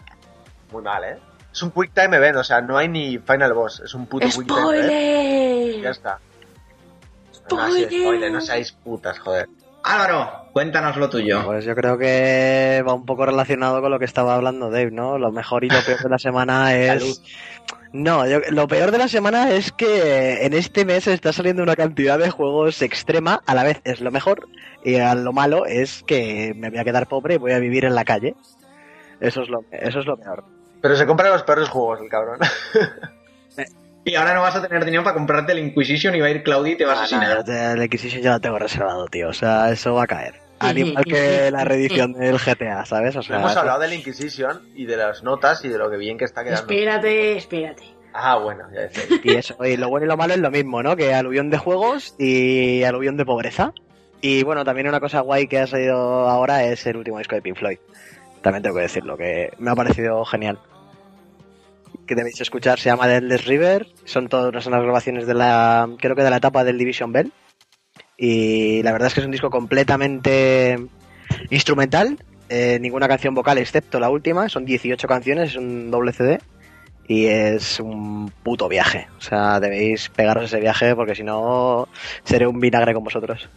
Muy mal, ¿eh? Es un Quick Time Event, o sea, no hay ni Final Boss. Es un puto Quick Time Event. Ya ¡Spoiler! está. No, no, ¡Spoiler! spoiler, no seáis putas, joder. Álvaro, cuéntanos lo tuyo. Pues yo creo que va un poco relacionado con lo que estaba hablando Dave, ¿no? Lo mejor y lo peor de la semana es... No, yo- lo peor de la semana es que en este mes está saliendo una cantidad de juegos extrema, a la vez es lo mejor, y a lo malo es que me voy a quedar pobre y voy a vivir en la calle. Eso es lo, eso es lo peor. Pero se compra los peores juegos, el cabrón. Y ahora no vas a tener dinero para comprarte el Inquisition y va a ir Claudia y te va a Ah, asesinar. el Inquisition ya lo tengo reservado, tío. O sea, eso va a caer. Al igual que la reedición del GTA, ¿sabes? O sea, Hemos hablado del Inquisition y de las notas y de lo que bien que está quedando. Espérate, espérate. Ah, bueno, ya decía. Y eso, y lo bueno y lo malo es lo mismo, ¿no? Que aluvión de juegos y aluvión de pobreza. Y bueno, también una cosa guay que ha salido ahora es el último disco de Pink Floyd. También tengo que decirlo, que me ha parecido genial. Que debéis escuchar, se llama The Endless River. Son todas las grabaciones de la, creo que de la etapa del Division Bell. Y la verdad es que es un disco completamente instrumental. eh, ninguna canción vocal excepto la última. Son 18 canciones, es un doble CD. Y es un puto viaje. O sea, debéis pegaros ese viaje porque si no, seré un vinagre con vosotros.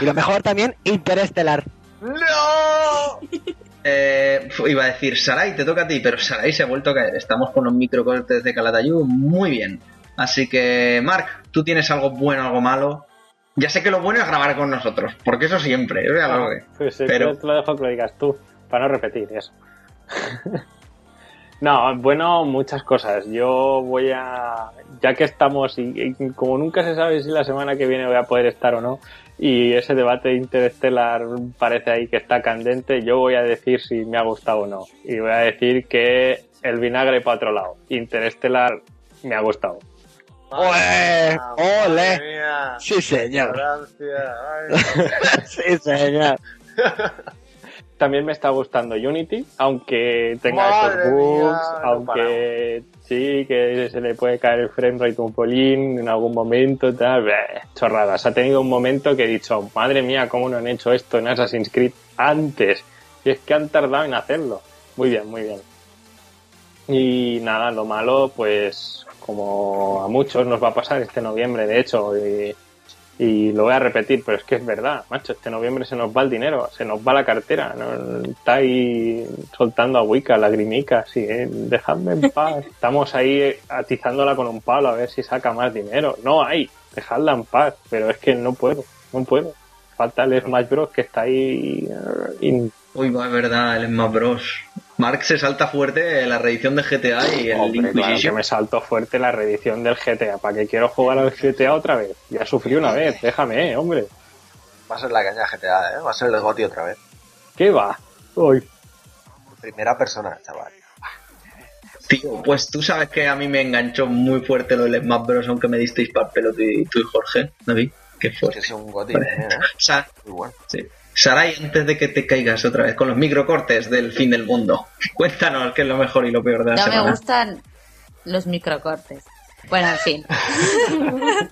Y lo mejor también, Interestelar. ¡No! Eh, iba a decir, Sarai, te toca a ti, pero Sarai se ha vuelto a caer. Estamos con los microcortes de Calatayud muy bien. Así que, Mark, ¿tú tienes algo bueno, algo malo? Ya sé que lo bueno es grabar con nosotros, porque eso siempre, ya lo sé. Pues eh, Pero- te lo dejo que lo digas tú, para no repetir eso. no, bueno, muchas cosas. Yo voy a. Ya que estamos, y, y como nunca se sabe si la semana que viene voy a poder estar o no, y ese debate interestelar parece ahí que está candente, yo voy a decir si me ha gustado o no. Y voy a decir que el vinagre para otro lado. Interestelar me ha gustado. ¡Ole! Madre ¡Ole! mía. Sí, señor. Francia, ay. Sí, señor. También me está gustando Unity, aunque tenga Madre esos bugs, mía, no aunque sí, que se le puede caer el frame rate un polín en algún momento, tal, bleh, chorradas. Ha tenido un momento que he dicho, madre mía, ¿cómo no han hecho esto en Assassin's Creed antes? Y es que han tardado en hacerlo. Muy bien, muy bien. Y nada, lo malo, pues como a muchos nos va a pasar este noviembre, de hecho, y Y lo voy a repetir, pero es que es verdad, macho, este noviembre se nos va el dinero, se nos va la cartera, ¿no? está ahí soltando agüica, lagrimica, sí, ¿eh? dejadme en paz. Estamos ahí atizándola con un palo a ver si saca más dinero. No hay, dejadla en paz, pero es que no puedo, no puedo. Falta el Smash Bros que está ahí eh, in- Uy, va, es verdad, el Smash Bros. Mark se salta fuerte la reedición de GTA y el Hombre, claro que me saltó fuerte la reedición del GTA. ¿Para que quiero jugar al GTA otra vez? Ya sufrí una vez, déjame, eh, hombre. Va a ser la caña GTA, ¿eh? Va a ser el GOTI otra vez. ¿Qué va? Uy, Primera persona, chaval. Tío, pues tú sabes que a mí me enganchó muy fuerte lo del Smash Bros. Aunque me disteis para el pelo tú y, Jorge, David. Qué Que fuerte. es un GOTI, Vale. ¿eh? Sa- Muy bueno. sí. Sarai, antes de que te caigas otra vez con los microcortes del fin del mundo, cuéntanos qué es lo mejor y lo peor de la No me semana. gustan los microcortes. Bueno, en fin.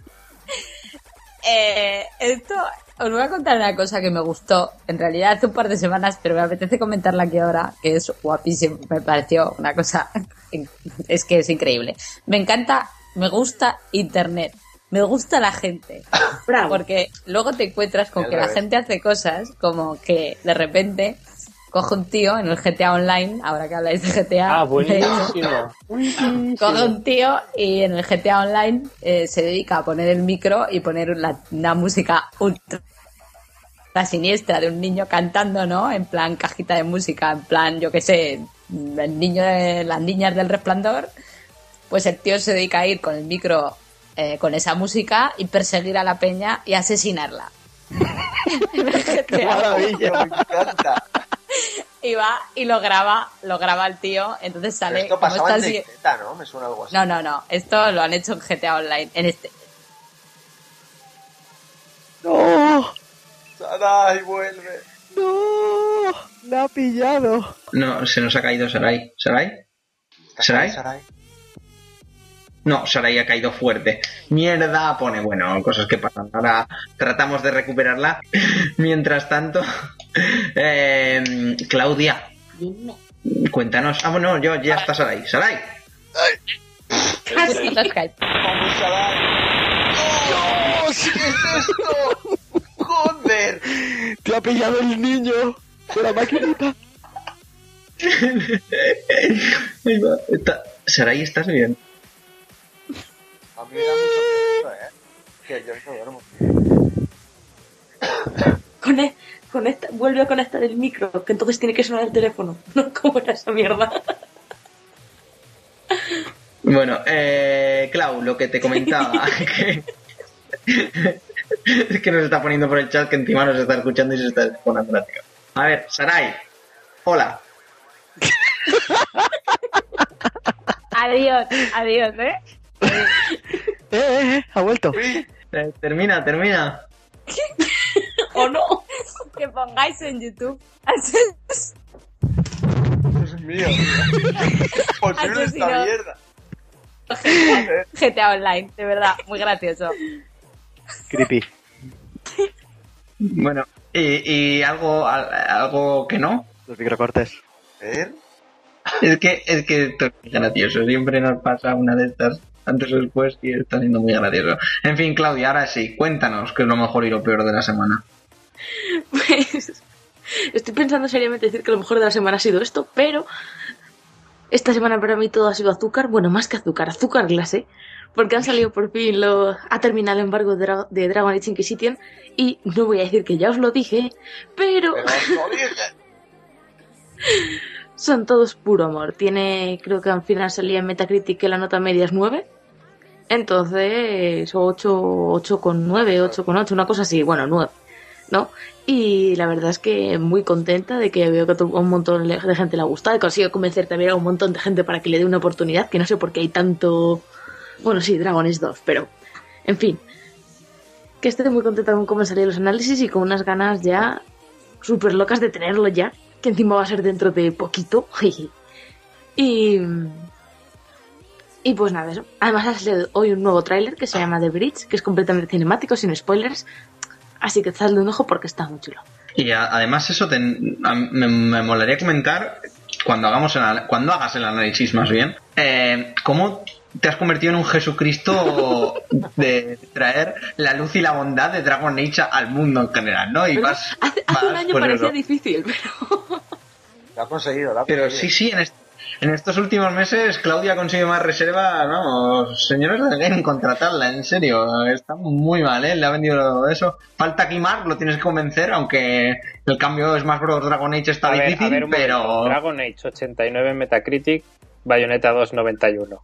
Eh, esto, os voy a contar una cosa que me gustó, en realidad hace un par de semanas, pero me apetece comentarla aquí ahora, que es guapísimo, me pareció una cosa, es que es increíble. Me encanta, me gusta Internet, me gusta la gente, Bravo. porque luego te encuentras con que la gente hace cosas como que de repente coge un tío en el GTA Online, ahora que habláis de GTA, ah, buenísimo. Buenísimo. Coge un tío y en el GTA Online eh, se dedica a poner el micro y poner la, una música ultra siniestra de un niño cantando, ¿no? En plan cajita de música, en plan, yo qué sé, el niño de las niñas del resplandor. Pues el tío se dedica a ir con el micro eh, con esa música y perseguir a la peña y asesinarla. GTA. Maravilla, me encanta. y va y lo graba, lo graba el tío, entonces Pero sale esto como pasaba está en Dicteta, ¿no? Me suena algo así. no, no, no. Esto lo han hecho en GTA Online. En este. ¡No! Sarai, vuelve. ¡No! ¡Me ha pillado! No, se nos ha caído Sarai. ¿Sarai? ¿Estás ¿Sarai? Sarai? No, Sarai ha caído fuerte. Mierda, pone, bueno, cosas que pasan. Ahora tratamos de recuperarla. Mientras tanto, eh, Claudia, Dime. cuéntanos. Ah, bueno, yo ya está Sarai. Sarai. Así. ¡No! ¿Qué es esto? ¡Joder! ¡Te ha pillado el niño! ¡De la maquinita! Ahí va. Está- Sarai, ¿estás bien? Me da mucho miedo, ¿eh? Que yo no duermo. Conecta- vuelve a conectar el micro, que entonces tiene que sonar el teléfono. No, ¿cómo era esa mierda? Bueno, eh, Clau, lo que te comentaba, que, es que nos está poniendo por el chat que encima nos está escuchando y se está poniendo la tía. A ver, Sarai, hola. Adiós, adiós, ¿eh? ¡Eh, eh, eh! ¡Ha vuelto! Sí, Eh, termina, termina. ¿O no? Que pongáis en YouTube. Dios mío. Posible esta mierda. GTA Online, de verdad, muy gracioso. Creepy. Bueno, y, y algo, al- algo que no. Los microcortes. Ver. Es que, es que esto es muy gracioso. Siempre nos pasa una de estas antes o después y está siendo muy gracioso. En fin, Claudia, ahora sí, cuéntanos qué es lo mejor y lo peor de la semana. Pues estoy pensando seriamente decir que lo mejor de la semana ha sido esto, pero esta semana para mí todo ha sido azúcar, bueno, más que azúcar, azúcar glase, porque han salido por fin lo ha terminado el embargo de, Dra- de Dragon Age Inquisition y no voy a decir que ya os lo dije, pero Pero no dije. son todos puro amor. Tiene, creo que al final salía en Metacritic que la nota media es 9. Entonces, 8, 8 con 9, 8 con 8, una cosa así, bueno, 9, ¿no? Y la verdad es que muy contenta de que veo que a un montón de gente le ha gustado, he conseguido convencer también a un montón de gente para que le dé una oportunidad, que no sé por qué hay tanto... Bueno, sí, Dragones 2, pero... En fin. Que estoy muy contenta con cómo han salido los análisis y con unas ganas ya súper locas de tenerlo ya, que encima va a ser dentro de poquito. y... Y pues nada, eso. Además ha salido hoy un nuevo tráiler que se llama The Bridge, que es completamente cinemático, sin spoilers. Así que echadle un ojo porque está muy chulo. Y además eso me, me molaría comentar cuando hagamos el, cuando hagas el análisis más bien eh, cómo te has convertido en un Jesucristo de traer la luz y la bondad de Dragon Age al mundo en general, ¿no? Y vas, hace, hace un año parecía eso. difícil, pero Lo ha conseguido, lo ha Pero conseguido. sí, sí, en, est- en estos últimos meses Claudia consigue más reserva, vamos, señores de Game, contratarla, en serio, está muy mal, ¿eh? Le ha vendido eso. Falta Kimar, lo tienes que convencer, aunque el cambio es más Bros. Dragon Age está A ver, a difícil, ver momento. pero... Dragon Age 89 en Metacritic, Bayonetta 2 91.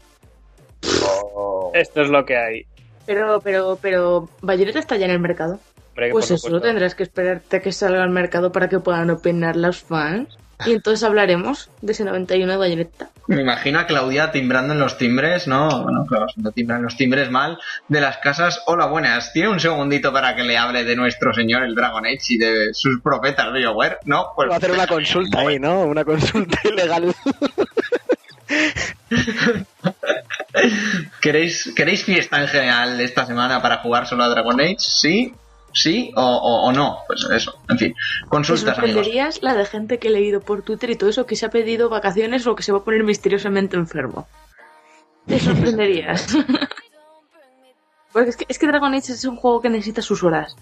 Oh. Esto es lo que hay. pero pero pero Bayonetta está ya en el mercado. Hombre, Pues eso, supuesto. tendrás que esperarte a que salga al mercado para que puedan opinar los fans. Y entonces hablaremos de ese 91 de Bayonetta. Me imagino a Claudia timbrando en los timbres, ¿no? Bueno, claro, no timbran los timbres mal, de las casas. Hola, buenas. ¿Tiene un segundito para que le hable de nuestro señor, el Dragon Age, y de sus profetas BioWare? ¿No? Pues Va a hacer una consulta ahí, ¿no? Una consulta ilegal. ¿Queréis, ¿Queréis fiesta en general esta semana para jugar solo a Dragon Age? ¿Sí? ¿Sí o, o- o no? Pues eso, en fin. Te Consultas, amigos. sorprenderías la de gente que he leído por Twitter y todo eso que se ha pedido vacaciones o que se va a poner misteriosamente enfermo. Te sorprenderías. Porque es que, es que Dragon Age es un juego que necesita sus horas.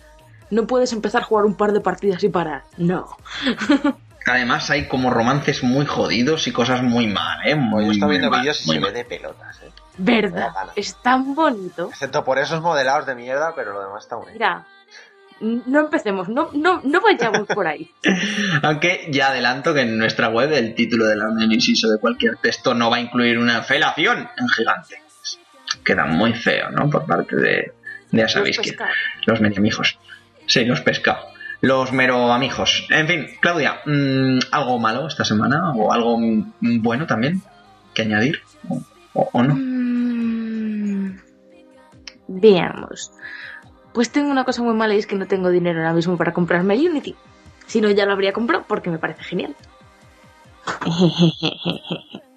No puedes empezar a jugar un par de partidas y parar. No. Además hay como romances muy jodidos y cosas muy mal, ¿eh? Muy, yo estoy muy viendo vídeos y se mal. ve de pelotas, eh. Verdad. Es tan bonito. Excepto por esos modelados de mierda, pero lo demás está muy bien. Mira. No empecemos. No, no, no vayamos por ahí. Aunque ya adelanto que en nuestra web el título del análisis o de cualquier texto no va a incluir una felación en gigante. Queda muy feo, ¿no? Por parte de, de ya sabéis Los quién. pescados. Los mediamijos. Sí, los pescados. Los mero amigos. En fin, Claudia, mm, ¿algo malo esta semana? ¿O algo mm, bueno también que añadir? ¿O, o- o no? Mm, Veamos. Pues tengo una cosa muy mala y es que no tengo dinero ahora mismo para comprarme el Unity. Si no, ya lo habría comprado porque me parece genial.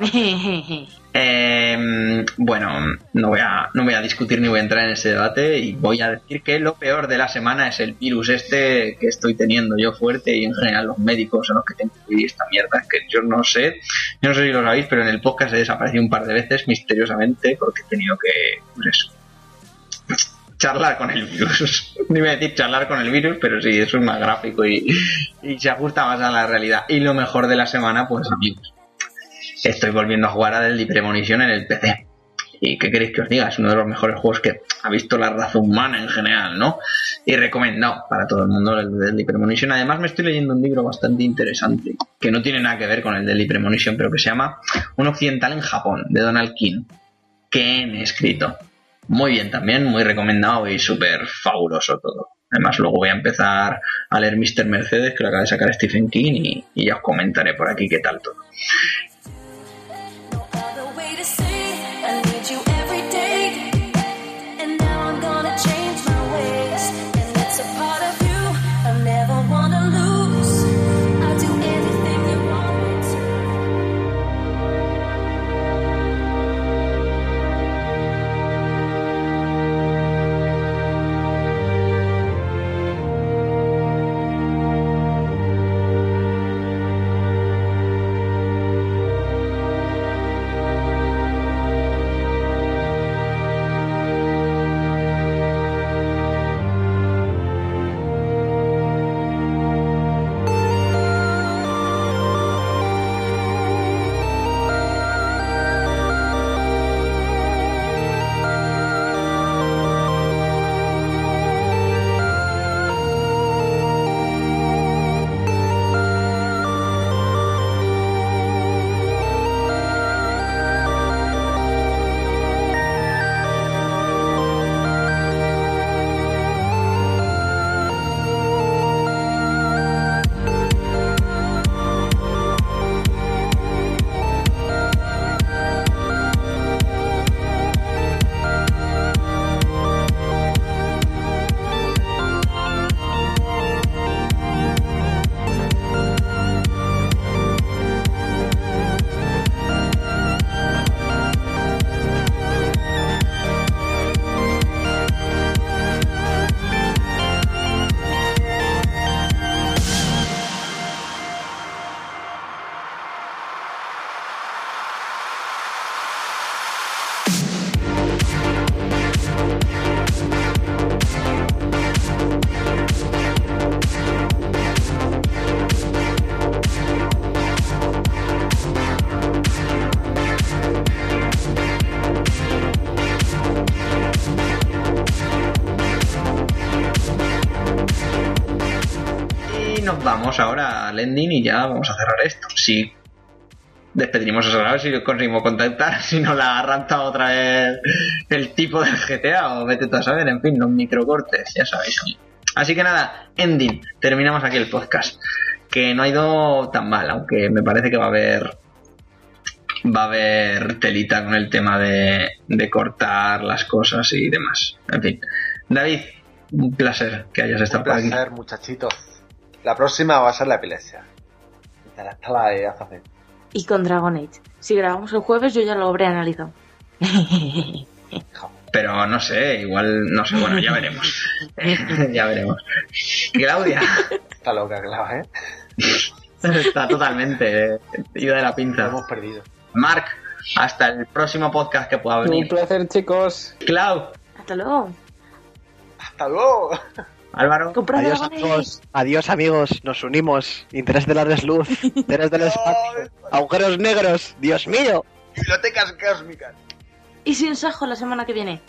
Eh, bueno, no voy, a, no voy a discutir ni voy a entrar en ese debate y voy a decir que lo peor de la semana es el virus este que estoy teniendo yo fuerte y en general los médicos a los que tengo que vivir esta mierda. Que yo no sé, yo no sé si lo sabéis, pero en el podcast he desaparecido un par de veces misteriosamente porque he tenido que, pues eso, charlar con el virus. No iba a decir charlar con el virus, pero sí, eso es más gráfico y, y se ajusta más a la realidad. Y lo mejor de la semana, pues amigos, estoy volviendo a jugar a Deadly Premonition en el PC. ¿Y qué queréis que os diga? Es uno de los mejores juegos que ha visto la raza humana en general, ¿no? Y recomendado para todo el mundo el Deadly Premonition. Además me estoy leyendo un libro bastante interesante, que no tiene nada que ver con el Deadly Premonition, pero que se llama Un occidental en Japón, de Donald King. Que he escrito. Muy bien también, muy recomendado y súper fabuloso todo. Además, luego voy a empezar a leer Mr. Mercedes, que lo acaba de sacar Stephen King, y ya os comentaré por aquí qué tal todo. Ahora al ending y ya vamos a cerrar esto. Si despediremos a Sara, si conseguimos contactar, si no la ha raptado otra vez el tipo del GTA o vete tú a saber, en fin, los microcortes, ya sabéis. Así que nada, ending, terminamos aquí el podcast. Que no ha ido tan mal, aunque me parece que va a haber va a haber telita con el tema de, de cortar las cosas y demás. En fin. David, un placer que hayas estado Un por aquí. placer, muchachitos. La próxima va a ser la epilepsia. La de. Y con Dragon Age. Si grabamos el jueves, yo ya lo habré analizado. Pero no sé, igual, no sé, bueno, ya veremos. ya veremos. Claudia, Está loca, claro, ¿eh? está totalmente ida de la Lo pinza. hemos perdido. Marc, hasta el próximo podcast que pueda Un venir. placer, chicos. Clau, Hasta luego. ¡Hasta luego! Álvaro, Comprad Adiós amigos, adiós amigos, nos unimos. Interés de la desluz, interés del espacio, agujeros negros, Dios mío. Bibliotecas cósmicas. Y sin Sajo la semana que viene.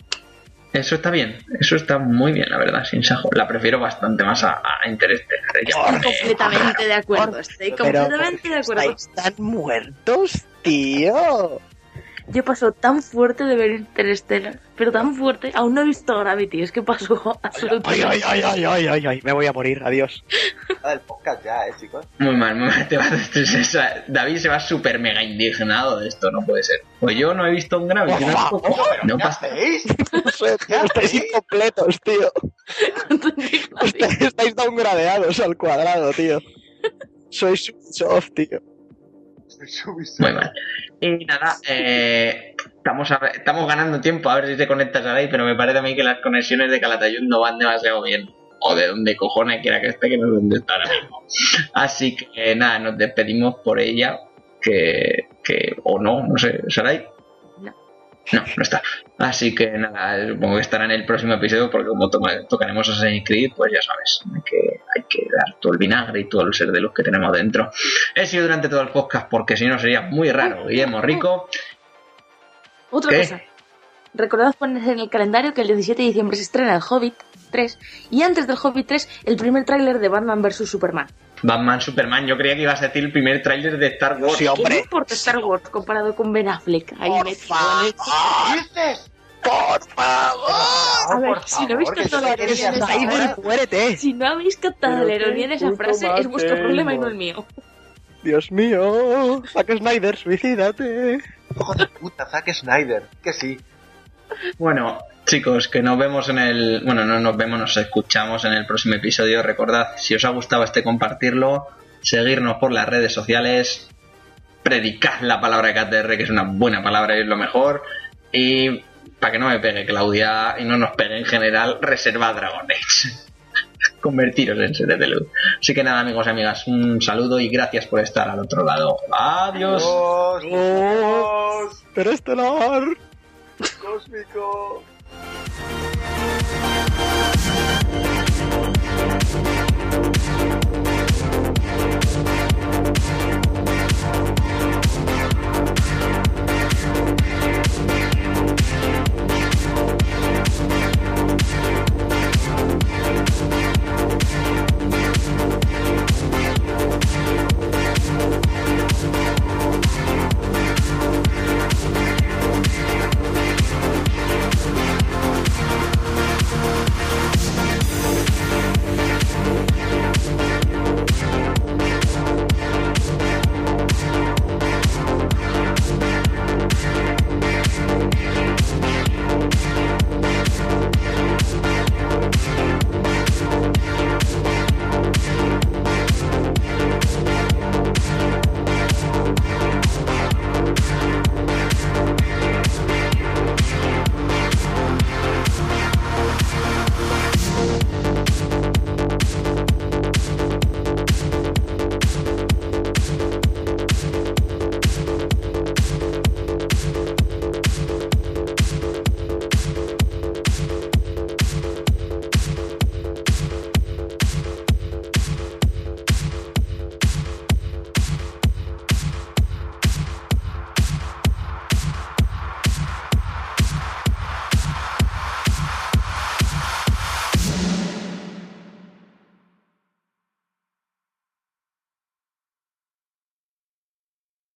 eso está bien, eso está muy bien, la verdad, sin sajo. La prefiero bastante más a, a Interstellar. Estoy completamente de acuerdo. Estoy Pero completamente de acuerdo. estáis tan muertos, tío. Yo paso tan fuerte de ver Interstellar, pero tan fuerte. Aún no he visto Gravity, es que pasó absolutamente. ay, ay, ay, ay, ay, ay, me voy a morir, adiós. Del podcast ya, ¿eh, chicos? Muy mal, muy mal. Te vas a- David se va súper mega indignado de esto, no puede ser. Pues yo no he visto un Gravity, No ¿Qué pasa. hacéis? No sé, tío, estáis incompletos, tío. Estáis, estáis downgradeados al cuadrado, tío. Sois soft, tío. Muy mal. Y nada, eh, estamos, a estamos ganando tiempo a ver si te conectas ahora, pero me parece a mí que las conexiones de Calatayud no van demasiado bien. O de donde cojones quiera que esté, que no sé dónde está ahora mismo. Así que nada, nos despedimos por ella. Que, que o no, no sé, ¿Sarai? No. No, está. Así que nada, supongo que estará en el próximo episodio porque como toma- tocaremos Assassin's Creed, pues ya sabes, hay que, hay que dar todo el vinagre y todo el ser de luz que tenemos dentro. He sido durante todo el podcast porque si no sería muy raro. Guillermo Rico, Otra ¿Qué? cosa. Recordad poner en el calendario que el 17 de diciembre se estrena el Hobbit 3 y antes del Hobbit 3 el primer tráiler de Batman vs Superman. Batman, Superman. Yo creía que ibas a decir el primer tráiler de Star Wars. Sí, ¿Qué me hombre. importa Star Wars comparado con Ben Affleck? Ahí Por el- ¿Qué dices? Por favor. A ver, por si no habéis favor, captado la ironía de esa saber. frase, muérete. si no habéis captado la qué ironía de esa frase, es vuestro problema y no el mío. Dios mío. Zack Snyder, suicídate. Hijo de puta, Zack Snyder. Que sí. Bueno, chicos, que nos vemos en el. Bueno, no nos vemos, nos escuchamos en el próximo episodio. Recordad, si os ha gustado este, compartirlo, seguirnos por las redes sociales, predicad la palabra KTR, que es una buena palabra y es lo mejor. Y para que no me pegue Claudia y no nos pegue en general, reservad Dragon Age. Convertiros en seres de luz. Así que nada, amigos y amigas, un saludo y gracias por estar al otro lado. Adiós. Adiós. Estelar. Cósmico. Thank you.